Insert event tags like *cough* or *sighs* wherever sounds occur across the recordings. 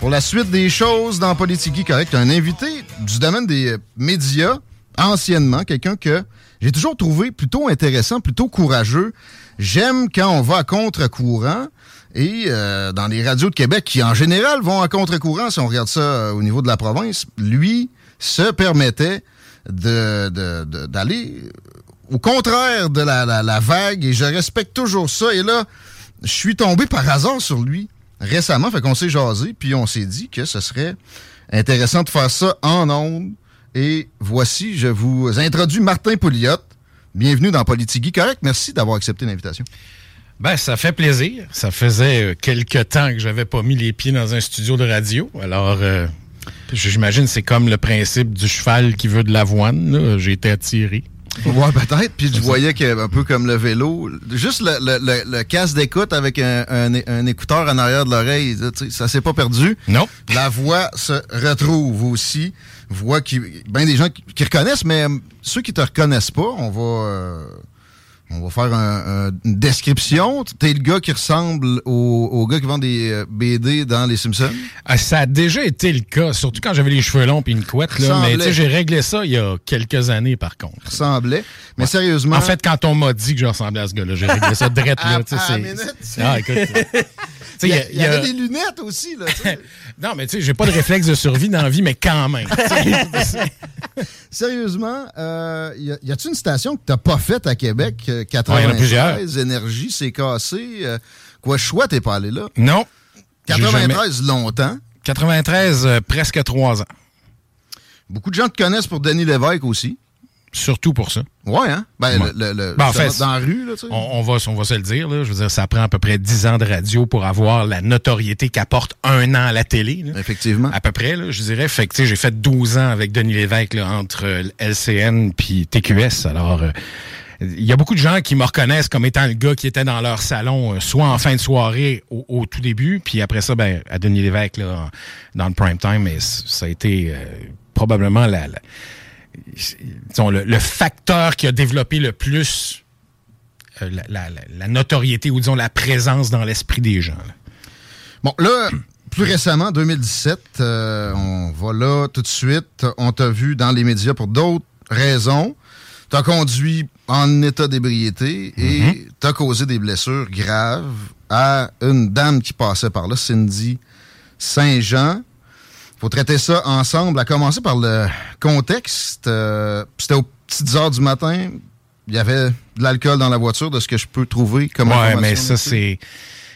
Pour la suite des choses dans Politique Correct, un invité du domaine des médias, anciennement, quelqu'un que j'ai toujours trouvé plutôt intéressant, plutôt courageux. J'aime quand on va à contre-courant. Et euh, dans les radios de Québec, qui en général vont à contre-courant, si on regarde ça euh, au niveau de la province, lui se permettait de, de- de- d'aller au contraire de la, la- la vague. Et je respecte toujours ça. Et là, je suis tombé par hasard sur lui récemment. Fait qu'on s'est jasé, puis on s'est dit que ce serait intéressant de faire ça en ondes. Et voici, je vous introduis Martin Pouliot. Bienvenue dans Politigui. Correct, merci d'avoir accepté l'invitation. Ben, ça fait plaisir. Ça faisait euh, quelque temps que j'avais pas mis les pieds dans un studio de radio. Alors, euh, j'imagine c'est comme le principe du cheval qui veut de l'avoine. J'ai été attiré. Ouais, peut-être. Puis je voyais que, un peu comme le vélo, juste le, le- le- le casque d'écoute avec un, un- un écouteur en arrière de l'oreille, ça s'est pas perdu. Non. La voix se retrouve aussi. Voix qui, ben des gens qui, qui reconnaissent, mais euh, ceux qui te reconnaissent pas, on va, euh, on va faire un- un- une description. T'es le gars qui ressemble au, au gars qui vend des euh, BD dans Les Simpsons? Ah, ça a déjà été le cas, surtout quand j'avais les cheveux longs et une couette. Là. Ressemblait. Mais tu sais, j'ai réglé ça il y a quelques années, par contre. Ressemblait. Mais sérieusement. En fait, quand on m'a dit que je ressemblais à ce gars-là, j'ai réglé ça direct. À- Là, à minute. Ah, écoute. *laughs* Il y, a- il y a- il y avait des lunettes aussi, là. *laughs* Non, mais tu sais, j'ai pas de réflexe de survie dans la vie, mais quand même. *laughs* Sérieusement, euh, y a-t-il une station que t'as pas faite à Québec? Euh, Ouais, il y en a plusieurs. 93, Énergie, c'est cassé. euh, quoi, choix, t'es pas allé là? non. J'ai 93, longtemps. 93, euh, presque trois ans. Beaucoup de gens te connaissent pour Denis Lévesque aussi. Surtout pour ça. Ouais, hein? Ben, Ouais. le, le- le- Ben, en fait, dans la rue, là, tu sais. On, on va, on va se le dire, là. Je veux dire, ça prend à peu près 10 ans de radio pour avoir la notoriété qu'apporte un an à la télé. là. Effectivement. À peu près, là, je dirais. Fait que, j'ai fait 12 ans avec Denis Lévesque, là, entre euh, LCN puis TQS. Alors, euh, il y a beaucoup de gens qui me reconnaissent comme étant le gars qui était dans leur salon, euh, soit en fin de soirée au, au tout début, puis après ça, ben, à Denis Lévesque, là, dans le prime time. Mais c- ça a été euh, probablement disons, le, facteur qui a développé le plus euh, la, notoriété ou disons la présence dans l'esprit des gens. Bon, là, plus récemment, 2017, euh, on va là tout de suite. On t'a vu dans les médias pour d'autres raisons. T'as conduit en état d'ébriété et t'as causé des blessures graves à une dame qui passait par là, Cindy Saint-Jean. Faut traiter ça ensemble, à commencer par le contexte. Euh, C'était aux petites heures du matin. Il y avait de l'alcool dans la voiture, de ce que je peux trouver comme Ouais, mais ça, c'est.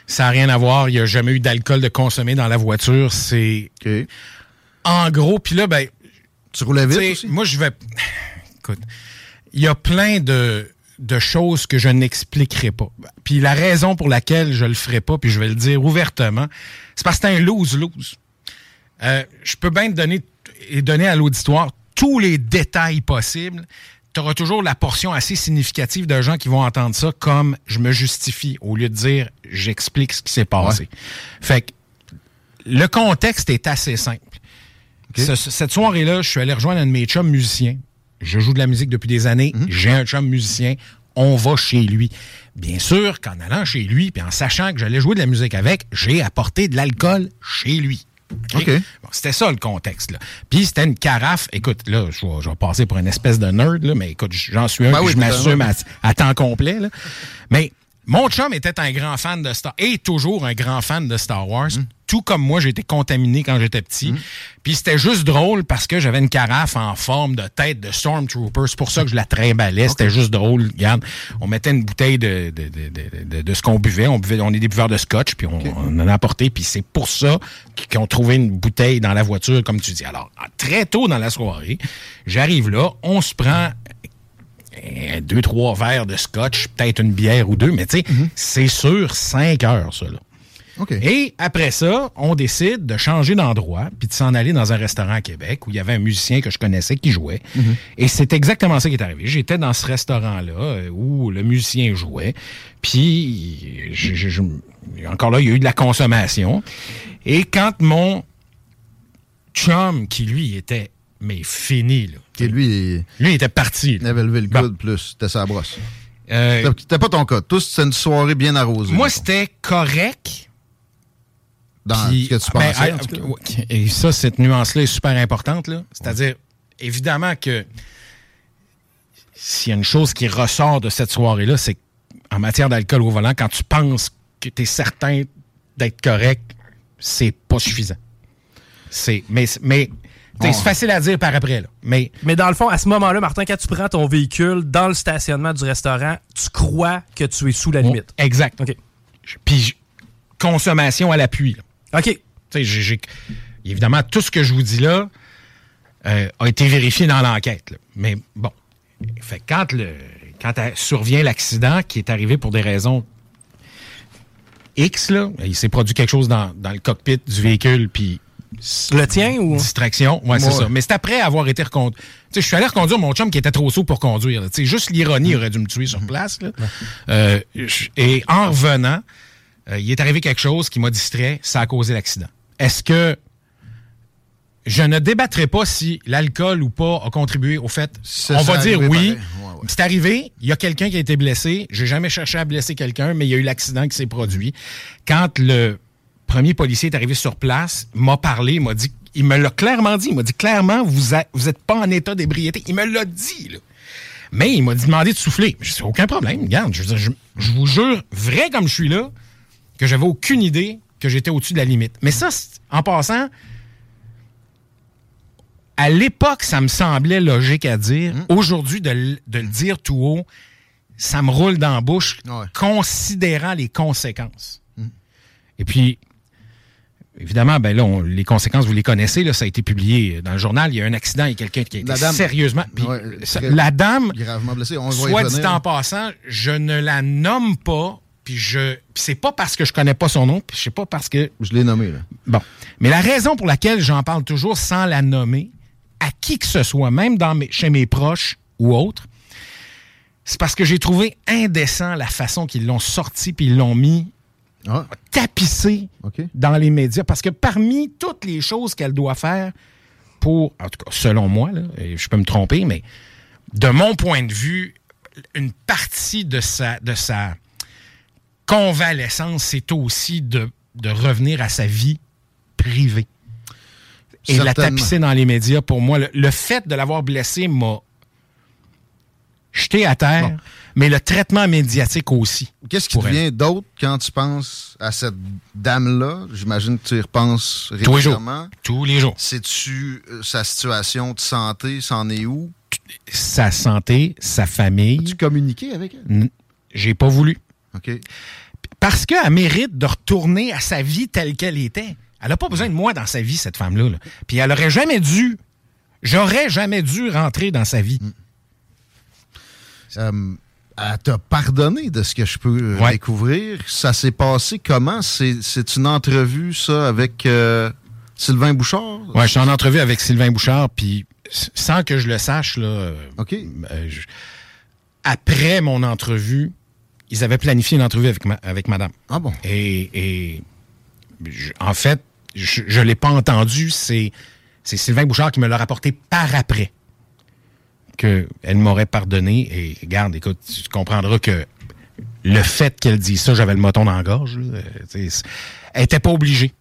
Ça n'a rien à voir. Il n'y a jamais eu d'alcool de consommé dans la voiture. C'est. En gros, puis là, ben. Tu roulais vite aussi? Moi, je vais. *sighs* Écoute, il y a plein de, de choses que je n'expliquerai pas. Puis la raison pour laquelle je le ferai pas, puis je vais le dire ouvertement, c'est parce que c'est un lose-lose. Euh, je peux bien te donner et donner à l'auditoire tous les détails possibles. Tu auras toujours la portion assez significative de gens qui vont entendre ça comme je me justifie au lieu de dire j'explique ce qui s'est passé. Fait que le contexte est assez simple. Ce- ce- cette soirée-là, je suis allé rejoindre un de mes chums musiciens. Je joue de la musique depuis des années. J'ai un chum musicien. On va chez lui. Bien sûr qu'en allant chez lui, puis en sachant que j'allais jouer de la musique avec, j'ai apporté de l'alcool chez lui. OK? OK. Bon, c'était ça le contexte. Là. Puis c'était une carafe. Écoute, là, je vais, je vais passer pour une espèce de nerd, là, mais écoute, j'en suis un, Ben oui, je m'assume à temps complet. Là. Mais Mon chum était un grand fan de Star et toujours un grand fan de Star Wars. Mm. Tout comme moi, j'ai été contaminé quand j'étais petit. Puis c'était juste drôle parce que j'avais une carafe en forme de tête de Stormtrooper. C'est pour ça que je la trimballais. C'était juste drôle. Regarde, on mettait une bouteille de, de, de, de, de- ce qu'on buvait. On buvait, on est des buveurs de scotch, puis on, on en a apporté. Puis c'est pour ça qu'ils ont trouvé une bouteille dans la voiture, comme tu dis. Alors, très tôt dans la soirée, j'arrive là, on se prend deux, trois verres de scotch, peut-être une bière ou deux, mais tu sais, c'est sûr, cinq heures, ça, là. Et après ça, on décide de changer d'endroit puis de s'en aller dans un restaurant à Québec où il y avait un musicien que je connaissais qui jouait. Et c'est exactement ça qui est arrivé. J'étais dans ce restaurant-là euh, où le musicien jouait. Puis, je- je- je- encore là, il y a eu de la consommation. Et quand mon chum, qui lui était mais fini, là. Lui, il Lui, il était parti. il avait levé le Bon. coude plus. C'était sa brosse. Euh, C'était- pas ton cas. Tous, c'était une soirée bien arrosée. moi, c'était correct. Dans Puis- ce que tu ben, pensais, ah. Et ça, cette nuance-là est super importante. C'est-à-dire, évidemment que s'il y a une chose qui ressort de cette soirée-là, c'est en matière d'alcool au volant, quand tu penses que tu es certain d'être correct, c'est pas suffisant. C'est, mais mais. C'est facile à dire par après. Là. Mais Mais dans le fond, à ce moment-là, Martin, quand tu prends ton véhicule dans le stationnement du restaurant, tu crois que tu es sous la limite. exact. OK. Puis consommation à l'appui. OK. Tu sais, j'ai- évidemment, tout ce que je vous dis là euh, a été vérifié dans l'enquête. Mais bon, fait quand, le, quand survient l'accident qui est arrivé pour des raisons X, là, il s'est produit quelque chose dans, dans le cockpit du véhicule, puis Le tien ou? distraction. Ouais, c'est ça. Mais c'est après avoir été reconduit. Tu sais, je suis allé reconduire mon chum qui était trop saut pour conduire. là. Tu sais, juste l'ironie aurait dû me tuer sur place. là. Euh, et en revenant, euh, il est arrivé quelque chose qui m'a distrait. Ça a causé l'accident. Est-ce que je ne débattrai pas si l'alcool ou pas a contribué au fait? Ça, on va dire oui. pareil. Ouais, ouais. C'est arrivé. Il y a quelqu'un qui a été blessé. J'ai jamais cherché à blesser quelqu'un, mais il y a eu l'accident qui s'est produit. Quand le premier policier est arrivé sur place, m'a parlé, il m'a dit, il me l'a clairement dit. Il m'a dit clairement, vous a- vous êtes pas en état d'ébriété. Il me l'a dit. Là. Mais il m'a demandé de souffler. Je dis aucun problème. Regarde, je, je, je vous jure, vrai comme je suis là, que j'avais aucune idée que j'étais au-dessus de la limite. Mais ça, en passant, à l'époque, ça me semblait logique à dire. Hum. Aujourd'hui, de, le dire tout haut, ça me roule dans la bouche, Ouais. Considérant les conséquences. Et puis, évidemment, ben là, on- les conséquences, vous les connaissez, là, ça a été publié dans le journal. Il y a un accident, il y a quelqu'un qui a été La dame- sérieusement. Ouais, ça- la dame, Gravement blessé. On va y soit dit en passant, je ne la nomme pas, puis je. c'est pas parce que je connais pas son nom, puis c'est pas parce que Je l'ai nommé, là. Bon. Mais la raison pour laquelle j'en parle toujours sans la nommer, à qui que ce soit, même dans mes- chez mes proches ou autres, c'est parce que j'ai trouvé indécent la façon qu'ils l'ont sorti puis ils l'ont mis Ah, tapissé dans les médias. Parce que parmi toutes les choses qu'elle doit faire pour, en tout cas, selon moi, là, et je peux me tromper, mais de mon point de vue, une partie de sa, de sa convalescence, c'est aussi de, de revenir à sa vie privée. Et la tapisser dans les médias, pour moi, le, le fait de l'avoir blessé m'a jeté à terre, Bon. Mais le traitement médiatique aussi. Qu'est-ce qui vient d'autre quand tu penses à cette dame-là? J'imagine que tu y repenses Tous les jours. régulièrement. Tous les jours. Sais-tu euh, sa situation de santé, c'en est où? Sa santé, sa famille. Tu communiqué avec elle? J'ai pas voulu. OK. Parce qu'elle mérite de retourner à sa vie telle qu'elle était. Elle n'a pas besoin de moi dans sa vie, cette femme-là. là. Puis elle aurait jamais dû. J'aurais jamais dû rentrer dans sa vie. Euh, elle t'a pardonné de ce que je peux euh, Ouais. découvrir. Ça s'est passé comment? C'est une entrevue, ça, avec euh, Sylvain Bouchard? Ouais, je suis en entrevue avec Sylvain Bouchard, puis sans que je le sache, là, euh, euh, je- après mon entrevue, ils avaient planifié une entrevue avec, ma- avec madame. Ah bon? Et, et je- en fait, je ne l'ai pas entendu. C'est Sylvain Bouchard qui me l'a rapporté par après. Qu'elle m'aurait pardonné. Et regarde, écoute, tu comprendras que le fait qu'elle dise ça, j'avais le moton dans la gorge. là. Euh, Elle n'était pas obligée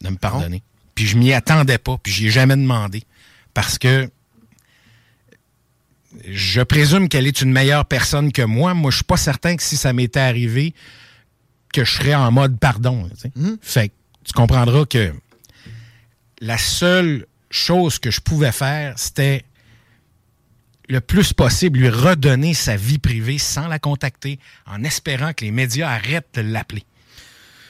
de me pardonner. Puis je m'y attendais pas. Puis j'y ai jamais demandé. Parce que je présume qu'elle est une meilleure personne que moi. Moi, je suis pas certain que si ça m'était arrivé, que je serais en mode pardon. Fait que tu comprendras que la seule chose que je pouvais faire, c'était le plus possible lui redonner sa vie privée sans la contacter, en espérant que les médias arrêtent de l'appeler.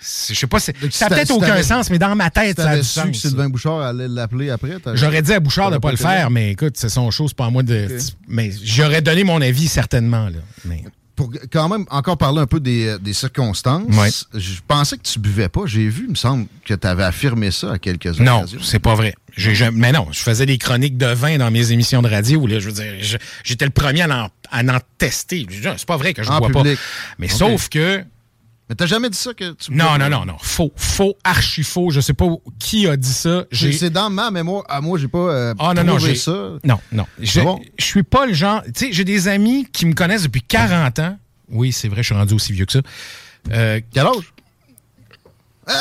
Je sais pas, ça a si peut-être aucun sens, mais dans ma tête, ça a T'avais du su que sens. Sylvain Bouchard allait l'appeler après? J'aurais dit à Bouchard de T'aurais pas le faire, mais écoute, c'est son chose, c'est pas à moi de. Mais j'aurais donné mon avis certainement. Là. Mais... Pour quand même encore parler un peu des, des circonstances, je pensais que tu buvais pas. J'ai vu, il me semble, que tu avais affirmé ça à quelques Non, occasions. c'est pas vrai. Jamais- mais non, je faisais des chroniques de vin dans mes émissions de radio. Là, je veux dire, j'étais le premier à en, à en tester. Ah, C'est pas vrai que je ne bois public. pas. Mais sauf que. Mais t'as jamais dit ça que tu Non, non, non, non. Faux. Faux, archi faux. Je sais pas qui a dit ça. C'est dans ma mémoire. À moi, j'ai pas euh, Ah non, non, j'ai. ça. Non, non. Je, Ah bon? je suis pas le genre. Tu sais, j'ai des amis qui me connaissent depuis 40 ans. Oui, c'est vrai, je suis rendu aussi vieux que ça. Euh, Quel âge?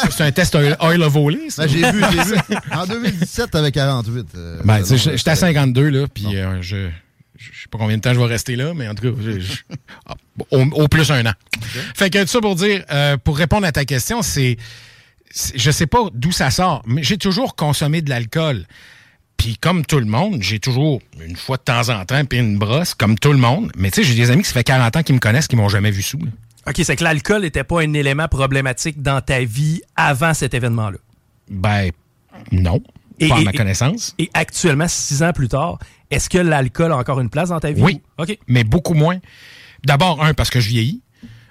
c'est un test oil of Olé, ça. Ben, j'ai vu, j'ai vu. *laughs* En 2017, t'avais 48. euh, Ben, euh, j'étais à euh, 52, là, puis euh, je, je sais pas combien de temps je vais rester là, mais en tout cas, je- je- ah, au, au plus un an. Fait que tout ça pour dire, euh, pour répondre à ta question, c'est, je sais pas d'où ça sort, mais j'ai toujours consommé de l'alcool. Puis comme tout le monde, j'ai toujours une fois de temps en temps puis une brosse, comme tout le monde. Mais tu sais, j'ai des amis qui ça fait 40 ans qui me connaissent, qui m'ont jamais vu sous. là. OK, c'est que l'alcool n'était pas un élément problématique dans ta vie avant cet événement-là? Ben non, Et- pas à et- ma et- connaissance. Et actuellement, six ans plus tard, est-ce que l'alcool a encore une place dans ta vie? Oui. OK. mais beaucoup moins. D'abord, un, parce que je vieillis.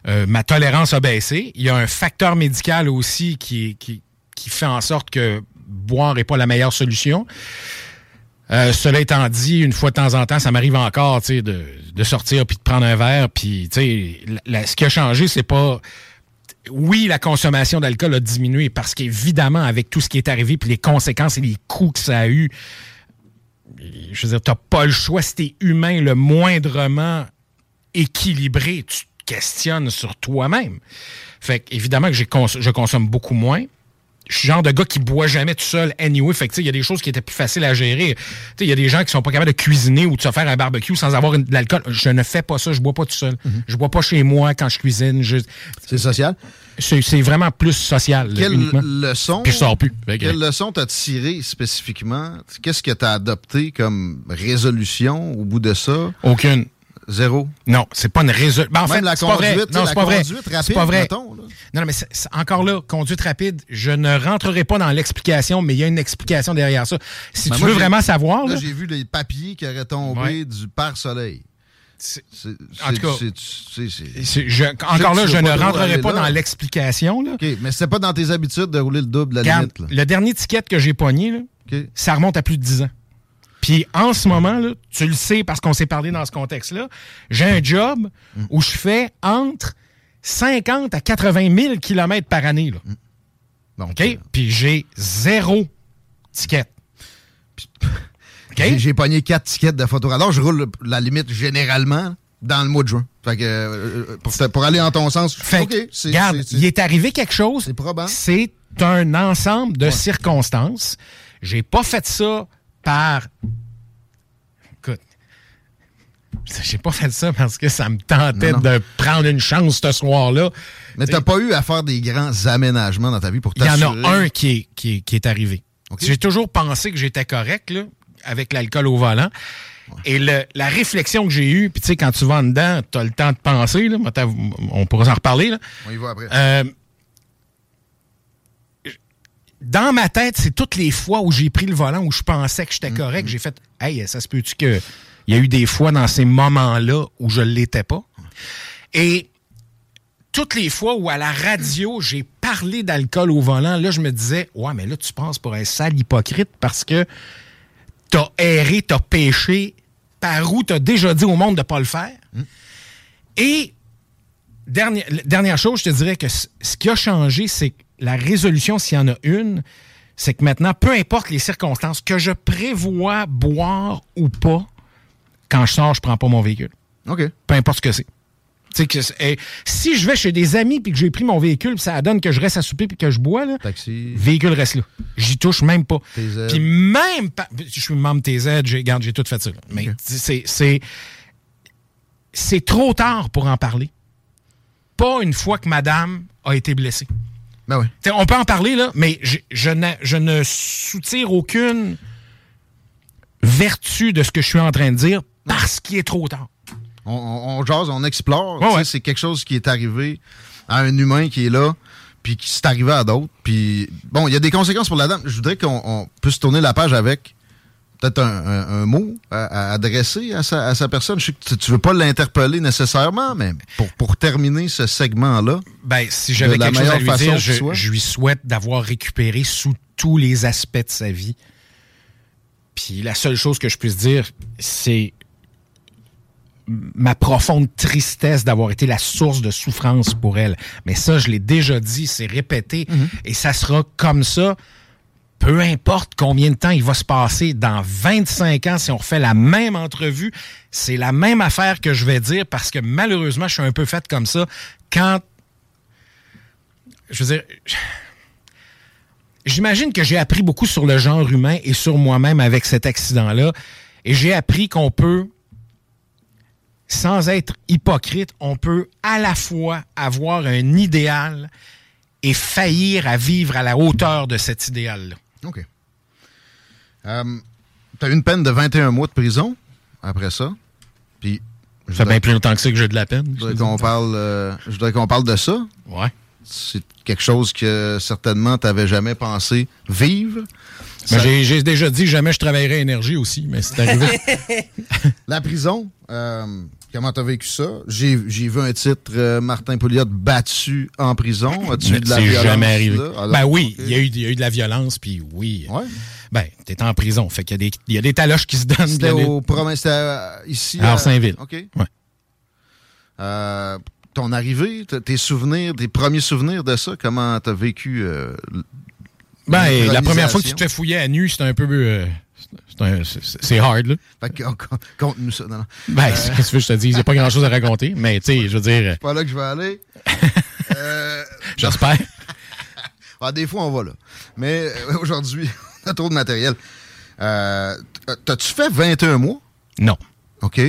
Euh, ma tolérance a baissé. Il y a un facteur médical aussi qui, qui, qui fait en sorte que boire n'est pas la meilleure solution. Euh, cela étant dit, une fois de temps en temps, ça m'arrive encore de, de sortir puis de prendre un verre. Puis, la- la- ce qui a changé, c'est pas. Oui, la consommation d'alcool a diminué parce qu'évidemment, avec tout ce qui est arrivé, puis les conséquences et les coûts que ça a eu, je veux dire, t'as pas le choix. Si t'es humain le moindrement équilibré, tu te questionnes sur toi-même. Fait que, évidemment que je consomme beaucoup moins. Je suis le genre de gars qui boit jamais tout seul anyway. Fait que, tu sais, il y a des choses qui étaient plus faciles à gérer. Tu sais, il y a des gens qui sont pas capables de cuisiner ou de se faire un barbecue sans avoir une- de l'alcool. Je ne fais pas ça. Je bois pas tout seul. Je bois pas chez moi quand je cuisine. Je- C'est social? C'est vraiment plus social, Quelle uniquement. leçon. Puis je sors plus. Que- Quelle leçon t'as tiré spécifiquement? Qu'est-ce que t'as adopté comme résolution au bout de ça? Aucune. Zéro? Non, c'est pas une résolution. en Même fait, la c'est pas vrai. conduite, Non, la c'est pas vrai. rapide, C'est pas vrai. mettons, là. Non, non, mais c'est- c'est- encore là, conduite rapide, je ne rentrerai pas dans l'explication, mais il y a une explication derrière ça. Si Ben, tu moi, veux vraiment savoir, Là, là, j'ai vu les papiers qui auraient tombé Ouais. du pare-soleil. c'est- C'est- En tout cas, c'est- c'est- c'est- c'est- je- encore là, je ne rentrerai pas là. dans l'explication. là. OK, mais c'était pas dans tes habitudes de rouler le double, la limite. Là. le dernier ticket que j'ai pogné, là, ça remonte à plus de 10 ans. Puis en ce moment, là, tu le sais parce qu'on s'est parlé dans ce contexte-là, j'ai un job où je fais entre 50 à 80 000 kilomètres par année. Là. Donc, OK? euh, Puis j'ai zéro ticket. *laughs* OK? j'ai- pogné quatre tickets de photoradar. Je roule la limite généralement dans le mois de juin. Fait que, euh, pour, pour aller en ton sens, Fait regarde, il est arrivé quelque chose. c'est probant. C'est un ensemble de circonstances. J'ai pas fait ça par. Écoute. J'ai pas fait ça parce que ça me tentait Non, non. de prendre une chance ce soir-là. Mais t'as pas eu à faire des grands aménagements dans ta vie pour Il y en t'assurer? a un qui est, qui est, qui est arrivé. J'ai toujours pensé que j'étais correct là, avec l'alcool au volant. Et le- la réflexion que j'ai eue, puis tu sais, quand tu vas en dedans, tu as le temps de penser, là, t'as- on pourra en reparler. Là. On y va après. Euh, dans ma tête, c'est toutes les fois où j'ai pris le volant, où je pensais que j'étais correct, j'ai fait Hey, ça se peut-tu que. Il y a eu des fois dans ces moments-là où je ne l'étais pas. Et toutes les fois où à la radio, j'ai parlé d'alcool au volant, là, je me disais Ouais, mais là, tu penses pour un sale hypocrite parce que t'as erré, t'as péché, par où t'as déjà dit au monde de pas le faire. Et dernière, dernière chose, je te dirais que ce qui a changé, c'est que la résolution, s'il y en a une, c'est que maintenant, peu importe les circonstances, que je prévois boire ou pas, quand je sors, je prends pas mon véhicule. OK. Peu importe ce que c'est. Que eh, si je vais chez des amis puis que j'ai pris mon véhicule, ça donne que je reste à souper puis que je bois, là, Taxi, le véhicule reste là. J'y touche même pas. TZ. Puis même pas. Je suis membre TZ, j'ai, regarde, j'ai tout fait ça. là. Mais c'est, c'est. C'est trop tard pour en parler. Pas une fois que madame a été blessée. Ben oui. T'sais, on peut en parler, là, mais je, je, n'a- je ne soutire aucune vertu de ce que je suis en train de dire parce qu'il est trop tard. On, on, on jase, on explore. Ouais. C'est quelque chose qui est arrivé à un humain qui est là, puis qui s'est arrivé à d'autres. Puis bon, il y a des conséquences pour la dame. Je voudrais qu'on on puisse tourner la page avec peut-être un, un- un mot à, à adresser à sa, à sa personne. Je sais que tu, tu veux pas l'interpeller nécessairement, mais pour, pour terminer ce segment-là, Ben, si j'avais quelque chose à lui dire, je, lui souhaite d'avoir récupéré sous tous les aspects de sa vie. Puis la seule chose que je puisse dire, c'est ma profonde tristesse d'avoir été la source de souffrance pour elle. Mais ça, je l'ai déjà dit, c'est répété, et ça sera comme ça. Peu importe combien de temps il va se passer, dans 25 ans, si on refait la même entrevue, c'est la même affaire que je vais dire parce que malheureusement, je suis un peu faite comme ça. Quand je veux dire, j'imagine que j'ai appris beaucoup sur le genre humain et sur moi-même avec cet accident-là. Et j'ai appris qu'on peut, sans être hypocrite, on peut à la fois avoir un idéal et faillir à vivre à la hauteur de cet idéal-là. OK. Euh, T'as eu une peine de 21 mois de prison après ça. Puis, Ça fait bien plus longtemps que ça que j'ai de la peine. je voudrais qu'on parle, euh, je voudrais qu'on parle de ça. Ouais. C'est quelque chose que certainement tu n'avais jamais pensé vivre. Ben, Ça- j'ai, j'ai déjà dit jamais je travaillerais énergie aussi, mais c'est arrivé. *laughs* La prison, euh, comment t'as vécu ça? J'ai vu un titre, euh, Martin Pouliot battu en prison. As-tu eu de la c'est violence? jamais arrivé. Alors, ben oui, il y, a eu, il y a eu de la violence, puis oui. Ouais. Ben, t'es en prison. Fait qu'il y a des, il y a des taloches qui se donnent. C'était au province, c'était euh, ici. À Orsainville. OK. Ouais. Euh, ton arrivée, tes souvenirs, tes premiers souvenirs de ça, comment t'as vécu euh, Ben, la première fois que tu te fais fouiller à nu, c'est un peu. Euh, c'est c'est- c'est hard, là. Fait que, con- conte-nous ça. Non, non. Ben, c'est qu'est-ce que tu veux que je te dise? Il n'y a pas grand-chose à raconter, mais tu sais, je veux dire, euh, Pas là que je vais aller. *laughs* Euh, j'espère. *laughs* ah, des fois, on va là. Mais euh, aujourd'hui, *laughs* on a trop de matériel. Euh, T'as-tu fait 21 mois? Non. OK.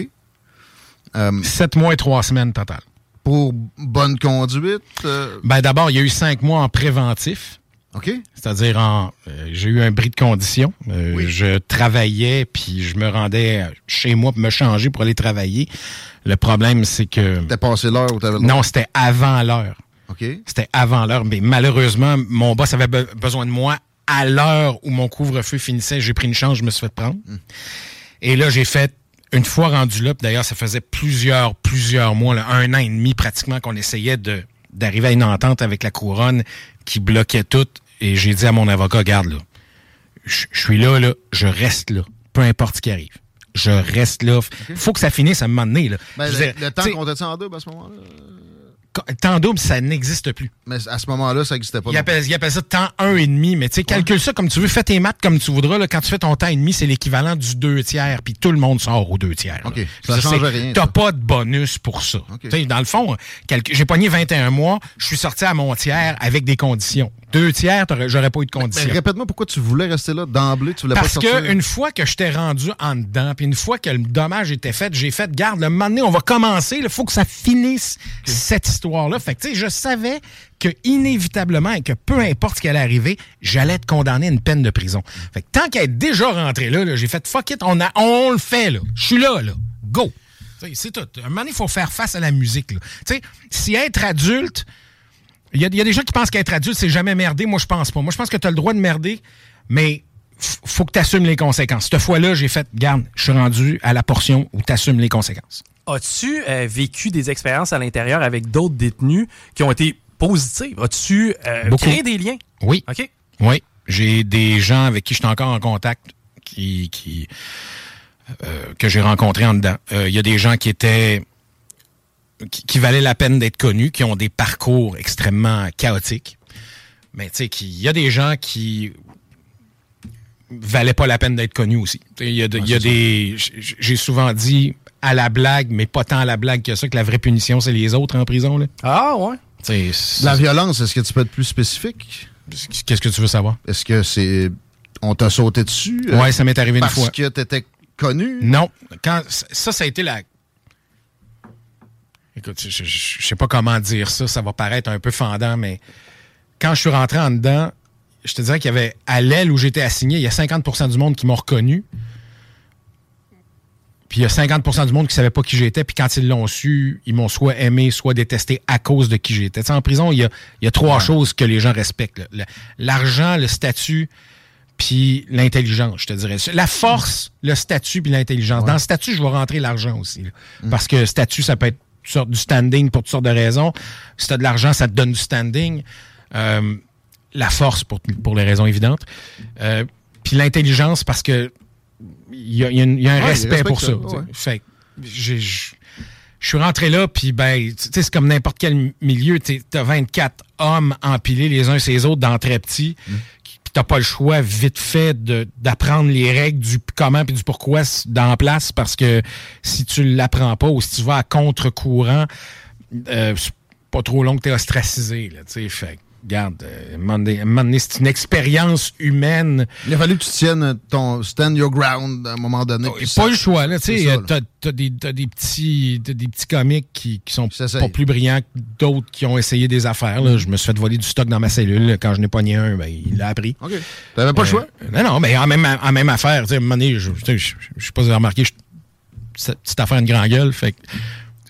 Euh, Sept mois et trois semaines total. pour bonne conduite? euh, Ben, d'abord, il y a eu cinq mois en préventif. OK? C'est-à-dire, en, euh, j'ai eu un bris de condition. Euh, Oui. Je travaillais, puis je me rendais chez moi pour me changer pour aller travailler. Le problème, c'est que... T'as passé l'heure où t'avais? Non, c'était avant l'heure. OK. C'était avant l'heure, mais malheureusement, mon boss avait be- besoin de moi à l'heure où mon couvre-feu finissait. J'ai pris une chance, je me suis fait prendre. Et là, j'ai fait, une fois rendu là, puis d'ailleurs, ça faisait plusieurs, plusieurs mois, là, un an et demi pratiquement, qu'on essayait de d'arriver à une entente avec la couronne qui bloquait tout. Et j'ai dit à mon avocat, garde là, je suis là, là, je reste là, peu importe ce qui arrive. Je reste là. Faut que ça finisse à un moment donné. Là. Ben, le, dire, le temps qu'on était en double à ce moment-là? Temps double, ça n'existe plus. Mais à ce moment-là, ça n'existait pas. Il appelle, il appelle ça temps un et demi, mais tu sais, calcule ça comme tu veux, fais tes maths comme tu voudras. Là, quand tu fais ton temps et demi, c'est l'équivalent du deux tiers, puis tout le monde sort aux deux tiers. là. OK. Ça change rien, T'as pas de bonus pour ça. Dans le fond, calcul- j'ai pogné 21 mois, je suis sorti à mon tiers avec des conditions. Deux tiers, j'aurais pas eu de Mais conditions. répète-moi pourquoi tu voulais rester là d'emblée, tu voulais Parce pas sortir. que une fois que je t'ai rendu en dedans, puis une fois que le dommage était fait, j'ai fait, garde, le moment donné, on va commencer, il faut que ça finisse cette histoire-là. Fait que, tu sais, je savais que inévitablement et que peu importe ce qui allait arriver, j'allais être condamné à une peine de prison. Fait que tant qu'à être déjà rentré là, là, j'ai fait, fuck it, on, a, on le fait, là. Je suis là, là. Go! C'est tout. À un moment donné, il faut faire face à la musique, là. Tu sais, si être adulte, il y, a, il y a des gens qui pensent qu'être adulte, c'est jamais merder. Moi, je pense pas. Moi, je pense que tu as le droit de merder, mais faut que tu assumes les conséquences. Cette fois-là, j'ai fait, garde, je suis rendu à la portion où tu assumes les conséquences. As-tu euh, vécu des expériences à l'intérieur avec d'autres détenus qui ont été positives? As-tu euh, créé des liens? Oui. OK. Oui. J'ai des gens avec qui je suis encore en contact qui, qui euh, que j'ai rencontrés en dedans. Il y a des gens qui étaient qui, qui valaient la peine d'être connus, qui ont des parcours extrêmement chaotiques. Mais tu sais, il y a des gens qui valaient pas la peine d'être connus aussi. Il y a, de- il y a des. J'ai souvent dit à la blague, mais pas tant à la blague que ça, que la vraie punition, c'est les autres en prison. Là. Ah, ouais. La violence, est-ce que tu peux être plus spécifique? Qu'est-ce que tu veux savoir? Est-ce que c'est. On t'a sauté dessus? euh, Ouais, ça m'est arrivé une parce fois. que t'étais connu? Non. Quand, ça, ça a été la. Écoute, je, je sais pas comment dire ça, ça va paraître un peu fendant, mais quand je suis rentré en dedans, je te dirais qu'il y avait, à l'aile où j'étais assigné, il y a 50% du monde qui m'ont reconnu. Puis il y a 50% du monde qui savait pas qui j'étais, puis quand ils l'ont su, ils m'ont soit aimé, soit détesté à cause de qui j'étais. Tu sais, en prison, il y a, il y a trois choses que les gens respectent. Le- L'argent, le statut, puis l'intelligence, je te dirais. La force, le statut, puis l'intelligence. Dans le statut, je vais rentrer l'argent aussi. là. Parce que statut, ça peut être toutes sortes- du standing pour toutes sortes de raisons. Si tu as de l'argent, ça te donne du standing. Euh, la force, pour, pour les raisons évidentes. Euh, puis l'intelligence, parce que il y a, y y un Ouais, respect pour ça. ouais. Fait j'ai- je suis rentré là, puis ben, tu sais, c'est comme n'importe quel milieu. Tu as 24 hommes empilés les uns sur les autres dans très petit. Mm. Puis t'as pas le choix, vite fait, d'apprendre les règles du comment puis du pourquoi dans la place, parce que si tu l'apprends pas ou si tu vas à contre-courant, euh, c'est pas trop long que t'es ostracisé. Là, tu sais. fait que, regarde, euh, c'est une expérience humaine. Il a fallu que tu tiennes ton stand your ground à un moment donné. ça- pas le choix, là. Tu sais, euh, t'as, t'as des, petits, des petits comiques qui, qui sont pas plus brillants que d'autres qui ont essayé des affaires. Là. Je me suis fait voler du stock dans ma cellule. Quand je n'ai pogné un, ben, il l'a appris. OK. T'avais pas le choix? Euh, non, non, mais en même, en même affaire. Tu sais, à un moment donné, je, sais, pas si vous avez remarqué, cette petite affaire une grande gueule, fait que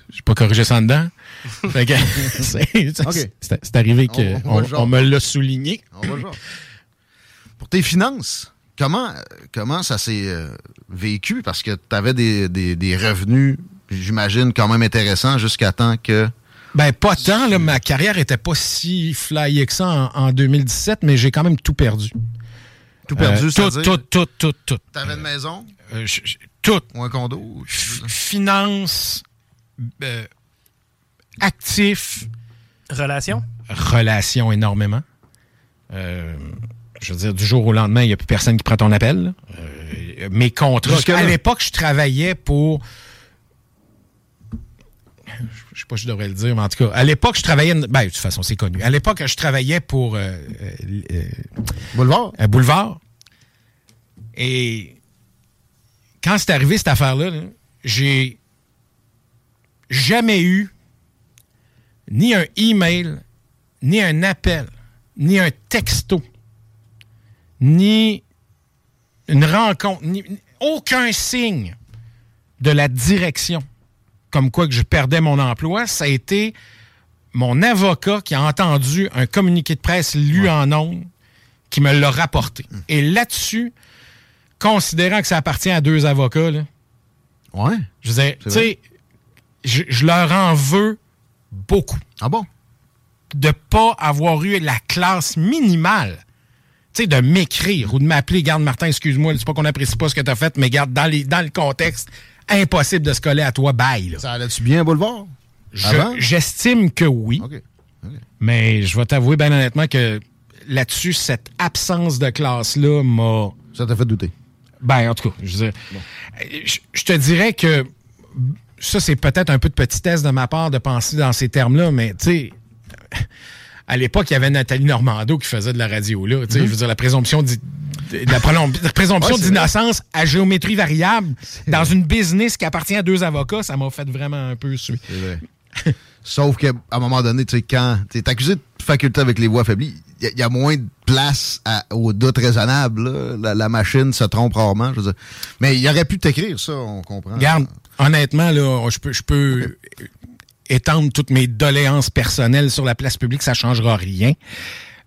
j'ai pas corrigé ça en dedans. *laughs* fait que *laughs* c'est, OK. c'est- c'est arrivé qu'on On- me l'a souligné. On va voir. Pour tes finances, comment, comment ça s'est euh, vécu? Parce que tu avais des, des- des revenus, j'imagine, quand même intéressants jusqu'à temps que. Ben, pas tant. Là, ma carrière était pas si flyée que ça en, en 2017, mais j'ai quand même tout perdu. Tout perdu, Euh, tout, c'est-à-dire? tout, tout, tout, tout. T'avais une maison? Euh, je- je- tout. ou un condo? ou- F- Finance, euh, actif, Relation? relation énormément. Euh, je veux dire, du jour au lendemain, il n'y a plus personne qui prend ton appel. Euh, mes contrats. À l'époque, je travaillais pour. Je sais pas si je devrais le dire, mais en tout cas, à l'époque, je travaillais. Ben, de toute façon, c'est connu. À l'époque, je travaillais pour euh, Boulevard? un boulevard. Et quand c'est arrivé cette affaire-là, là, j'ai jamais eu ni un email, ni un appel, ni un texto, ni une rencontre, ni, aucun signe de la direction comme quoi que je perdais mon emploi. Ça a été mon avocat qui a entendu un communiqué de presse lu en ondes qui me l'a rapporté. Et là-dessus, considérant que ça appartient à deux avocats, là, Ouais. je veux dire, tu C'est sais, je, je leur en veux beaucoup Ah bon? de pas avoir eu la classe minimale. Tu sais, de m'écrire ou de m'appeler, garde Martin, excuse-moi, c'est pas qu'on apprécie pas ce que tu as fait, mais garde, dans, les, dans le contexte, impossible de se coller à toi, bye. là. Ça allait-tu bien, Boulevard? Je-? J'estime que oui, mais je vais t'avouer bien honnêtement que là-dessus, cette absence de classe-là m'a... Ça t'a fait douter? Ben, en tout cas, je, veux dire, je, je te dirais que ça, c'est peut-être un peu de petitesse de ma part de penser dans ces termes-là, mais tu sais, à l'époque, il y avait Nathalie Normando qui faisait de la radio, là. Tu sais, Je veux dire, la présomption de la, présomption Ouais, d'innocence à géométrie variable dans une business qui appartient à deux avocats, ça m'a fait vraiment un peu suer. *laughs* Sauf qu'à un moment donné, tu sais, quand tu es accusé de faculté avec les voix affaiblies, il y, a- il y a moins de place à- au doute raisonnable. La, la machine se trompe rarement. Je veux dire. Mais il aurait pu t'écrire ça, on comprend. Regarde, honnêtement, là, je peux, je peux étendre toutes mes doléances personnelles sur la place publique, ça changera rien.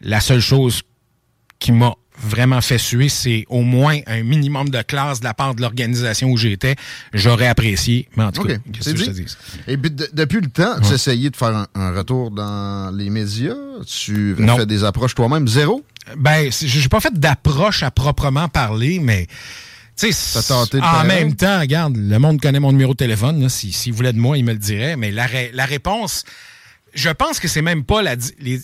La seule chose qui m'a vraiment fait suer, c'est au moins un minimum de classe de la part de l'organisation où j'étais. J'aurais apprécié, mais en tout cas, qu'est-ce c'est que je te dit. dis? Et puis, de- depuis le temps, tu as essayé de faire un, un retour dans les médias? Tu Non. fait des approches toi-même. Zéro? Ben, j'ai pas fait d'approche à proprement parler, mais en même temps, regarde, le monde connaît mon numéro de téléphone. Si- S'il voulait de moi, il me le dirait. Mais la, ré- la réponse, je pense que c'est même pas la les,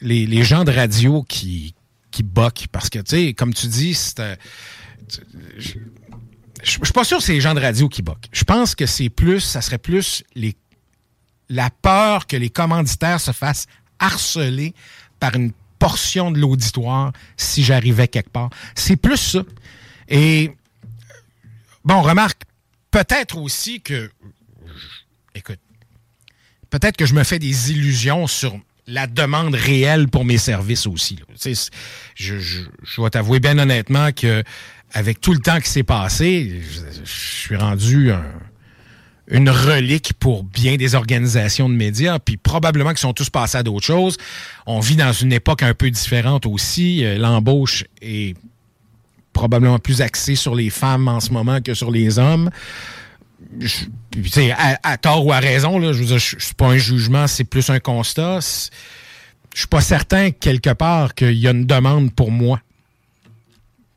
les, les gens de radio qui, qui boquent. Parce que, tu sais, comme tu dis, c'est, euh, je suis pas sûr que c'est les gens de radio qui boquent. Je pense que c'est plus, ça serait plus les, la peur que les commanditaires se fassent harceler par une portion de l'auditoire si j'arrivais quelque part. C'est plus ça. Et bon, remarque, peut-être aussi que, écoute, peut-être que je me fais des illusions sur la demande réelle pour mes services aussi. Je, je, je dois t'avouer bien honnêtement que avec tout le temps qui s'est passé, je, suis rendu une relique pour bien des organisations de médias, puis probablement qu'ils sont tous passés à d'autres choses. On vit dans une époque un peu différente aussi. Euh, l'embauche est probablement plus axée sur les femmes en ce moment que sur les hommes. Je, à, à, tort ou à raison, là, je veux dire, je, suis pas un jugement, c'est plus un constat. Je suis pas certain quelque part qu'il y a une demande pour moi.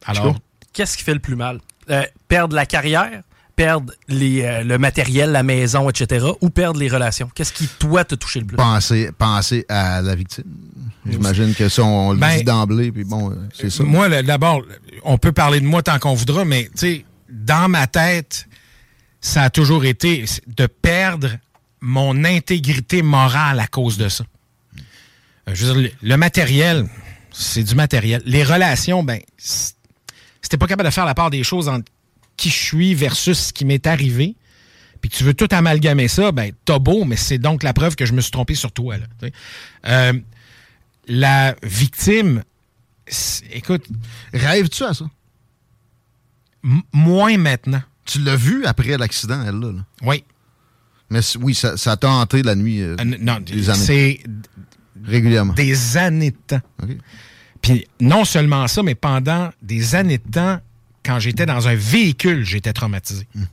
Alors, qu'est-ce qui fait le plus mal? Euh, perdre la carrière, perdre les, euh, le matériel, la maison, etc., ou perdre les relations? Qu'est-ce qui, toi, te touché le plus? Penser, penser à la victime. J'imagine que ça, on le ben, dit d'emblée, puis bon, euh, c'est ça. Moi, d'abord, on peut parler de moi tant qu'on voudra, mais, tu sais, dans ma tête, ça a toujours été de perdre mon intégrité morale à cause de ça. Je veux dire, le matériel, c'est du matériel. Les relations, ben, si t'es pas capable de faire la part des choses entre qui je suis versus ce qui m'est arrivé, puis tu veux tout amalgamer ça, ben t'as beau, mais c'est donc la preuve que je me suis trompé sur toi. Là, euh, la victime, écoute... Rêves-tu à ça? Moins maintenant. Tu l'as vu après l'accident, elle, là, Oui. Mais oui, ça t'a hanté la nuit. Euh, euh, non, c'est... Régulièrement. Des années de temps. Puis non seulement ça, mais pendant des années de temps, quand j'étais dans un véhicule, j'étais traumatisé. Hmm.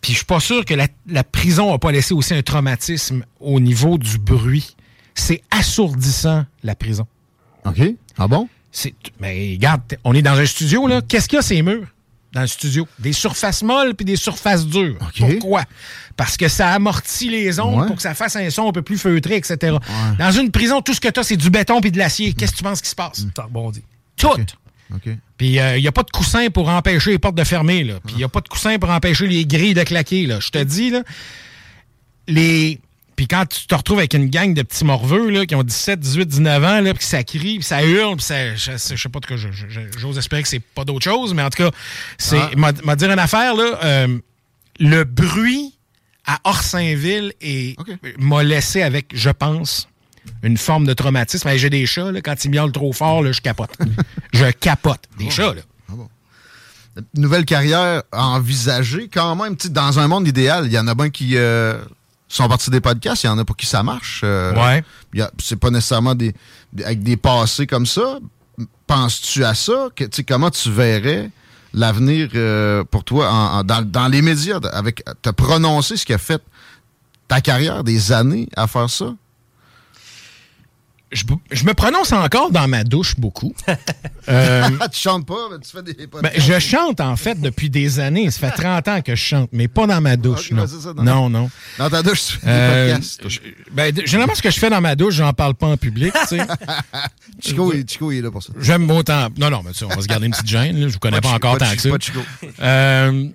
Puis je suis pas sûr que la, prison n'a pas laissé aussi un traumatisme au niveau du bruit. C'est assourdissant, la prison. OK. Ah bon? Mais regarde, on est dans un studio, là. Qu'est-ce qu'il y a, ces murs? dans le studio. Des surfaces molles puis des surfaces dures. Pourquoi? Parce que ça amortit les ondes pour que ça fasse un son un peu plus feutré, etc. Dans une prison, tout ce que tu as, c'est du béton puis de l'acier. Qu'est-ce que tu penses qui se passe? T'as rebondi. Tout. Puis il euh, n'y a pas de coussin pour empêcher les portes de fermer. Puis il n'y a pas de coussin pour empêcher les grilles de claquer. Je te dis, là, les puis quand tu te retrouves avec une gang de petits morveux là, qui ont 17, 18, 19 ans, là, puis ça crie, puis ça hurle, puis ça, je, sais pas de quoi, j'ose espérer que c'est pas d'autre chose, mais en tout cas, c'est, ah. m'a dire une affaire, là, euh, le bruit à Orsainville et m'a laissé avec, je pense, une forme de traumatisme. J'ai des chats, là, quand ils miaulent trop fort, là, je capote. *laughs* je capote. Des ah chats, là. Ah Nouvelle carrière envisagée, quand même, dans un monde idéal, il y en a bien qui... Euh, sont partis des podcasts, il y en a pour qui ça marche. Euh, ouais. C'est pas nécessairement des, avec des passés comme ça. Penses-tu à ça? Que, comment tu verrais l'avenir euh, pour toi dans, les médias, avec te prononcer ce qui a fait ta carrière, des années à faire ça? Je, me prononce encore dans ma douche beaucoup. *laughs* euh, *laughs* tu chantes pas, mais tu fais des ben, Je chante, en fait, depuis des années. Ça fait 30 ans que je chante, mais pas dans ma douche, non. non. non, Dans ta douche, tu fais des euh, podcasts. Ben, généralement, ce que je fais dans ma douche, j'en parle pas en public, tu sais. *laughs* Chico, Chico, il est là pour ça. J'aime autant... Non, non, mais on va se garder une petite gêne. Là. Je vous connais pas, encore tant que ça. Euh,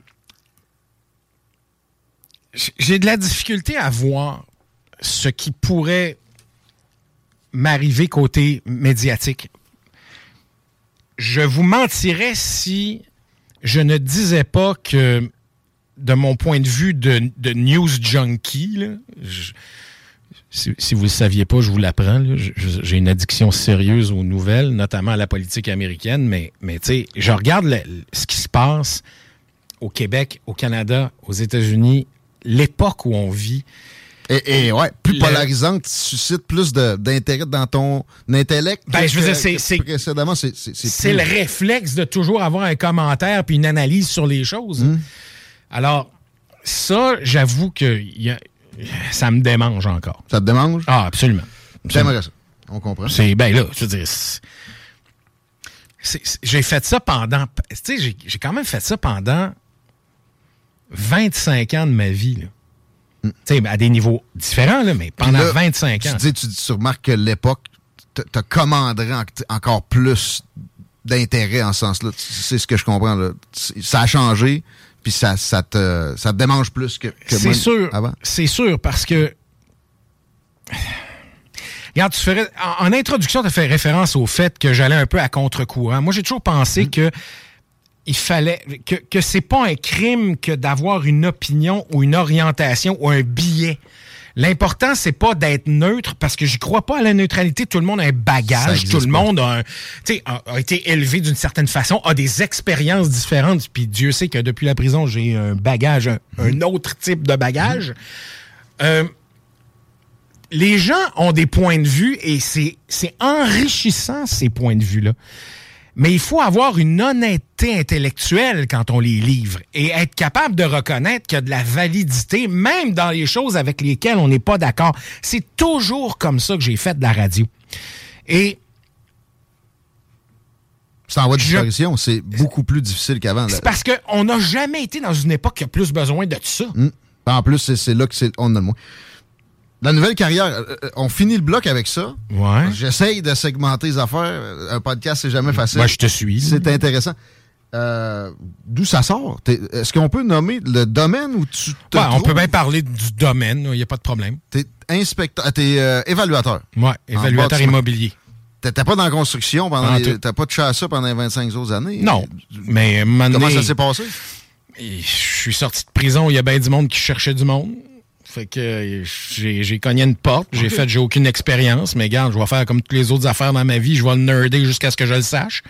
J'ai de la difficulté à voir ce qui pourrait m'arriver côté médiatique. Je vous mentirais si je ne disais pas que, de mon point de vue de, news junkie, si, vous ne le saviez pas, je vous l'apprends. J'ai une addiction sérieuse aux nouvelles, notamment à la politique américaine, mais, mais je regarde ce qui se passe au Québec, au Canada, aux États-Unis, l'époque où on vit. Et, ouais, plus polarisante, suscite plus d'intérêt dans ton intellect. Ben, je veux dire, c'est. Précédemment, c'est. C'est le réflexe de toujours avoir un commentaire puis une analyse sur les choses. Hmm. Alors, ça, j'avoue que ça me démange encore. Ça te démange? Ah, absolument. J'aimerais ça. On comprend. C'est, ben là, je veux dire. J'ai fait ça pendant. Tu sais, j'ai quand même fait ça pendant 25 ans de ma vie, là à des niveaux différents, là, mais pendant 25 ans. Tu, dis, tu, remarques que l'époque te, commanderait encore plus d'intérêt en ce sens-là. C'est ce que je comprends. Là. Ça a changé, puis ça, ça, te, ça te démange plus que, que C'est sûr. avant. C'est sûr, parce que. Regarde, tu ferais, en, en introduction, tu as fait référence au fait que j'allais un peu à contre-courant. Moi, j'ai toujours pensé Mm. que il fallait que, que c'est pas un crime que d'avoir une opinion ou une orientation ou un billet. L'important, c'est pas d'être neutre parce que j'y crois pas à la neutralité. Tout le monde a un bagage. Tout le monde a, un- a, a été élevé d'une certaine façon, a des expériences différentes. Puis Dieu sait que depuis la prison, j'ai un bagage, un, un autre type de bagage. Euh, les gens ont des points de vue et c'est enrichissant, ces points de vue-là. Mais il faut avoir une honnêteté intellectuelle quand on les livre et être capable de reconnaître qu'il y a de la validité, même dans les choses avec lesquelles on n'est pas d'accord. C'est toujours comme ça que j'ai fait de la radio. Et C'est en voie de disparition. C'est beaucoup plus difficile qu'avant. c'est parce qu'on n'a jamais été dans une époque qui a plus besoin de ça. Mm. En plus, c'est- là que c'est on a le moins. La nouvelle carrière, euh, euh, on finit le bloc avec ça. Ouais. J'essaye de segmenter les affaires. Euh, Un podcast, c'est jamais facile. Moi, je te suis. C'est intéressant. Euh, D'où ça sort? T'es- Est-ce qu'on peut nommer le domaine où tu te Ouais, on peut bien parler du domaine, il n'y a pas de problème. T'es inspecteur, t'es euh, évaluateur. Ouais, évaluateur immobilier. T'étais pas dans la construction pendant. T'as pas touché à ça pendant les 25 autres années? Non, mais Comment donné, ça s'est passé? Je suis sorti de prison, il y a bien du monde qui cherchait du monde. Fait que euh, j'ai cogné une porte, j'ai fait, j'ai aucune expérience, mais regarde, je vais faire comme toutes les autres affaires dans ma vie, je vais le nerder jusqu'à ce que je le sache.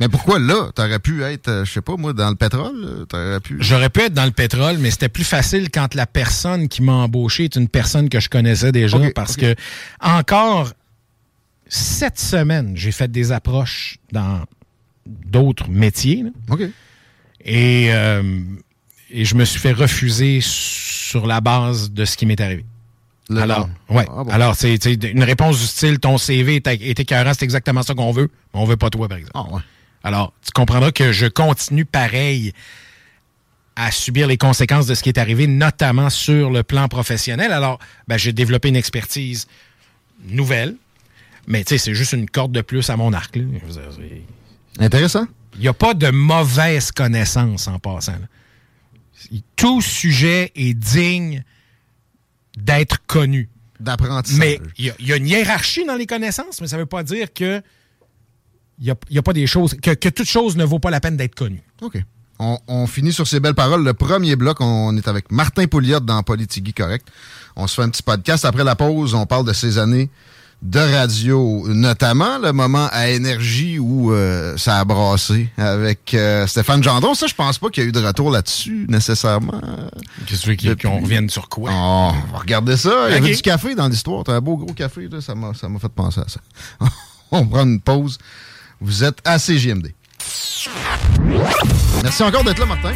Mais pourquoi là? T'aurais pu être, euh, je sais pas moi, dans le pétrole? euh, T'aurais pu... J'aurais pu être dans le pétrole, mais c'était plus facile quand la personne qui m'a embauché est une personne que je connaissais déjà, parce que encore cette semaine, j'ai fait des approches dans d'autres métiers. là. OK. Et, euh, et je me suis fait refuser sur la base de ce qui m'est arrivé. Le- alors, ouais. Ah bon. Alors, c'est une réponse du style ton CV est, est écœurant, c'est exactement ça qu'on veut, mais on veut pas toi, par exemple. Ah ouais. Alors, tu comprendras que je continue pareil à subir les conséquences de ce qui est arrivé, notamment sur le plan professionnel. Alors, ben, j'ai développé une expertise nouvelle, mais tu sais, c'est juste une corde de plus à mon arc. là. Intéressant. il n'y a pas de mauvaise connaissance en passant. là. Tout sujet est digne d'être connu. D'apprentissage. Mais il y, a- il y a une hiérarchie dans les connaissances, mais ça ne veut pas dire que il n'y a, il y a pas des choses, que, que toute chose ne vaut pas la peine d'être connue. OK. On, on finit sur ces belles paroles. Le premier bloc, on est avec Martin Pouliot dans Politigui Correct. On se fait un petit podcast. Après la pause, on parle de ces années de radio, notamment le moment à énergie où euh, ça a brassé avec euh, Stéphane Gendron. Ça, je pense pas qu'il y a eu de retour là-dessus, nécessairement. Qu'est-ce que tu qu'on revienne sur quoi? Oh, on va regarder ça. Il y avait du café dans l'histoire. T'as un beau gros café, là. Ça m'a, ça m'a fait penser à ça. *laughs* on prend une pause. Vous êtes à CGMD. Merci encore d'être là, Martin.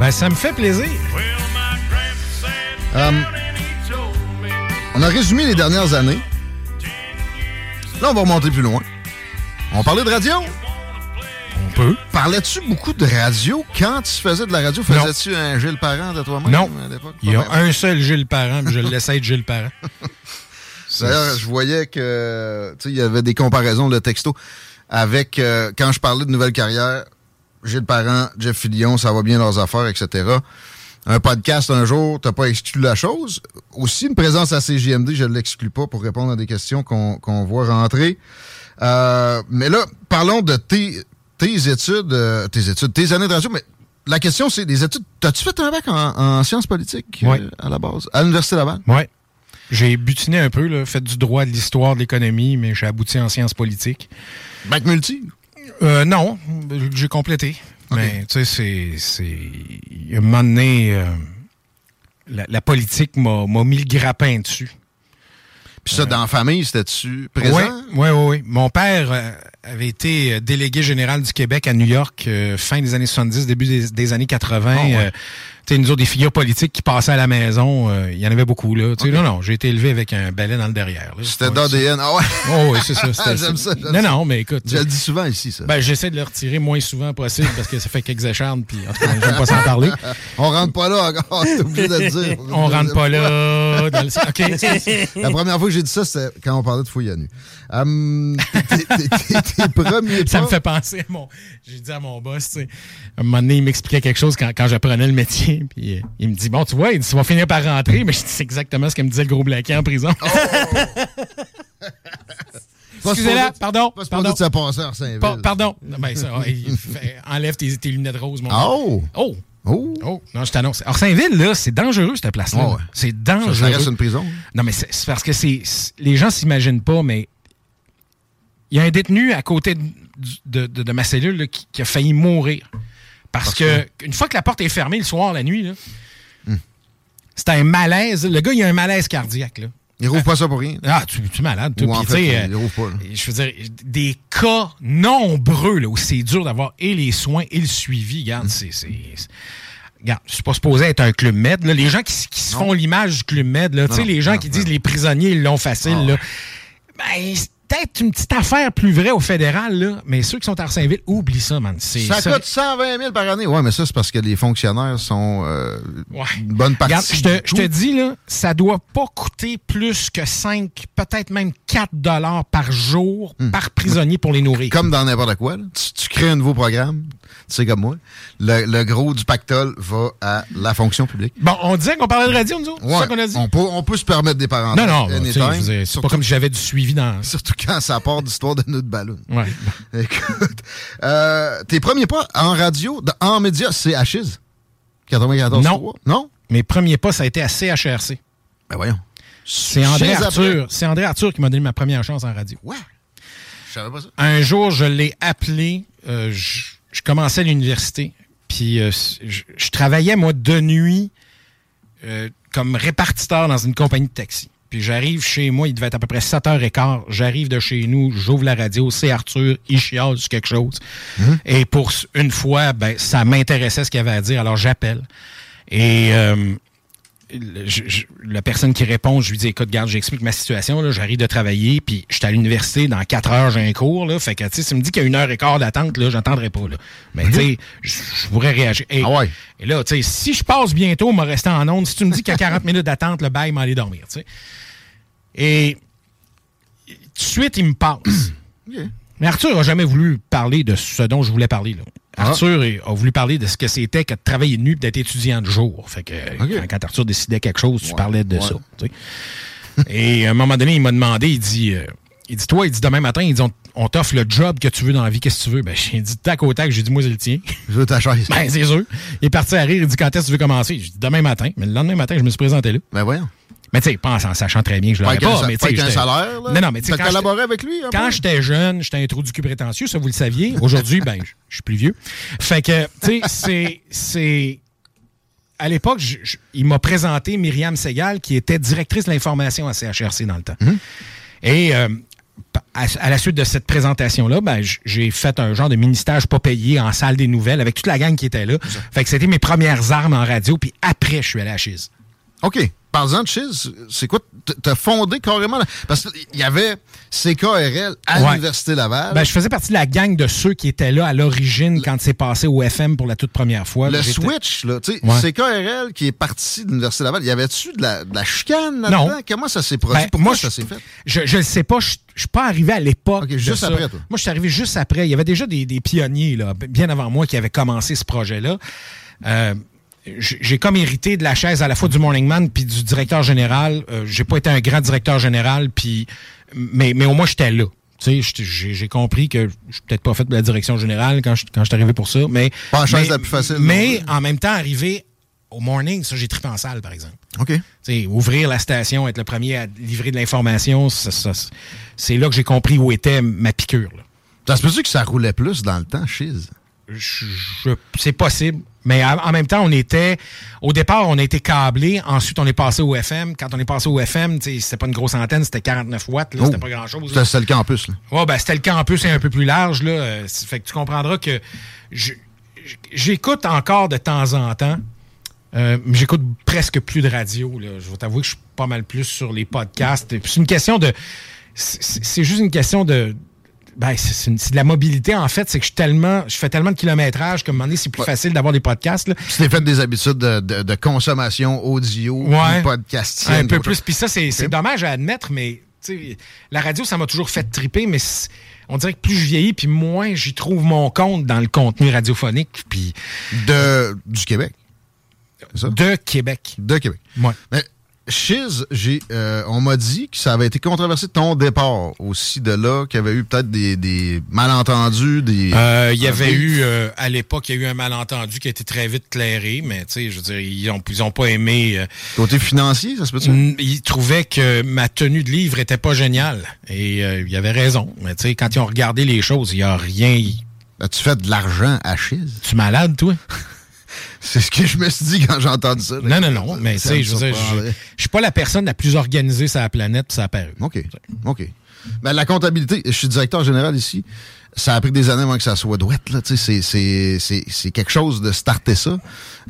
Ben, ça me fait plaisir. Euh, on a résumé les dernières années. Là, on va remonter plus loin. On parlait de radio? On peut. Parlais-tu beaucoup de radio? Quand tu faisais de la radio? Faisais-tu un Gilles Parent de toi-même Non. à l'époque? Il y a un seul Gilles Parent, puis je le laisse être Gilles Parent. *laughs* D'ailleurs, je voyais que tu sais, il y avait des comparaisons de texto avec euh, quand je parlais de nouvelle carrière, Gilles Parent, Jeff Fillion, ça va bien leurs affaires, etc. Un podcast un jour, t'as pas exclu la chose. Aussi, une présence à CJMD, je ne l'exclus pas pour répondre à des questions qu'on voit rentrer. Euh, mais là, parlons de tes, tes études, euh, tes études, tes années de radio. Mais la question, c'est des études. T'as-tu fait un bac en, en sciences politiques euh, à la base, à l'Université Laval? Ouais. J'ai butiné un peu, là, fait du droit, de l'histoire, de l'économie, mais j'ai abouti en sciences politiques. Bac multi? Non, j'ai complété. Mais tu sais, c'est. un moment donné, euh, la, la politique m'a m'a mis le grappin dessus. Puis ça, dans la famille, c'était-tu présent? Oui, oui, oui. Mon père euh, avait été euh, délégué général du Québec à New York fin des années 70, début des, des années 80. Ah ouais. Euh, sais, nous autres, des figures politiques qui passaient à la maison, euh, il y en avait beaucoup, là. Tu sais, Non, non, j'ai été élevé avec un balai dans le derrière. C'était d'ADN. Ah ouais? *laughs* Oh, oui, c'est ça. *laughs* J'aime ça, Non, non, mais écoute. Je le dis souvent ici, ça. Ben, j'essaie de le retirer moins souvent possible parce que ça fait quelques échardes, puis en tout cas, j'aime pas s'en parler. *laughs* On rentre pas là encore. T'es obligé de le dire. On rentre pas là. Dans le... OK. La première fois que j'ai dit ça, c'était quand on parlait de fouille à nu. Hum, tes- premiers Ça me fait penser à mon. J'ai dit à mon boss, tu sais. À un moment donné, il m'expliquait quelque chose quand, quand j'apprenais le métier. Puis euh, il me dit Bon, tu vois, il dit, tu vas finir par rentrer. Mais c'est exactement ce que me disait le gros blaquet en prison. *laughs* Pas Excusez-la, pardon. Pas Pardon. de se passer à Saint-Ville. Pa- pardon. Ben, ça, fait- enlève tes, tes lunettes roses, mon gars. Oh! Oh! Oh! Oh! Non, je t'annonce. Alors, Saint-Ville, là, c'est dangereux, cette place-là. Ouais. C'est dangereux. ça reste une prison? Non, mais c'est parce que c'est. c'est- Les gens s'imaginent pas, mais. Il y a un détenu à côté de, de- de- de ma cellule là, qui, qui a failli mourir. Parce, que, une fois que la porte est fermée le soir, la nuit, là, Hmm. c'est un malaise. Le gars, il a un malaise cardiaque. Là. Ils rouvrent pas ça pour rien. Ah, tu, tu es malade. toi. Ou en Puis, fait, euh, rouvrent pas. là. je veux dire, des cas nombreux là, où c'est dur d'avoir et les soins et le suivi. Regarde, c'est. c'est- Regarde, je suis pas supposé être un club med. là. Les gens qui, se font l'image du club med, là, Non, les gens non, qui non. disent les prisonniers, ils l'ont facile. Ah, là. Ben, c'est peut-être une petite affaire plus vraie au fédéral, là, mais ceux qui sont à Arsainville, oublie ça, man. Ça coûte 120 000 par année. Ouais, mais ça, c'est parce que les fonctionnaires sont euh, Ouais. une bonne partie. Je te, dis, là, ça doit pas coûter plus que 5, peut-être même 4 dollars par jour par prisonnier pour les nourrir. Hmm. Comme dans n'importe quoi. là. Tu, tu crées un nouveau programme, tu sais comme moi. Le, le gros du pactole va à la fonction publique. Bon, on disait qu'on parlait de radio, nous autres? C'est ça qu'on a dit? on, peut, on peut se permettre des parenthèses. Non, non, c'est pas comme si j'avais du suivi dans... surtout quand ça part d'histoire de notre ballon. Ouais. *laughs* Écoute, euh, tes premiers pas en radio, en médias, c'est Achise? 94 Non. Non? Mes premiers pas, ça a été à CHRC. Ben voyons. C'est André Arthur. C'est André Arthur qui m'a donné ma première chance en radio. Ouais. Je savais pas ça. Un jour, je l'ai appelé. euh, je, je commençais à l'université. Puis euh, je, je travaillais, moi, de nuit euh, comme répartiteur dans une compagnie de taxi. Puis j'arrive chez moi, il devait être à peu près 7h15. J'arrive de chez nous, j'ouvre la radio, c'est Arthur, il chiale sur quelque chose. Et pour une fois, ben, ça m'intéressait ce qu'il avait à dire, alors j'appelle. Et euh, le- je- je- la personne qui répond, je lui dis écoute, garde, j'explique ma situation, j'arrive de travailler, puis je suis à l'université, dans quatre heures, j'ai un cours, là, fait que, tu sais, si me dis qu'il y a une heure et quart d'attente, là, j'entendrai pas, là. Mais, tu sais, je pourrais réagir. Et, Ah ouais. et là, tu sais, si je passe bientôt, me restant en onde, si tu me dis qu'il y a 40 *laughs* minutes d'attente, le bail, m'aller dormir, tu sais. Et, tout de suite, il me passe. Mais Arthur a jamais voulu parler de ce dont je voulais parler. Là. Ah. Arthur a voulu parler de ce que c'était que de travailler de nuit et d'être étudiant de jour. Fait que Ok. quand, quand Arthur décidait quelque chose, tu Ouais, parlais de ouais. ça. tu sais. et à un moment donné, il m'a demandé, il dit, euh, il dit, toi, il dit demain matin, il dit, on, on t'offre le job que tu veux dans la vie, qu'est-ce que tu veux? Ben, j'ai dit tac au tac, j'ai dit, moi, c'est le tien. Je veux ta chaise. *laughs* ben, c'est sûr. Il est parti à rire, il dit, quand est-ce que tu veux commencer? J'ai dit, demain matin. Mais le lendemain matin, je me suis présenté là. Ben voyons. Mais tu sais, pas en en sachant très bien que je Pas l'aurais pas. sa- mais pas tu sais, avec un salaire, là? Non, non, mais tu sais, collaboré avec lui? un quand j'étais jeune, j'étais un trou du cul prétentieux, ça vous le saviez. Aujourd'hui, ben, je suis plus vieux. Fait que, tu sais, c'est, c'est, à l'époque, il m'a présenté Myriam Segal, qui était directrice de l'information à CHRC dans le temps. Et euh, à, la suite de cette présentation-là, ben, j'ai fait un genre de mini-stage pas payé en salle des nouvelles avec toute la gang qui était là. Fait que c'était mes premières armes en radio, puis après, je suis allé à Chiz. OK. Parlant de Chiz, c'est quoi? T'as fondé carrément... la- Parce qu'il y avait CKRL à Ouais. l'Université Laval. Ben, je faisais partie de la gang de ceux qui étaient là à l'origine quand c'est passé au FM pour la toute première fois. le switch, là, tu sais, Ouais. CKRL qui est parti de l'Université Laval, y avait-tu de la, de la chicane là-dedans? Non. Comment ça s'est produit? Ben, Pourquoi moi, ça je- s'est fait? Je le sais pas, je je suis pas arrivé à l'époque. De juste ça. après, toi. Moi, je suis arrivé juste après. Il y avait déjà des, des pionniers, là, bien avant moi, qui avaient commencé ce projet-là. Euh, j'ai comme hérité de la chaise à la fois du Morning Man puis du directeur général. Euh, j'ai pas été un grand directeur général, puis mais, mais au moins j'étais là. Tu sais, j'ai compris que je suis peut-être pas fait de la direction générale quand je, quand je suis arrivé pour ça, mais Pas la chaise la plus facile, Mais non. en même temps, arrivé au morning, ça j'ai trippé en salle, par exemple. OK. Tu sais, ouvrir la station, être le premier à livrer de l'information, ça- ça- c'est là que j'ai compris où était ma piqûre. là. Ça se peut-tu que ça roulait plus dans le temps, Chiz? Je- je- c'est possible. Mais en même temps, on était. Au départ, on a été câblé. Ensuite, on est passé au FM. Quand on est passé au FM, tu sais, c'était pas une grosse antenne, c'était 49 watts. là, C'était Oh. pas grand-chose. C'était le campus, là. Ouais, ben, c'était le campus est un peu plus large, là. Fait que tu comprendras que j'écoute encore de temps en temps Euh, j'écoute presque plus de radio. Là. Je vais t'avouer que je suis pas mal plus sur les podcasts. C'est une question de. C'est juste une question de. Ben, c'est de la mobilité, en fait. C'est que je, tellement, je fais tellement de kilométrage que, à un moment donné, c'est plus facile d'avoir des podcasts. Là. Tu t'es fait des habitudes de, de, consommation audio, ouais, podcast. Un peu plus. Puis ça, c'est dommage à admettre, mais la radio, ça m'a toujours fait triper, mais on dirait que plus je vieillis, puis moins j'y trouve mon compte dans le contenu radiophonique. Puis de, du Québec. De Québec. De Québec. Ouais. Mais Shiz, j'ai, euh, on m'a dit que ça avait été controversé de ton départ aussi de là, qu'il y avait eu peut-être des, malentendus, des. Euh, il y avait eu euh, à l'époque, il y a eu un malentendu qui a été très vite clairé, mais tu sais, je veux dire, ils ont, ils ont pas aimé. Côté financier, ça se peut-tu? Ils trouvaient que ma tenue de livre était pas géniale et il y avait raison. Mais tu sais, quand ils ont regardé les choses, il y a rien. As-tu fait de l'argent à Shiz? Tu es malade, toi? *laughs* C'est ce que je me suis dit quand j'ai entendu ça. Non, non, non. Mais tu sais, je veux je suis pas la personne la plus organisée sur la planète, ça a paru. OK. OK. Ben, la comptabilité, je suis directeur général ici. Ça a pris des années avant que ça soit douette. Là, c'est, quelque chose de starter ça.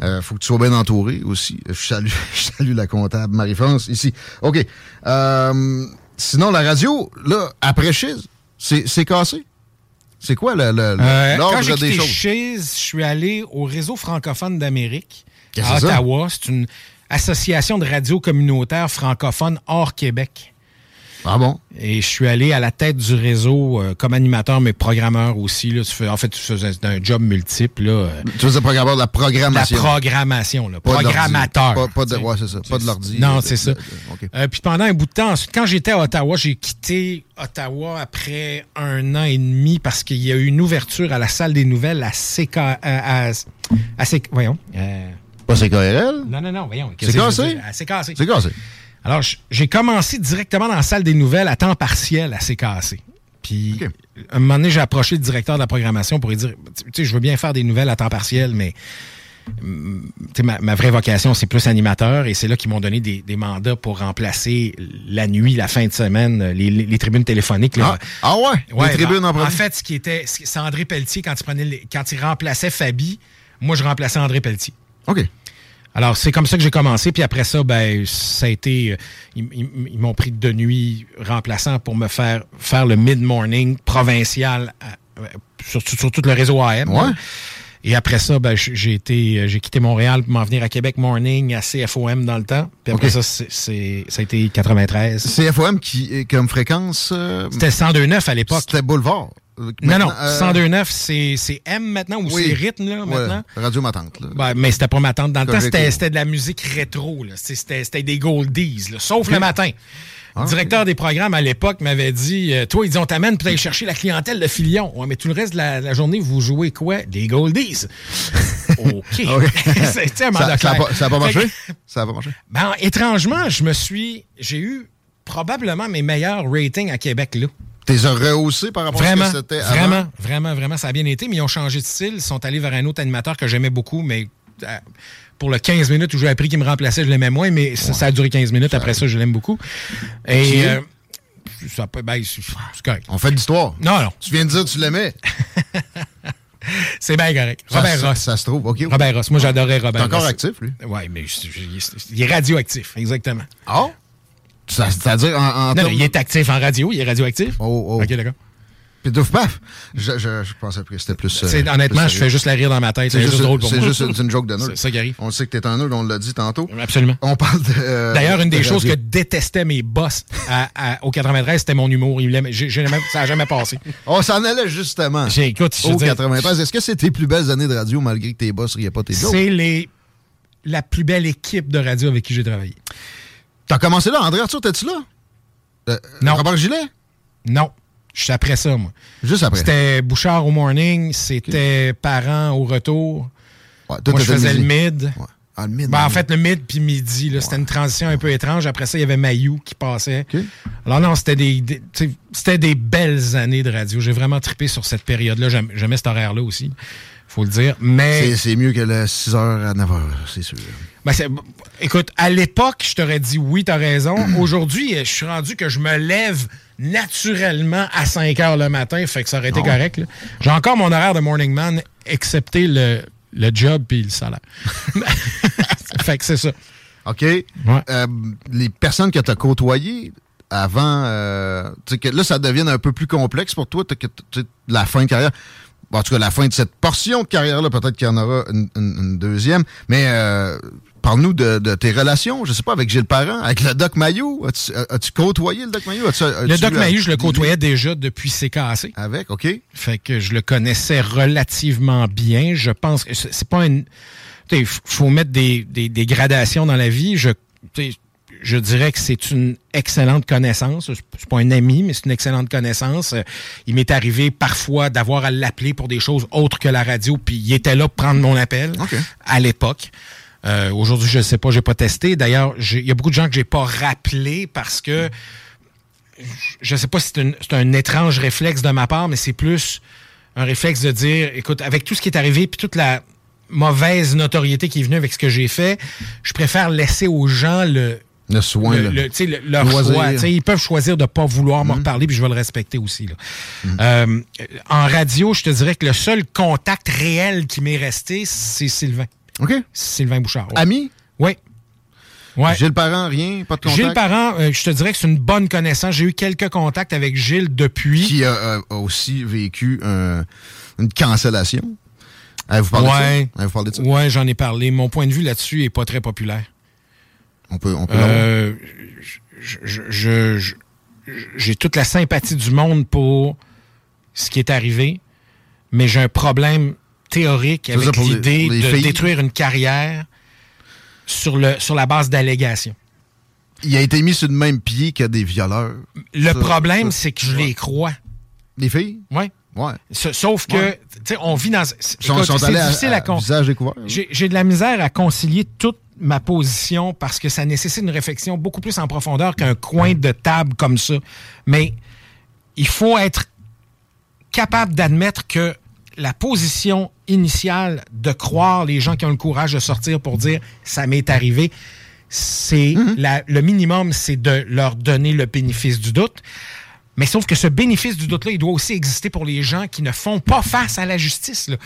Euh, faut que tu sois bien entouré aussi. Je salue, *laughs* je salue la comptable Marie-France ici. OK. Euh, sinon, la radio, là, après Chiz, c'est cassé. C'est quoi euh, l'ordre des choses? je suis allé au réseau francophone d'Amérique à Ottawa. C'est une association de radio communautaire francophone hors Québec. Ah bon? Et je suis allé à la tête du réseau euh, comme animateur, mais programmeur aussi. Là. en fait, tu faisais un job multiple. Là. Euh. Tu faisais programmeur de la programmation. La programmation, là. programmateur. Pas, de, ouais, c'est ça. Pas de l'ordi. Non, c'est ça. Euh, puis pendant un bout de temps, quand j'étais à Ottawa, j'ai quitté Ottawa après un an et demi parce qu'il y a eu une ouverture à la salle des nouvelles à CK... À, à, voyons. pas CKRL? Non, non, non, voyons. C'est cassé? C'est cassé. C'est cassé. Alors, j'ai commencé directement dans la salle des nouvelles à temps partiel à CKC. Puis, à un moment donné, j'ai approché le directeur de la programmation pour lui dire, tu sais, je veux bien faire des nouvelles à temps partiel, mais mm, ma, ma, vraie vocation, c'est plus animateur. Et c'est là qu'ils m'ont donné des, mandats pour remplacer la nuit, la fin de semaine, les, tribunes téléphoniques. Ah, ah, ouais? les tribunes en, en fait, ce qui était, c'est André Pelletier, quand il, prenait quand il remplaçait Fabi, moi, je remplaçais André Pelletier. OK. Alors, c'est comme ça que j'ai commencé. Puis après ça, ben, ça a été. Euh, ils, m'ont pris de nuit remplaçant pour me faire faire le mid-morning provincial euh, sur, sur, tout le réseau AM. Ouais. Et après ça, ben, j'ai été, euh, j'ai quitté Montréal pour m'en venir à Québec Morning, à CFOM dans le temps. Puis après ça, c'est, ça a été 93. CFOM qui, comme fréquence? C'était 102.9 à l'époque. C'était Boulevard. Non, non. 102.9, c'est M maintenant ou c'est rythme là, maintenant? Radio Matante. Là. mais c'était pas Matante. Dans le temps, c'était de la musique rétro. C'était des goldies, là, sauf le matin. Le ah, directeur des programmes à l'époque m'avait dit euh, Toi, ils disent on t'amène pour aller chercher la clientèle de Filion. Ouais, mais tout le reste de la, journée, vous jouez quoi? Des goldies. *laughs* OK. *laughs* C'était un ça, ça, a ça a pas marché? Ça a pas marché? Ben, étrangement, je me suis. J'ai eu probablement mes meilleurs ratings à Québec là. T'es rehaussé par rapport vraiment, à ce que c'était avant? Vraiment, vraiment, vraiment, ça a bien été, mais ils ont changé de style. Ils sont allés vers un autre animateur que j'aimais beaucoup, mais euh, pour le 15 minutes où j'ai appris qu'il me remplaçait, je l'aimais moins, mais ça, a duré 15 minutes. Après ça, je l'aime beaucoup. Et... Euh, ça peut, ben, c'est correct. On fait de l'histoire. Non, non. Tu viens de dire que tu l'aimais. *laughs* c'est bien correct. Robert Ross. Ça, se trouve, OK. Robert Ross. Moi, j'adorais Robert Ross. encore actif, lui? Oui, mais il est radioactif, exactement. Ah? C'est-à-dire en, Non, il est actif en radio, il est radioactif. Oh, oh. OK, d'accord. Puis douf paf! Je, je, je, pensais que c'était plus. Euh, honnêtement, je fais juste la rire dans ma tête. C'est juste, drôle pour moi. C'est juste une joke de nerd. C'est ça qui arrive. On sait que t'es un nerd, on l'a dit tantôt. Absolument. On parle de. Euh, D'ailleurs, une des choses que détestaient mes boss au 93, c'était mon humour. Il ça n'a jamais passé. On s'en allait justement. Écoute, au 93. Est-ce que c'est tes plus belles années de radio malgré que tes boss riaient pas tes jokes? C'est les la plus belle équipe de radio avec qui j'ai travaillé. T'as commencé là, André Arthur, t'es-tu là? Euh, non. Robert Gilet? Non. Je suis après ça, moi. Juste après. C'était Bouchard au morning, c'était Parents au retour. moi, je faisais le mid. Ah, le mid ben, en fait, le mid puis midi. C'était une transition un peu étrange. Après ça, il y avait Mayou qui passait. Alors non, c'était des, c'était des belles années de radio. J'ai vraiment trippé sur cette période-là. J'aimais cet horaire-là aussi faut le dire. Mais. C'est mieux que le 6h à 9h, c'est sûr. Ben écoute, à l'époque, je t'aurais dit oui, t'as raison. *clears throat* Aujourd'hui, je suis rendu que je me lève naturellement à 5 h le matin, fait que ça aurait été ah correct. J'ai encore mon horaire de morning man, excepté le, le job puis le salaire. *laughs* fait que c'est ça. OK? Euh, les personnes que tu as côtoyées avant, euh, que là, ça devient un peu plus complexe pour toi, que, la fin de carrière. en tout cas, la fin de cette portion de carrière-là, peut-être qu'il y en aura une, deuxième. Mais euh, parle-nous de, tes relations, je sais pas, avec Gilles Parent, avec le Doc Mayou. As-tu, côtoyé le Doc Mayou? le Doc Mayou, je le côtoyais déjà depuis CKC. Avec, OK. Fait que je le connaissais relativement bien. Je pense que c'est pas une il faut mettre des, des, gradations dans la vie. Je, je dirais que c'est une excellente connaissance. C'est pas un ami, mais c'est une excellente connaissance. Il m'est arrivé parfois d'avoir à l'appeler pour des choses autres que la radio, puis il était là pour prendre mon appel à l'époque. Euh, aujourd'hui, je ne sais pas, j'ai pas testé. D'ailleurs, il y a beaucoup de gens que j'ai pas rappelé parce que je ne sais pas si c'est un étrange réflexe de ma part, mais c'est plus un réflexe de dire, écoute, avec tout ce qui est arrivé, puis toute la, mauvaise notoriété qui est venue avec ce que j'ai fait, je préfère laisser aux gens le, le soin, le, leur choix. Ils peuvent choisir de ne pas vouloir me mhm. reparler, puis je vais le respecter aussi. Là. Mhm. Euh, en radio, je te dirais que le seul contact réel qui m'est resté, c'est Sylvain. OK. Sylvain Bouchard. Ami? Oui. Ouais. Gilles Parent, rien? Pas de contact? Gilles Parent, euh, je te dirais que c'est une bonne connaissance. J'ai eu quelques contacts avec Gilles depuis. Qui a, aussi vécu une cancellation? Avez-vous parlé ouais. de ça? parlé de ça? Ouais, j'en ai parlé. Mon point de vue là-dessus est pas très populaire. On peut, on peut euh, j'ai toute la sympathie du monde pour ce qui est arrivé, mais j'ai un problème théorique avec l'idée de détruire une carrière sur, le, sur la base d'allégations. Il a été mis sur le même pied que des violeurs. Le problème, c'est que je les crois. Les filles? Oui. Ouais. Sauf que, tu sais, on vit dans. C'est difficile à, à, J'ai de la misère à concilier toute ma position parce que ça nécessite une réflexion beaucoup plus en profondeur qu'un coin de table comme ça. Mais il faut être capable d'admettre que la position initiale de croire les gens qui ont le courage de sortir pour dire ça m'est arrivé, c'est mm-hmm. le minimum, c'est de leur donner le bénéfice du doute. Mais sauf que ce bénéfice du doute-là, il doit aussi exister pour les gens qui ne font pas face à la justice. Là.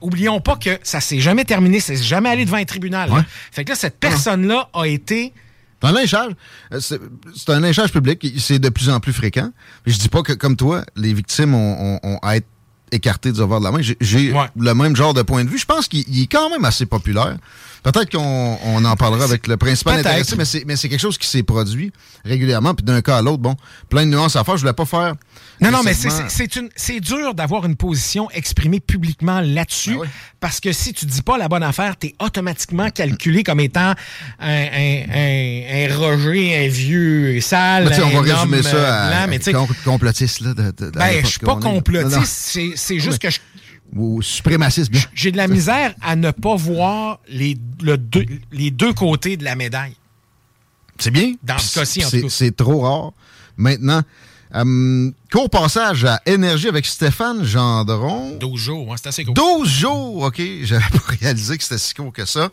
oublions pas que ça s'est jamais terminé, c'est jamais allé devant un tribunal. Fait que là, cette personne-là a été un lynchage. Euh, c'est un lynchage public. C'est de plus en plus fréquent. Je dis pas que, comme toi, les victimes ont, ont, à être écartées du revoir de la main. J'ai le même genre de point de vue. Je pense qu'il est quand même assez populaire. Peut-être qu'on on en parlera avec le principal intéressé, mais c'est quelque chose qui s'est produit régulièrement. Puis d'un cas à l'autre, bon, plein de nuances à faire. Je voulais pas faire. Non, non, mais c'est dur d'avoir une position exprimée publiquement là-dessus. Ben parce que si tu dis pas la bonne affaire, tu es automatiquement calculé comme étant un, un, un, Roger, un vieux sale. Ben, on va résumer ça à complotiste. Là, de, de, ben, je suis pas complotiste. C'est juste que je ou suprémaciste. J'ai de la misère à ne pas voir les, le deux, les deux côtés de la médaille. C'est bien. Dans ce cas-ci, en tout cas. C'est trop rare. Maintenant, euh, court passage à Énergie avec Stéphane Gendron. 12 jours, hein, c'est assez court. 12 jours, OK. *laughs* J'avais pas réalisé que c'était si court que ça.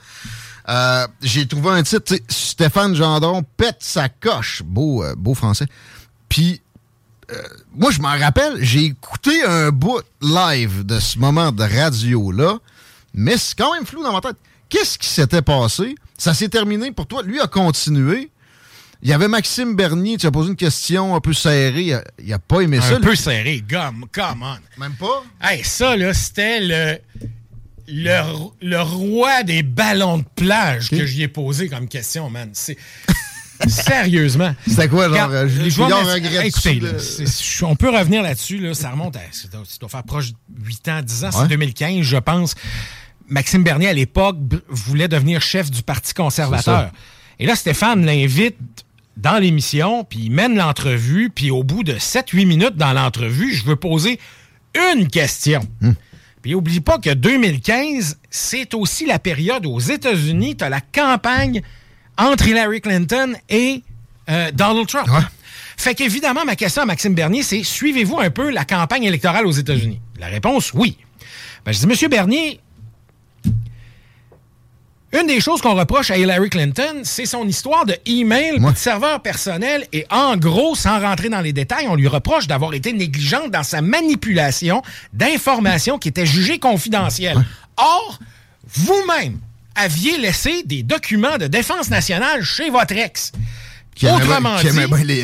Euh, j'ai trouvé un titre, Stéphane Gendron pète sa coche. Beau, euh, beau français. Puis euh, moi, je m'en rappelle, j'ai écouté un bout live de ce moment de radio-là, mais c'est quand même flou dans ma tête. Qu'est-ce qui s'était passé? Ça s'est terminé pour toi. Lui a continué. Il y avait Maxime Bernier, tu as posé une question un peu serrée. Il a, pas aimé ça. Un peu serré, come, come on. Même pas? Hey, ça, là, c'était le, le, roi des ballons de plage que j'y ai posé comme question, man. C'est. Sérieusement. C'était quoi, genre, euh, je l'ai Écoutez, on peut revenir là-dessus, là, ça remonte à, ça doit, faire proche de 8 ans, 10 ans, c'est 2015, je pense. Maxime Bernier, à l'époque, voulait devenir chef du Parti conservateur. Et là, Stéphane l'invite dans l'émission, puis il mène l'entrevue, puis au bout de 7-8 minutes dans l'entrevue, je veux poser une question. Hmm. Puis oublie pas que 2015, c'est aussi la période aux États-Unis, tu as la campagne entre Hillary Clinton et euh, Donald Trump. Fait qu'évidemment, ma question à Maxime Bernier, c'est suivez-vous un peu la campagne électorale aux États-Unis? La réponse, oui. Ben, je dis, Monsieur Bernier, une des choses qu'on reproche à Hillary Clinton, c'est son histoire de email de serveur personnel. Et en gros, sans rentrer dans les détails, on lui reproche d'avoir été négligente dans sa manipulation d'informations qui étaient jugées confidentielles. Or, vous-même, aviez laissé des documents de défense nationale chez votre ex. Qui autrement dit, les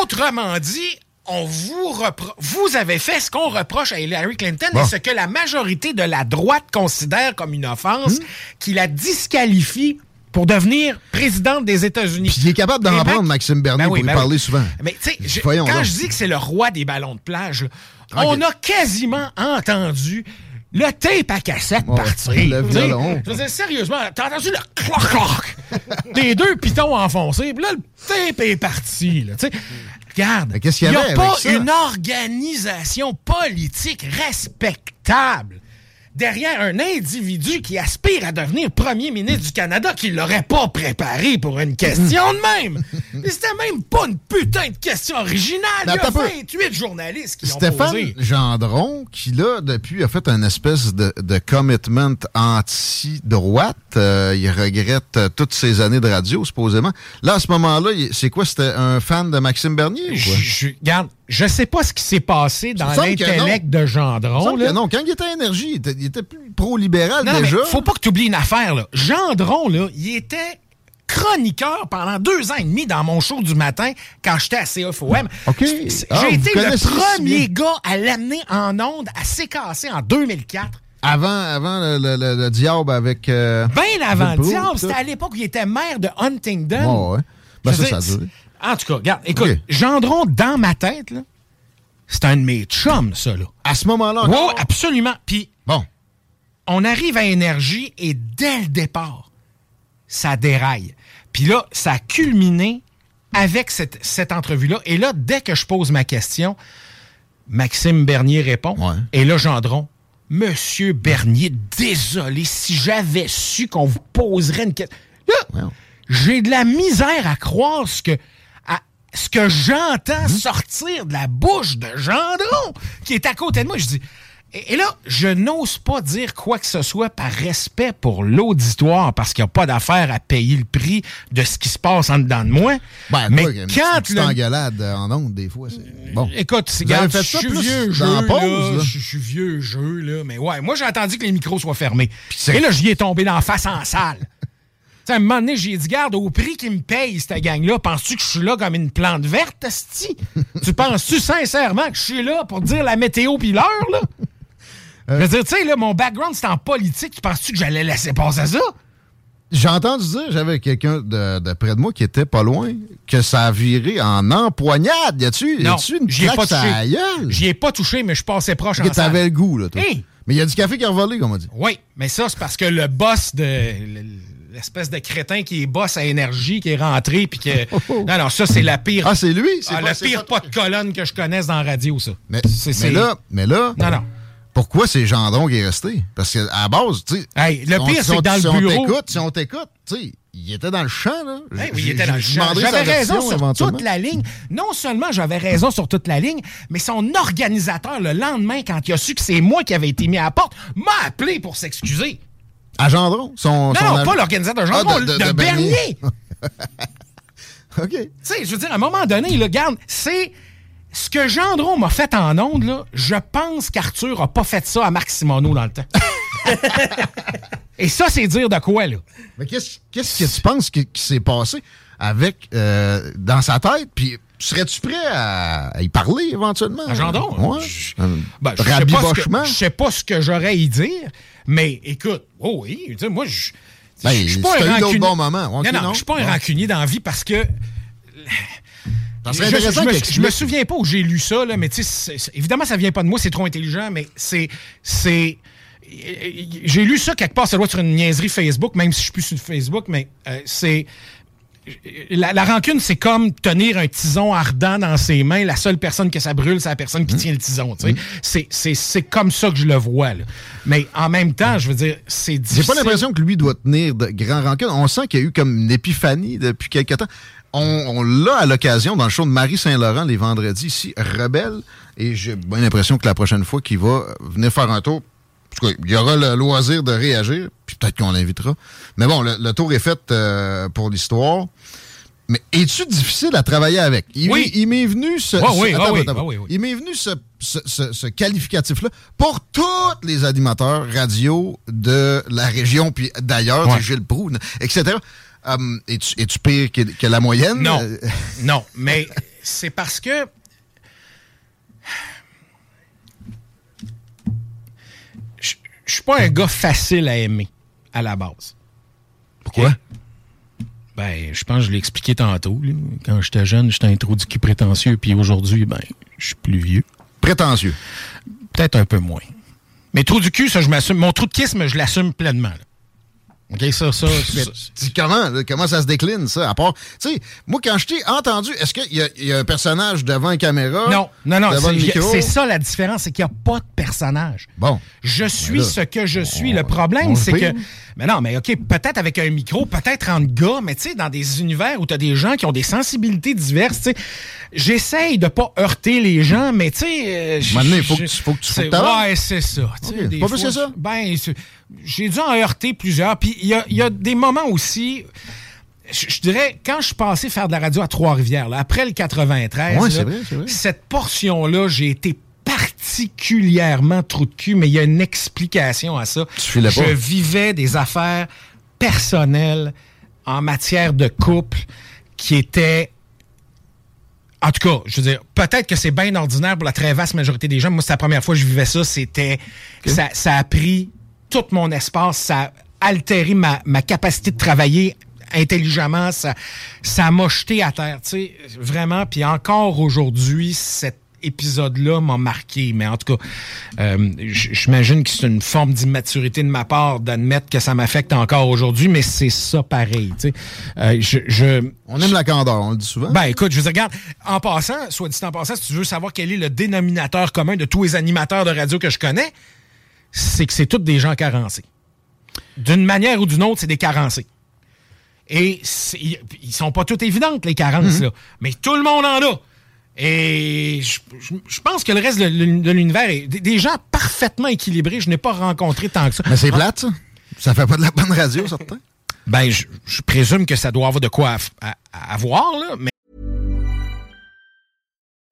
Autrement dit, on vous vous avez fait ce qu'on reproche à Hillary Clinton et ce que la majorité de la droite considère comme une offense hmm? qui la disqualifie pour devenir présidente des États-Unis. Puis il est capable d'en prendre, Maxime Bernier, ben pour y ben parler souvent. Mais tu sais, quand je dis que c'est le roi des ballons de plage, on a quasiment entendu le tape à cassette partir. Le violon. Je veux dire, sérieusement, t'as entendu le cloc-cloc des deux pitons enfoncés, puis là, le tape est parti. Là, regarde, il n'y a, pas une organisation politique respectable derrière un individu qui aspire à devenir premier ministre du Canada qui l'aurait pas préparé pour une question de même. *laughs* C'était même pas une putain de question originale. Il y a 28 journalistes qui Stéphane l'ont posé. Gendron, qui là, depuis, a fait un espèce de, de commitment anti-droite. Euh, il regrette euh, toutes ses années de radio, supposément. Là, à ce moment-là, c'est quoi? C'était un fan de Maxime Bernier ou quoi? Je, regarde, je sais pas ce qui s'est passé dans l'intellect de Gendron. Là. non, quand il était à Énergie, il était, plus pro-libéral déjà. Mais faut pas que tu oublies une affaire. Là. Gendron, là, il était chroniqueur pendant deux ans et demi dans mon show du matin quand j'étais à CFOM. OK. Ah, J'ai été le premier gars à l'amener en onde à CKC en 2004. Avant, avant le, diable avec. Euh, Bien avant le diable. C'était à l'époque où il était maire de Huntingdon. Oh, ouais. Ben, ça, ça en tout cas, regarde, écoute, Gendron, dans ma tête, là, c'est un de mes chums, ça, là. À ce moment-là, Oui, absolument. Puis, bon, on arrive à Énergie et dès le départ, ça déraille. Puis là, ça a culminé avec cette, cette entrevue-là. Et là, dès que je pose ma question, Maxime Bernier répond. Et là, Gendron, Monsieur Bernier, désolé, si j'avais su qu'on vous poserait une question. Là, j'ai de la misère à croire ce que ce que j'entends mhm. sortir de la bouche de Gendron, qui est à côté de moi. Je dis, et, là, je n'ose pas dire quoi que ce soit par respect pour l'auditoire, parce qu'il n'y a pas d'affaire à payer le prix de ce qui se passe en dedans de moi. Ben, mais quand tu engueulade en ondes, des fois, c'est bon. Écoute, c'est je suis vieux jeu, là, je suis vieux jeu, là, mais ouais, moi j'ai attendu que les micros soient fermés. Et là, j'y ai tombé dans face en salle à un moment donné, j'ai dit, garde, au prix qu'ils me payent, cette gang-là, penses-tu que je suis là comme une plante verte, Asti? *laughs* tu penses-tu sincèrement que je suis là pour dire la météo pis l'heure, là? Euh. Je veux dire, tu sais, là, mon background, c'est en politique. Penses-tu que j'allais laisser passer ça? J'ai entendu dire, j'avais quelqu'un de, près de moi qui était pas loin, que ça a viré en empoignade. Y a-tu une j'y ai pas touché. J'y ai pas touché, mais je passais proche en t'avais le goût, là, toi. Mais il y a du café qui a volé, comme on dit. Oui, mais ça, c'est parce que le boss de l'espèce de crétin qui est boss à énergie, qui est rentré, puis que. *laughs* Non, non, ça, c'est la pire. Ah, c'est lui? C'est ah, le pire pas de colonne que je connaisse dans la radio, ça. Mais, mais là, mais là. Non, non. Pourquoi c'est Gendron qui est resté? Parce qu'à la base, tu sais. Hey, le pire, c'est que dans le bureau. si on t'écoute, tu sais, il était dans le champ, là. oui, il était dans le champ. J'avais raison sur toute la ligne. Non seulement j'avais raison sur toute la ligne, mais son organisateur, le lendemain, quand il a su que c'est moi qui avais été mis à la porte, m'a appelé pour s'excuser. À Gendron? Son, non, non, pas l'organisateur ah, Gendron, de, Bernier. *laughs* OK. Tu sais, je veux dire, à un moment donné, là, regarde, c'est ce que Gendron m'a fait en ondes, là, je pense qu'Arthur a pas fait ça à Marc Simoneau dans le temps. *laughs* Et ça, c'est dire de quoi, là? Mais qu'est-ce que tu penses qui, s'est passé avec, euh, dans sa tête? Puis serais-tu prêt à, y parler éventuellement? À Gendron? Ouais. Je, ben, je, sais pas ce que, je sais pas ce que j'aurais à y dire, mais écoute, oh oui, moi, je. Ben, je suis pas un rancunier. Bon moment. non, non, je suis pas un rancunier dans la vie parce que. Je, me, souviens pas où j'ai lu ça, là, mais tu sais, évidemment, ça vient pas de moi, c'est trop intelligent, mais c'est. c'est j'ai lu ça quelque part, ça doit être sur une niaiserie Facebook, même si je suis plus sur Facebook, mais euh, c'est la, rancune, c'est comme tenir un tison ardent dans ses mains. La seule personne que ça brûle, c'est la personne qui mmh. tient le tison. Mmh. C'est comme ça que je le vois. Mais en même temps, je veux dire, c'est difficile. J'ai pas l'impression que lui doit tenir de grands rancunes. On sent qu'il y a eu comme une épiphanie depuis quelque temps. On, l'a à l'occasion dans le show de Marie Saint-Laurent les vendredis ici, Rebelle. Et j'ai bien l'impression que la prochaine fois qu'il va venir faire un tour, il y aura le loisir de réagir, puis peut-être qu'on l'invitera. Mais bon, le, tour est fait euh, pour l'histoire. Mais es-tu difficile à travailler avec? Il, Oui. il m'est venu ce. Il m'est venu ce, ce- ce- ce qualificatif-là pour tous les animateurs radio de la région, puis d'ailleurs, Ouais. du Gilles Proulx, etc. Hum, es-tu, es-tu pire que, que la moyenne? Non. Euh, *laughs* Non, mais c'est parce que. Je suis pas un gars facile à aimer à la base. Pourquoi? Ben, je pense que je l'ai expliqué tantôt. là. Quand j'étais jeune, j'étais un trou du cul prétentieux, puis aujourd'hui, ben, je suis plus vieux. Prétentieux. Peut-être un peu moins. Mais trou du cul, ça, je m'assume. Mon trou de kisme, je l'assume pleinement. là. OK, ça, ça, comment, là, comment ça se décline, ça? À part, tu sais, moi, quand je t'ai entendu, est-ce qu'il y, y a un personnage devant une caméra? Non, non, non, c'est ça la différence, c'est qu'il n'y a pas de personnage. Bon. Je suis là, ce que je suis. on- le problème, c'est que. Mais non, mais OK, peut-être avec un micro, peut-être entre gars, mais tu sais, dans des univers où tu as des gens qui ont des sensibilités diverses, tu sais, j'essaye de pas heurter les gens, mais tu sais. euh, Maintenant, il faut que tu- faut que tu-. Ouais, c'est ça. tu sais, OK, des pas plus fois, que ça? Ben, j'ai dû en heurter plusieurs. Puis il y a, il y a des moments aussi. Je, je dirais, quand je passé faire de la radio à Trois-Rivières, après le 93, Ouais, là, c'est vrai, c'est vrai. cette portion-là, j'ai été particulièrement trou de cul, mais il y a une explication à ça. Tu pas. Je vivais des affaires personnelles en matière de couple qui étaient en tout cas, je veux dire, peut-être que c'est bien ordinaire pour la très vaste majorité des gens. Moi, c'est la première fois que je vivais ça. C'était. Ça, ça a pris tout mon espace. Ça a altéré ma, ma capacité de travailler intelligemment. Ça ça m'a jeté à terre, tu sais, vraiment. Puis encore aujourd'hui, cet épisode-là m'a marqué. Mais en tout cas, euh, j'imagine que c'est une forme d'immaturité de ma part d'admettre que ça m'affecte encore aujourd'hui, mais c'est ça pareil, tu sais. Euh, je, je, On aime la candeur, on le dit souvent. ben écoute, je veux dire, regarde, en passant, soit dit en passant, si tu veux savoir quel est le dénominateur commun de tous les animateurs de radio que je connais, c'est que c'est tous des gens carencés. D'une manière ou d'une autre, c'est des carencés. Et ils sont pas toutes évidentes, les carences, là. Mais tout le monde en a. Et je, je- je pense que le reste de, l'uni- de l'univers est des, gens parfaitement équilibrés. Je n'ai pas rencontré tant que ça. Mais c'est plate, ça. Ça fait pas de la bonne radio, *laughs* certain. Ben, je, je présume que ça doit avoir de quoi avoir, là. Mais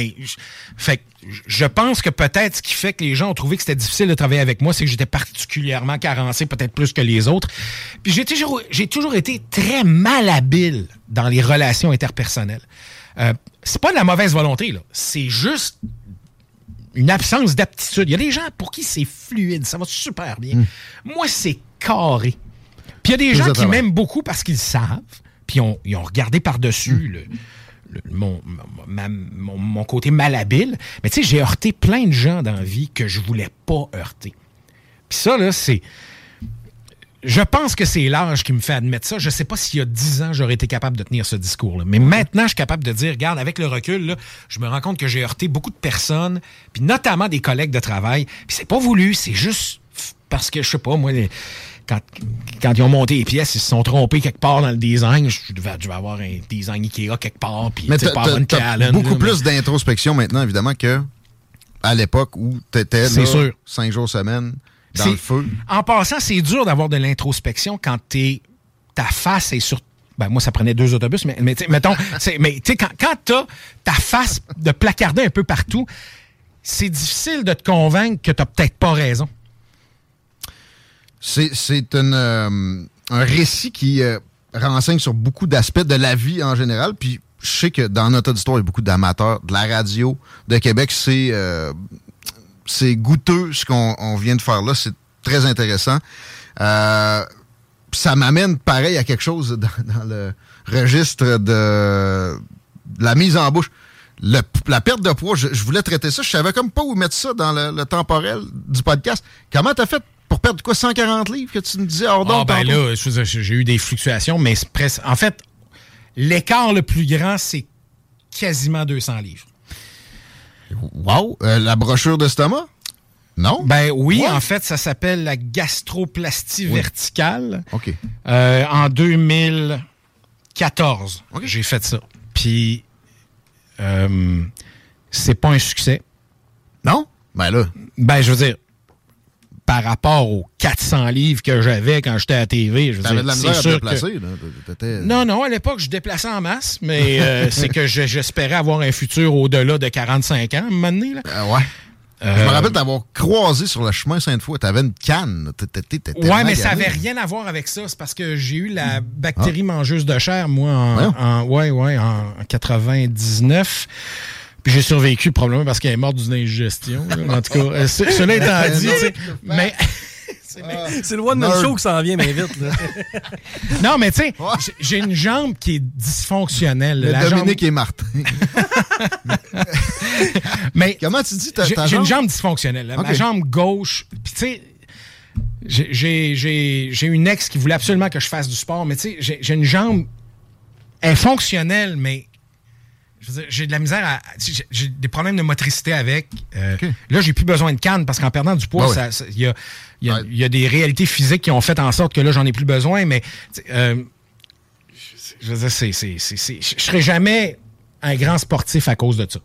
Et je- Fait que je pense que peut-être ce qui fait que les gens ont trouvé que c'était difficile de travailler avec moi, c'est que j'étais particulièrement carencé, peut-être plus que les autres. Puis j'ai toujours, j'ai toujours été très malhabile dans les relations interpersonnelles. Euh, c'est pas de la mauvaise volonté, là. C'est juste une absence d'aptitude. Il y a des gens pour qui c'est fluide, ça va super bien. Moi, c'est carré. Puis il y a des gens qui m'aiment beaucoup parce qu'ils savent, puis ils ont, ils ont regardé par-dessus le, mon, mon, mon côté malhabile. Mais tu sais, j'ai heurté plein de gens dans la vie que je voulais pas heurter. Puis ça, là, c'est... Je pense que c'est l'âge qui me fait admettre ça. Je sais pas s'il y a 10 ans, j'aurais été capable de tenir ce discours-là. Mais maintenant, je suis capable de dire, regarde, avec le recul, je me rends compte que j'ai heurté beaucoup de personnes, puis notamment des collègues de travail. Puis c'est pas voulu, c'est juste parce que, je sais pas, moi, quand, quand ils ont monté les pièces, ils se sont trompés quelque part dans le design. Je devais, je devais avoir un design Ikea quelque part, puis Mais t'as pas t'as- beaucoup là, mais- plus d'introspection maintenant, évidemment, que à l'époque où t'étais C'est là, sûr. cinq jours semaine dans C'est- le feu. En passant, c'est dur d'avoir de l'introspection quand t'es, ta face est sur. Ben, moi, ça prenait deux autobus, mais, mais mettons, *laughs* c'est- mais tu quand, quand t'as ta face de placardée un peu partout, c'est difficile de te convaincre que t'as peut-être pas raison. C'est euh, un récit qui, euh, renseigne sur beaucoup d'aspects de la vie en général. Puis je sais que dans notre auditoire, il y a beaucoup d'amateurs de la radio de Québec. C'est euh, goûteux ce qu'on on vient de faire là. C'est très intéressant. Euh, ça m'amène pareil à quelque chose dans, le registre de, la mise en bouche. La perte de poids, je, voulais traiter ça. Je savais comme pas où mettre ça dans le temporel du podcast. Comment t'as fait pour perdre quoi 140 livres que tu me disais hors Ah, d'onde ben tantôt? là, je veux dire, j'ai eu des fluctuations, mais c'est presque. En fait, l'écart le plus grand, c'est quasiment 200 livres. Wow! Euh, la brochure d'estomac? Non? Ben oui, Ouais. en fait, ça s'appelle la gastroplastie verticale. OK. Euh, en 2014, j'ai fait ça. Puis, euh, c'est pas un succès. Non? Ben là, Ben, je veux dire, par rapport aux 400 livres que j'avais quand j'étais à TV, je t'avais de la misère à te sûr que- déplacer. là. T'étais- Non, non, à l'époque, je déplaçais en masse, mais euh, *laughs* c'est que je- j'espérais avoir un futur au-delà de 45 ans, à un moment donné, là. Euh, ouais. Je me rappelle t'avoir croisé sur le chemin Sainte-Foy. T'avais une canne. T'étais- Ouais, mais ça avait rien à voir avec ça. C'est parce que j'ai eu la bactérie mangeuse de chair, moi, en, ouais, ouais, en 99. Puis j'ai survécu probablement parce qu'elle est morte d'une indigestion. là. En tout cas, euh, ce- cela étant *laughs* dit, tu sais, mais C'est *laughs* le one-man Nerd. show qui s'en vient, mais vite. là. *laughs* non, mais tu sais, j'ai- une jambe qui est dysfonctionnelle. Le La jambe- Dominique et Martin. mais Comment tu dis ta, J'ai ta j'ai une jambe? jambe dysfonctionnelle. là. Ma jambe gauche. Puis, tu sais, j'ai- j'ai j'ai- j'ai une ex qui voulait absolument que je fasse du sport, mais tu sais, j'ai j'ai une jambe. Elle est fonctionnelle, mais. J'ai de la misère à. j'ai- des problèmes de motricité avec. Euh. Là, j'ai plus besoin de canne parce qu'en perdant du poids, ça- il y, a, il y a- Ouais. il y a des réalités physiques qui ont fait en sorte que là, j'en ai plus besoin, mais. euh, je- veux dire, c'est- c'est- c'est- c'est- je serai jamais un grand sportif à cause de ça.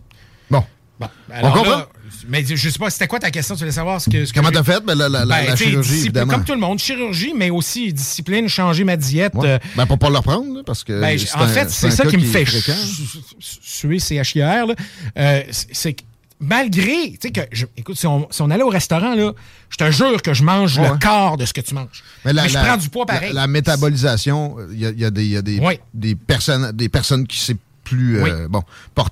Bon. Bon, alors comprend? là, mais je sais pas, c'était quoi ta question? Tu voulais savoir ce que. ce que Comment j'ai- t'as fait? Ben, la, la- la- Ben, la chirurgie, évidemment. Comme tout le monde, chirurgie, mais aussi discipline, changer ma diète. Ouais. euh, Ben, pour pas le reprendre, parce que. ben, en un- fait, c'est ça qui me fait suer CHIR. là. Euh, c'est que malgré, tu sais que, je- écoute, si on, si on allait au restaurant, là, je te jure que je mange Ouais. le quart de ce que tu manges. Mais, la- je la- prends du poids la- pareil. La, métabolisation, il y a, y a des, il y a des, Oui. des, personnes, des personnes qui c'est plus Oui. euh, bon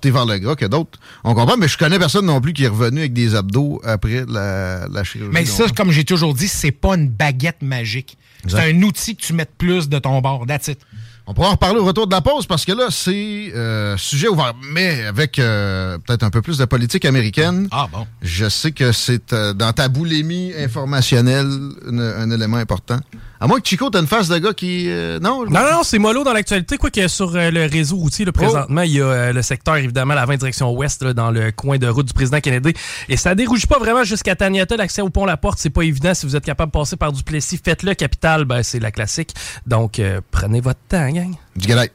vers le gras que d'autres. On comprend, mais je connais personne non plus qui est revenu avec des abdos après la, la chirurgie. Mais ça, comme j'ai toujours dit, c'est pas une baguette magique. C'est un outil que tu mets plus de ton bord. That's it. On pourra en reparler au retour de la pause parce que là, c'est euh, sujet ouvert, mais avec euh, peut-être un peu plus de politique américaine. Ah bon. Je sais que c'est euh, dans ta boulimie informationnelle un élément important. À moins que Chico, t'as une face de gars qui... euh, non? Non, non, c'est mollo dans l'actualité. Quoi que sur euh, le réseau routier, là, présentement, il y a euh, le secteur, évidemment, la 20 direction ouest, là, dans le coin de route du président Kennedy. Et ça dérougit pas vraiment jusqu'à Taniata. L'accès au pont La Porte, c'est pas évident. Si vous êtes capable de passer par Duplessis, faites-le. Capitale, ben, c'est la classique. Donc, prenez votre temps, gang. Du galaï.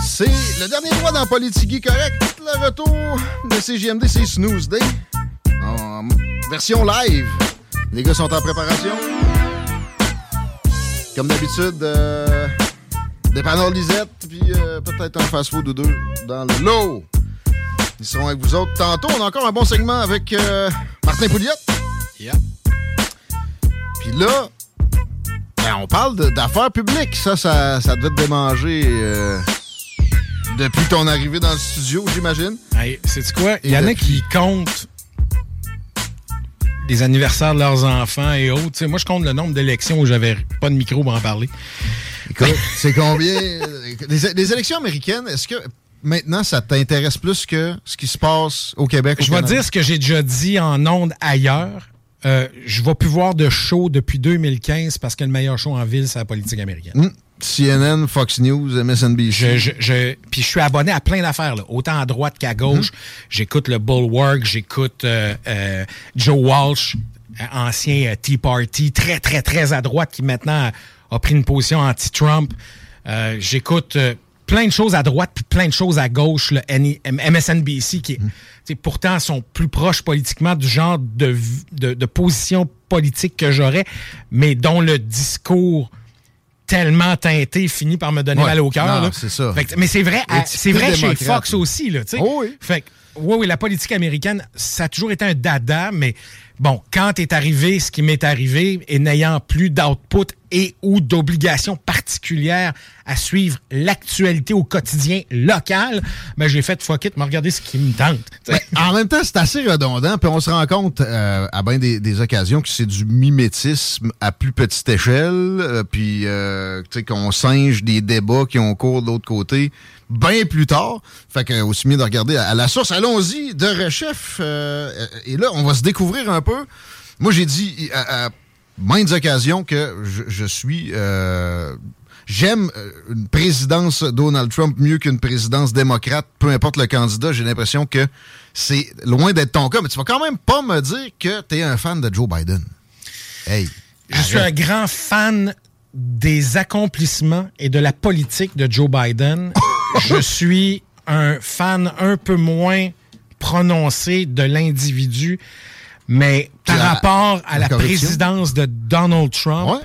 C'est le dernier droit dans Politigui correct. Le retour de CGMD, c'est Snooze Day. En version live. Les gars sont en préparation. Comme d'habitude, euh, dépanneur Lisette, puis euh, peut-être un fast-food ou deux dans le lot. Ils seront avec vous autres. Tantôt, on a encore un bon segment avec euh, Martin Pouliot. Yep. Puis là, ben, on parle d'affaires publiques. Ça, ça, ça devait te démanger euh, depuis ton arrivée dans le studio, j'imagine. Hey, sais-tu quoi? Il y Et en a qui comptent les anniversaires de leurs enfants et autres. Moi, je compte le nombre d'élections où j'avais pas de micro pour en parler. Écoute, c'est combien... Les, les élections américaines, est-ce que maintenant, ça t'intéresse plus que ce qui se passe au Québec? au Je vais dire ce que j'ai déjà dit en ondes ailleurs. Euh, je vais plus voir de show depuis 2015 parce que le meilleur show en ville, c'est la politique américaine. Hmm. CNN, Fox News, MSNBC. Je, je, je- puis je suis abonné à plein d'affaires, là, autant à droite qu'à gauche. J'écoute le Bulwark, j'écoute euh, euh, Joe Walsh, euh, ancien Tea Party, très, très, très à droite, qui maintenant a, pris une position anti-Trump. Euh, j'écoute plein de choses à droite, puis plein de choses à gauche, le MSNBC, qui sais, pourtant sont plus proches politiquement du genre de, de, de position politique que j'aurais, mais dont le discours tellement teinté finit par me donner Ouais. mal au cœur. C'est ça. Fait que- mais c'est vrai, c'est vrai chez Fox aussi, là, tu sais. Oh oui. Fait que, ouais, oui, la politique américaine, ça a toujours été un dada, mais Bon, quand est arrivé ce qui m'est arrivé et n'ayant plus d'output et ou d'obligations particulières à suivre l'actualité au quotidien local, ben j'ai fait fuck it, me regarder ce qui me tente. *laughs* En même temps, c'est assez redondant, puis on se rend compte euh, à bien des, occasions que c'est du mimétisme à plus petite échelle, euh, puis euh, qu'on singe des débats qui ont cours de l'autre côté bien plus tard. Fait que aussi mieux de regarder à, la source. Allons-y de rechef. et là, on va se découvrir un peu. Moi, j'ai dit maintes occasions que je, je suis j'aime une présidence Donald Trump mieux qu'une présidence démocrate, peu importe le candidat. J'ai l'impression que c'est loin d'être ton cas, mais tu vas quand même pas me dire que tu es un fan de Joe Biden. Hey. Je suis un grand fan des accomplissements et de la politique de Joe Biden. *laughs* je suis un fan un peu moins prononcé de l'individu, mais par rapport à la, présidence de Donald Trump,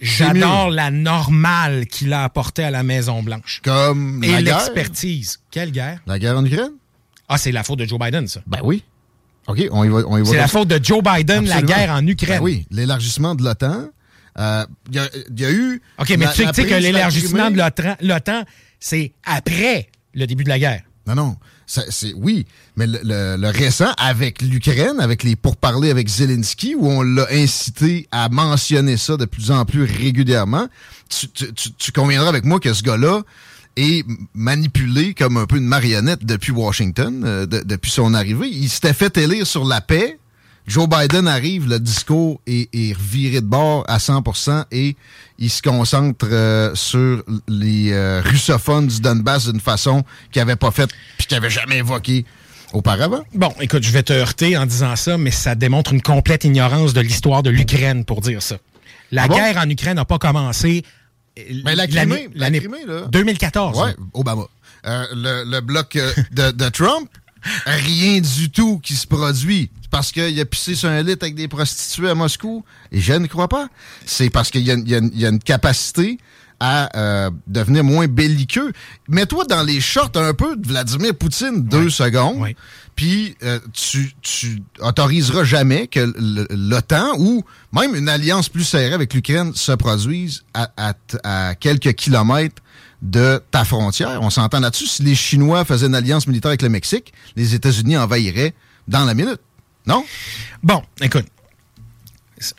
j'adore la normale qu'il a apportée à la Maison-Blanche. Comme Et l'expertise. Quelle guerre? La guerre en Ukraine? Ah, c'est la faute de Joe Biden, ça. Ben oui. OK, on y va. C'est la faute de Joe Biden, la guerre en Ukraine. Ben oui, l'élargissement de l'OTAN. Il euh, y, a eu. OK, mais tu sais que l'élargissement de l'OTAN, c'est après le début de la guerre. Non, non. C'est, oui, mais le, récent avec l'Ukraine, avec les pourparlers avec Zelensky, où on l'a incité à mentionner ça de plus en plus régulièrement, tu, conviendras avec moi que ce gars-là, et manipulé comme un peu une marionnette depuis Washington, euh, depuis son arrivée. Il s'était fait élire sur la paix. Joe Biden arrive, le discours est, est reviré de bord à 100% et il se concentre euh, sur les euh, russophones du Donbass d'une façon qu'il n'avait pas faite puis qu'il n'avait jamais évoqué auparavant. Bon, écoute, je vais te heurter en disant ça, mais ça démontre une complète ignorance de l'histoire de l'Ukraine pour dire ça. La ah guerre en Ukraine n'a pas commencé mais la Crimée, l'année 2014. Ouais, Obama. Euh, le, bloc euh, de, Trump, rien du tout qui se produit. Parce qu'il a pissé sur un lit avec des prostituées à Moscou. Et je ne crois pas. C'est parce qu'il y, a une capacité à euh, devenir moins belliqueux. Mets-toi dans les shorts un peu de Vladimir Poutine deux secondes. Puis tu, tu autoriseras jamais que l'OTAN ou même une alliance plus serrée avec l'Ukraine se produise à, quelques kilomètres de ta frontière. On s'entend là-dessus. Si les Chinois faisaient une alliance militaire avec le Mexique, les États-Unis envahiraient dans la minute. Non? Bon, écoute,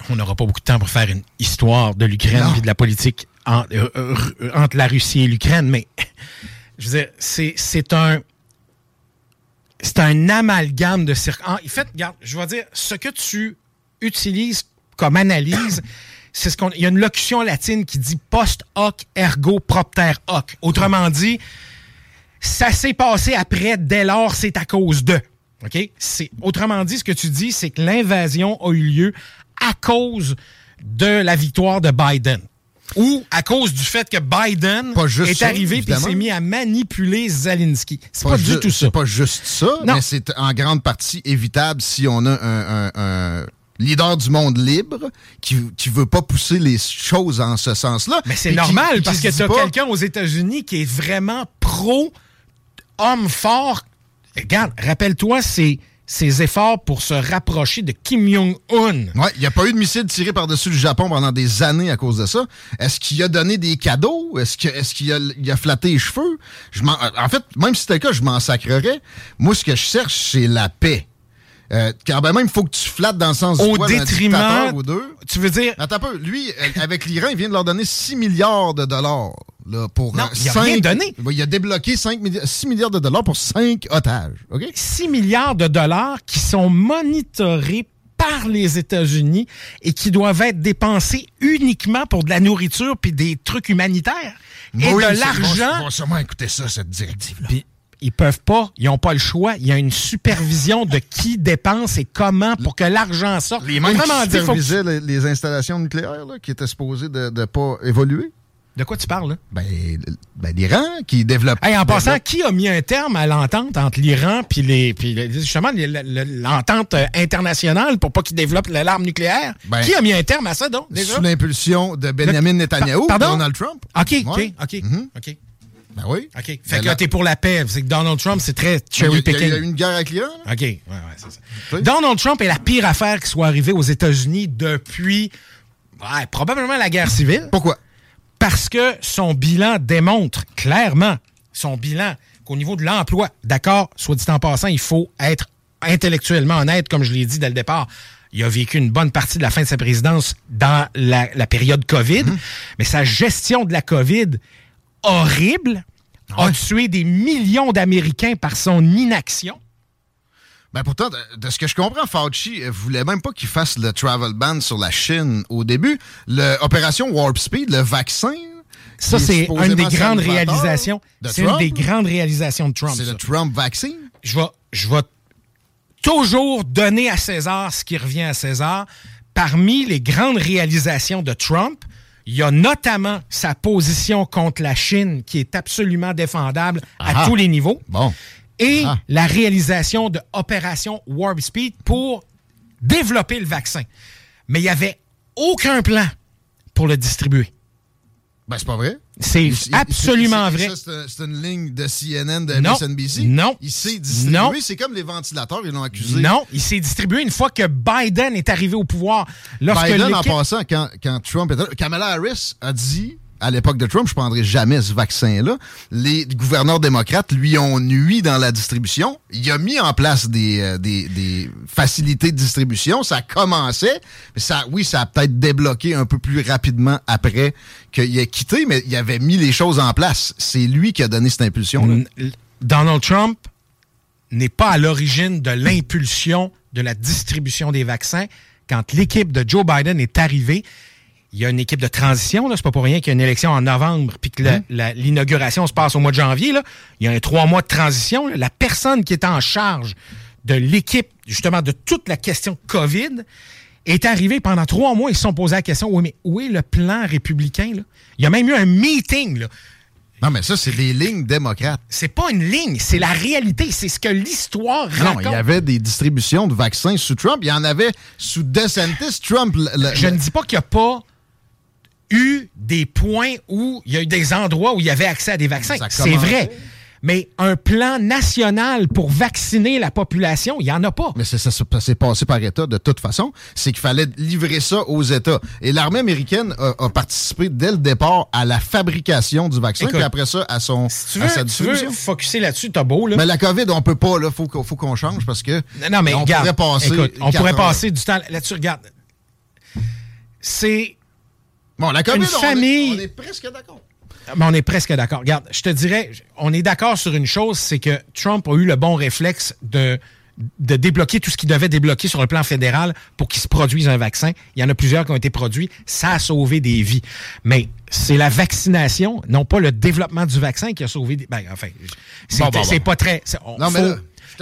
on n'aura pas beaucoup de temps pour faire une histoire de l'Ukraine et de la politique euh, euh, entre la Russie et l'Ukraine, mais je veux dire, c'est un c'est un amalgame de circonstances. En fait, regarde, je vais dire, ce que tu utilises comme analyse, *coughs* c'est ce qu'on. Il y a une locution latine qui dit post hoc ergo propter hoc. Autrement dit, ça s'est passé après, dès lors, c'est à cause de. OK? Autrement dit, ce que tu dis, c'est que l'invasion a eu lieu à cause de la victoire de Biden. Ou à cause du fait que Biden est arrivé et s'est mis à manipuler Zelensky. C'est pas, du tout ça. C'est pas juste ça, mais c'est en grande partie évitable si on a un leader du monde libre qui qui veut pas pousser les choses en ce sens-là. Mais c'est normal parce que tu as quelqu'un aux États-Unis qui est vraiment pro homme fort. Regarde, rappelle-toi ses efforts pour se rapprocher de Kim Jong-un. Ouais, il n'y a pas eu de missile tiré par-dessus le Japon pendant des années à cause de ça. Est-ce qu'il a donné des cadeaux? Est-ce qu'il a, a, flatté les cheveux? Je en fait, même si c'était le cas, je m'en sacrerais. Moi, ce que je cherche, c'est la paix. Euh, quand même, il faut que tu flattes dans le sens Au du détriment, ou deux. Tu veux dire... Attends un peu. Lui, euh, avec l'Iran, il vient de leur donner 6 milliards de dollars. Là, pour non, il a rien donné. Il a débloqué 5 6 milliards de dollars pour 5 otages. OK? 6 milliards de dollars qui sont monitorés par les États-Unis et qui doivent être dépensés uniquement pour de la nourriture puis des trucs humanitaires. Et de l'argent. On va sûrement écouter ça, cette directive-là ils peuvent pas, ils n'ont pas le choix. Il y a une supervision de qui dépense et comment pour que l'argent sorte. Les mêmes qui supervisaient les, installations nucléaires qui étaient supposées de ne pas évoluer. De quoi tu parles, là? Ben, ben l'Iran qui développe. en passant, qui a mis un terme à l'entente entre l'Iran puis les, puis justement l'entente euh, internationale pour pas qu'ils développent l'arme nucléaire? Ben, qui a mis un terme à ça, donc, déjà? Sous l'impulsion de Benjamin Netanyahu, Pardon? Donald Trump. OK, OK, OK, mm-hmm. OK. Ben oui. OK. Fait Ben que là- t'es pour la paix. C'est que Donald Trump, c'est très Il cherry il y a picking. eu une guerre avec l'Iran. OK. Ouais, ouais, c'est ça. Oui. Donald Trump est la pire affaire qui soit arrivée aux États-Unis depuis ouais, probablement la guerre civile. Pourquoi? Parce que son bilan démontre clairement, son bilan, qu'au niveau de l'emploi, d'accord, soit dit en passant, il faut être intellectuellement honnête, comme je l'ai dit dès le départ. Il a vécu une bonne partie de la fin de sa présidence dans la, la période COVID, mais sa gestion de la COVID horrible a tué des millions d'Américains par son inaction. Ben pourtant, de, de ce que je comprends, Fauci euh, voulait même pas qu'il fasse le travel ban sur la Chine au début. L'opération Warp Speed, le vaccin. Ça, c'est une des grandes réalisations. de C'est une Trump, des grandes réalisations de Trump. C'est le Trump vaccine. je vais, je vais toujours donner à César ce qui revient à César. Parmi les grandes réalisations de Trump, il y a notamment sa position contre la Chine qui est absolument défendable à Ah. tous les niveaux. Bon. Et Ah. la réalisation de Opération Warp Speed pour développer le vaccin. Mais il n'y avait aucun plan pour le distribuer. Ben, c'est pas vrai. C'est absolument vrai. C'est un- c'est une ligne de CNN, de Non. MSNBC. Non. Il s'est distribué. C'est comme les ventilateurs, ils l'ont accusé. Non, il s'est distribué une fois que Biden est arrivé au pouvoir. Lorsque Biden, en passant, quand, quand Trump était là, Kamala Harris a dit, à l'époque de Trump, je prendrai jamais ce vaccin-là. Les gouverneurs démocrates lui ont nui dans la distribution. Il a mis en place des, euh, des, facilités de distribution. Ça commençait. Mais ça, oui, ça a peut-être débloqué un peu plus rapidement après qu'il ait quitté, mais il avait mis les choses en place. C'est lui qui a donné cette impulsion-là. Donald Trump n'est pas à l'origine de l'impulsion de la distribution des vaccins. Quand l'équipe de Joe Biden est arrivée, il y a une équipe de transition, c'est pas pour rien qu'il y a une élection en novembre puis que la- l'inauguration se passe au mois de janvier. Là. Il y a un trois mois de transition. là. La personne qui est en charge de l'équipe, justement, de toute la question COVID, est arrivée pendant trois mois. Ils se sont posé la question, oui, mais où est le plan républicain? Là? Il y a même eu un meeting. Là. Non, mais ça, c'est des lignes démocrates. C'est pas une ligne, c'est la réalité, c'est ce que l'histoire Non, raconte. il y avait des distributions de vaccins sous Trump. Il y en avait sous DeSantis. Trump, le- le- Je ne dis pas qu'il n'y a pas eu des points où il y a eu des endroits où il y avait accès à des vaccins. C'est vrai. Mais un plan national pour vacciner la population, il n'y en a pas. Mais c'est- ça, s'est passé par État de toute façon. C'est qu'il fallait livrer ça aux États. Et l'armée américaine a, a participé dès le départ à la fabrication du vaccin, Écoute, puis après ça, à, son, Si tu à sa veux, tu veux distribution. focusser là-dessus, t'as beau, là. Mais la COVID, on peut pas, là. Faut, qu'on- faut qu'on change parce que. Non, mais on regarde, pourrait passer. écoute, on pourrait heures. passer du temps là-dessus. Regarde, c'est Bon, la COVID, une on est- famille- on est presque d'accord. Mais on est presque d'accord. Regarde, je te dirais, on est d'accord sur une chose, c'est que Trump a eu le bon réflexe de, de débloquer tout ce qu'il devait débloquer sur le plan fédéral pour qu'il se produise un vaccin. Il y en a plusieurs qui ont été produits. Ça a sauvé des vies. Mais c'est la vaccination, non pas le développement du vaccin qui a sauvé des... Ben, enfin, c'est Bon, bon, c'est bon. pas très... on- Non, mais là,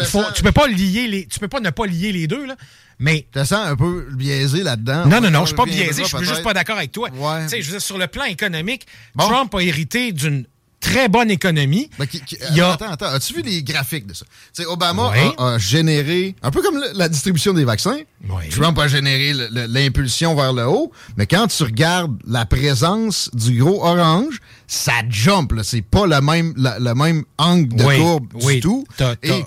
faut- sens- tu peux pas lier les... Tu peux pas ne pas lier les deux, là. Mais Tu te sens un peu biaisé là-dedans. non, non, non, On je suis pas biaisé, je suis juste pas d'accord avec toi. Ouais. Tu sais, je veux dire, sur le plan économique, Bon. Trump a hérité d'une très bonne économie. Ben, qui- qui- Il y a- Attends, attends. As-tu vu les graphiques de ça? Tu sais, Obama Oui. a, a généré, un peu comme le- la distribution des vaccins, Oui. Trump a généré l'impulsion vers le haut, mais quand tu regardes la présence du gros orange, ça jump. C'est pas le même, la- le même angle de Oui, courbe du tout. Et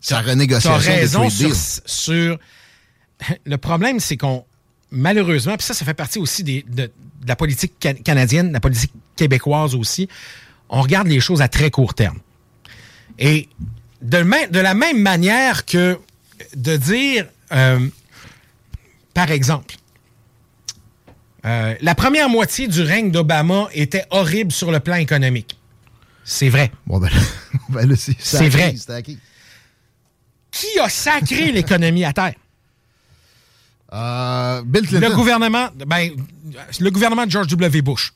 sa renégociation as raison trade sur, sur- *laughs* Le problème, c'est qu'on, malheureusement, puis ça, ça fait partie aussi des- de, de la politique ca- canadienne, de la politique québécoise aussi, on regarde les choses à très court terme. Et de, la même manière que de dire, euh, par exemple, euh, la première moitié du règne d'Obama était horrible sur le plan économique. C'est vrai. Bon, ben, *laughs* ben c'est vrai. Acquis. Qui a sacré l'économie à terre? Euh, Bill Clinton. Le gouvernement, ben, le gouvernement de George W. Bush.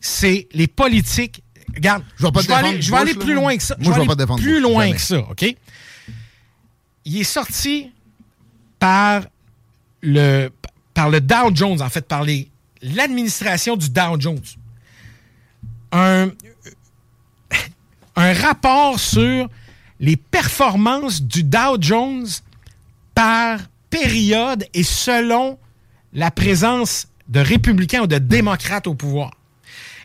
C'est les politiques. Regarde, Je vais pas aller, je vais aller plus là. loin que ça. Moi, je vais vais pas plus Bush, loin jamais. que ça, OK? Il est sorti par le, par le Dow Jones, en fait, par l'administration du Dow Jones. Un, un rapport sur les performances du Dow Jones par période et selon la présence de républicains ou de démocrates au pouvoir.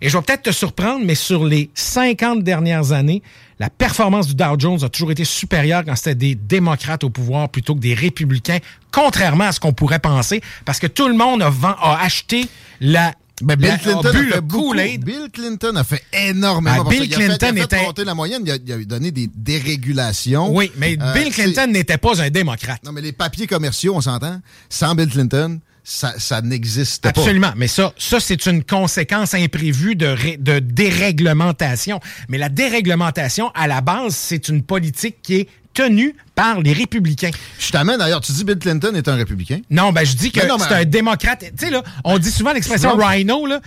Et je vais peut-être te surprendre, mais sur les 50 dernières années, la performance du Dow Jones a toujours été supérieure quand c'était des démocrates au pouvoir plutôt que des républicains, contrairement à ce qu'on pourrait penser, parce que tout le monde a, vend- a acheté la... Ben, Bill Clinton a le fait beaucoup. Bill Clinton a fait énormément. Ah. Bill il a fait- Clinton il a fait était- monter la moyenne. Il a, il a donné des dérégulations. Oui, mais Euh, Bill Clinton n'était pas un démocrate. Non, mais les papiers commerciaux, on s'entend. Sans Bill Clinton, ça, ça n'existe pas. Absolument. Mais ça, ça c'est une conséquence imprévue de, ré- de déréglementation. Mais la déréglementation, à la base, c'est une politique qui est tenue par les républicains. Je t'amène d'ailleurs. Tu dis Bill Clinton est un républicain? Non, ben je dis que non, mais- c'est un démocrate. Tu sais, là, on dit souvent l'expression rhino, là.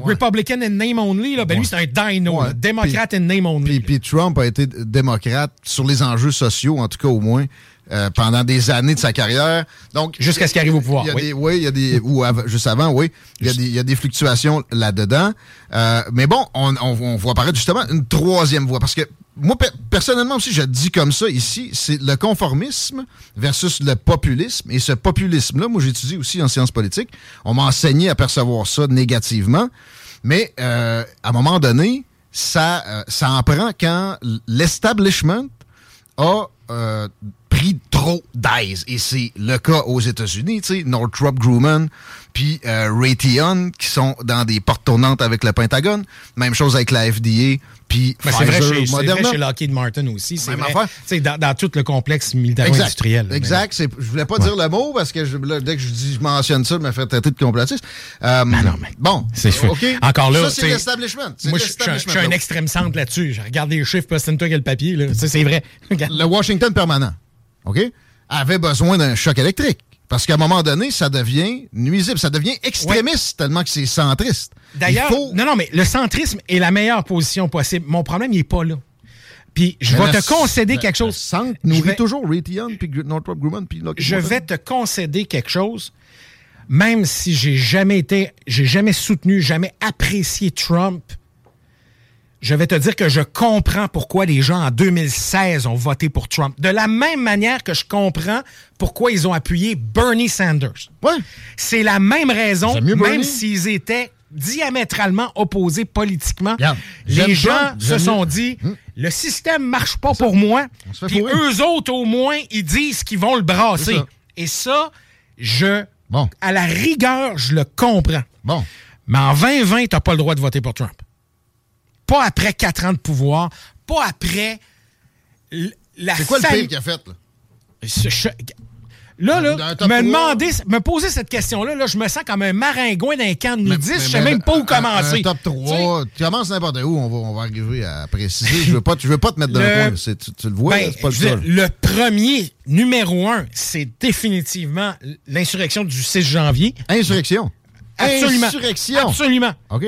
Republican in name only, là. Ben lui, c'est un dino, Ouais. Démocrate in name only. Puis, Trump a été démocrate sur les enjeux sociaux, en tout cas au moins, euh, pendant des années de sa carrière. Donc Jusqu'à ce qu'il arrive au pouvoir, Il y a oui. des, oui, il y a des ou av- juste avant, oui, il y a des, il y a des fluctuations là-dedans. Euh, mais bon, on, on, on voit apparaître justement une troisième voie parce que moi pe- personnellement aussi, je dis comme ça ici, c'est le conformisme versus le populisme. Et ce populisme-là, moi j'étudie aussi en sciences politiques. On m'a enseigné à percevoir ça négativement. Mais euh, à un moment donné, ça, euh, ça en prend quand l'establishment a euh, pris trop d'aise. Et c'est le cas aux États-Unis, tu sais, Northrop Grumman puis euh, Raytheon qui sont dans des portes tournantes avec le Pentagone. Même chose avec la FDA puis Mais c'est vrai, chez, c'est vrai chez Lockheed Martin aussi. C'est vrai. dans, dans tout le complexe militaro-industriel. Exact. C'est- Je voulais pas dire le mot parce que je- là, dès que je, dis, je mentionne ça, je me fais traiter de complotiste. Euh, Ben non, mais bon, c'est fait. OK. Encore là, ça, c'est l'establishment. C'est Moi, je je suis un- je extrême centre là-dessus. Je regarde les chiffres, c'est toi le papier. C'est vrai. Le Washington permanent, OK, avait besoin d'un choc électrique. Parce qu'à un moment donné, ça devient nuisible, ça devient extrémiste tellement que c'est centriste. D'ailleurs, faut- non, non, mais le centrisme est la meilleure position possible. Mon problème, il n'est pas là. Puis je Mais vais te concéder le- quelque chose. Le centre nourrit vais- toujours Raytheon, puis Northrop Grumman, puis Lockheed je vais te concéder quelque chose, même si j'ai jamais été, j'ai jamais soutenu, jamais apprécié Trump. Je vais te dire que je comprends pourquoi les gens en 2016 ont voté pour Trump. De la même manière que je comprends pourquoi ils ont appuyé Bernie Sanders. Ouais. C'est la même raison, même s'ils étaient diamétralement opposés politiquement. Les gens Trump, se sont mieux. dit, le système marche pas pour moi. Puis eux autres, au moins, ils disent qu'ils vont le brasser. Ça. Et ça, je, Bon. à la rigueur, je le comprends. Bon. Mais en 2020, t'as pas le droit de voter pour Trump. Pas après quatre ans de pouvoir, pas après la C'est quoi le pire qu'il a fait, là? je- Là, là, me demander, me poser cette question-là, là, je me sens comme un maringouin d'un camp de nudistes. Je sais même pas où commencer. Un top 3, tu commences n'importe où, on va, on va arriver à préciser. Je veux pas, je veux pas te mettre dans le coin. Tu, tu le vois, Ben, c'est pas le seul. le premier, numéro un, c'est définitivement l'insurrection du 6 janvier. Insurrection? Absolument. Insurrection. Absolument. OK.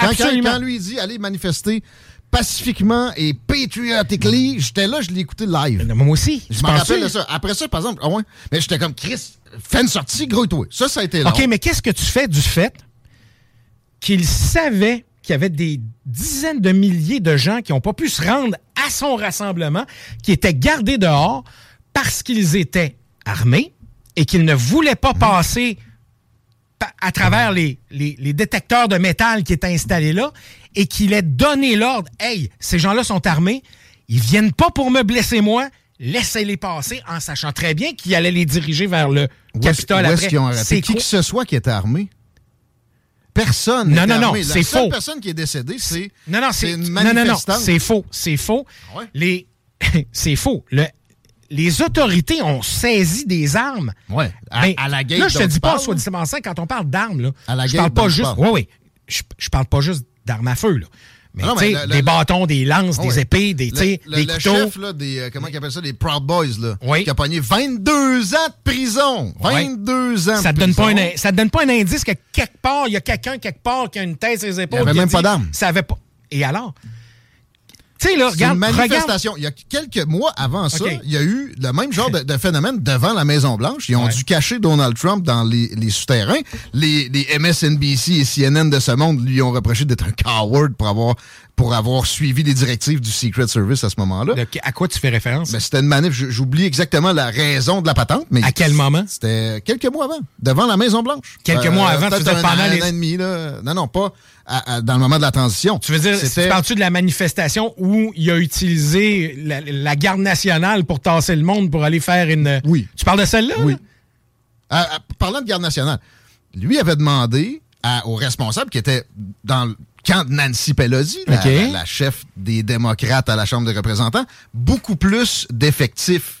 Quand, quand, lui dit allez manifester pacifiquement et patriotically, j'étais là, je l'ai écouté live. Moi aussi. Je tu me penses rappelle de ça. Après ça, par exemple, ah ouais, mais j'étais comme Chris, fais une sortie, grouille-toi. Ça, ça a été long. OK, mais qu'est-ce que tu fais du fait qu'il savait qu'il y avait des dizaines de milliers de gens qui n'ont pas pu se rendre à son rassemblement, qui étaient gardés dehors parce qu'ils étaient armés et qu'ils ne voulaient pas passer pa- à travers les, les- les détecteurs de métal qui étaient installés là et qu'il ait donné l'ordre Hey, ces gens-là sont armés, ils viennent pas pour me blesser moi, laissez-les passer en sachant très bien qu'il allait les diriger vers le Capitole après. qu'ils? C'est Qui que ce soit qui était armé? Personne. Non, non, non, c'est La faux. personne qui est décédée, c'est Non, non, c'est une non, non, non, manifestante. c'est faux, c'est faux. Ouais? Les *laughs* c'est faux. Le- les autorités ont saisi des armes. Ouais, à, Ben, à la gate Là, je te dis pas, soit dit quand on parle d'armes, là, À la je parle pas juste. parles. Oui, oui. Je, je parle pas juste d'armes à feu, là. Mais, Non, mais le- des le- bâtons, des lances, Ah des épées, des, le, des le couteaux. chef là, des euh, comment ils appellent ça des Proud Boys là, Oui. qui a pogné 22 ans de prison. Ouais. 22 ans. ça de te donne pas prison. un, ça te donne pas un indice que quelque part, il y a quelqu'un quelque part qui a une tête sur les épaules. Il y avait même dit, pas d'armes. Ça avait pas. Et alors? Tu sais, là, C'est regarde, une regarde. manifestation. Il y a quelques mois avant ça, il y a eu le même genre de, de phénomène devant la Maison-Blanche. Ils ont Ouais. dû cacher Donald Trump dans les, les souterrains. Les, les MSNBC et CNN de ce monde lui ont reproché d'être un coward pour avoir, pour avoir suivi les directives du Secret Service à ce moment-là. À quoi tu fais référence? Mais c'était une manif, j'oublie exactement la raison de la patente, mais À quel moment? C'était quelques mois avant, devant la Maison Blanche. Quelques mois avant, tu un pendant an, les- un an et demi là. Non non, pas à- à- dans le moment de la transition. Tu veux dire, tu parles-tu de la manifestation où il a utilisé la, la garde nationale pour tasser le monde pour aller faire une. Oui. Tu parles de celle-là? Oui. À- parlant de garde nationale, lui avait demandé aux responsables qui étaient dans le camp de Nancy Pelosi, la, OK. la- la chef des démocrates à la Chambre des représentants, beaucoup plus d'effectifs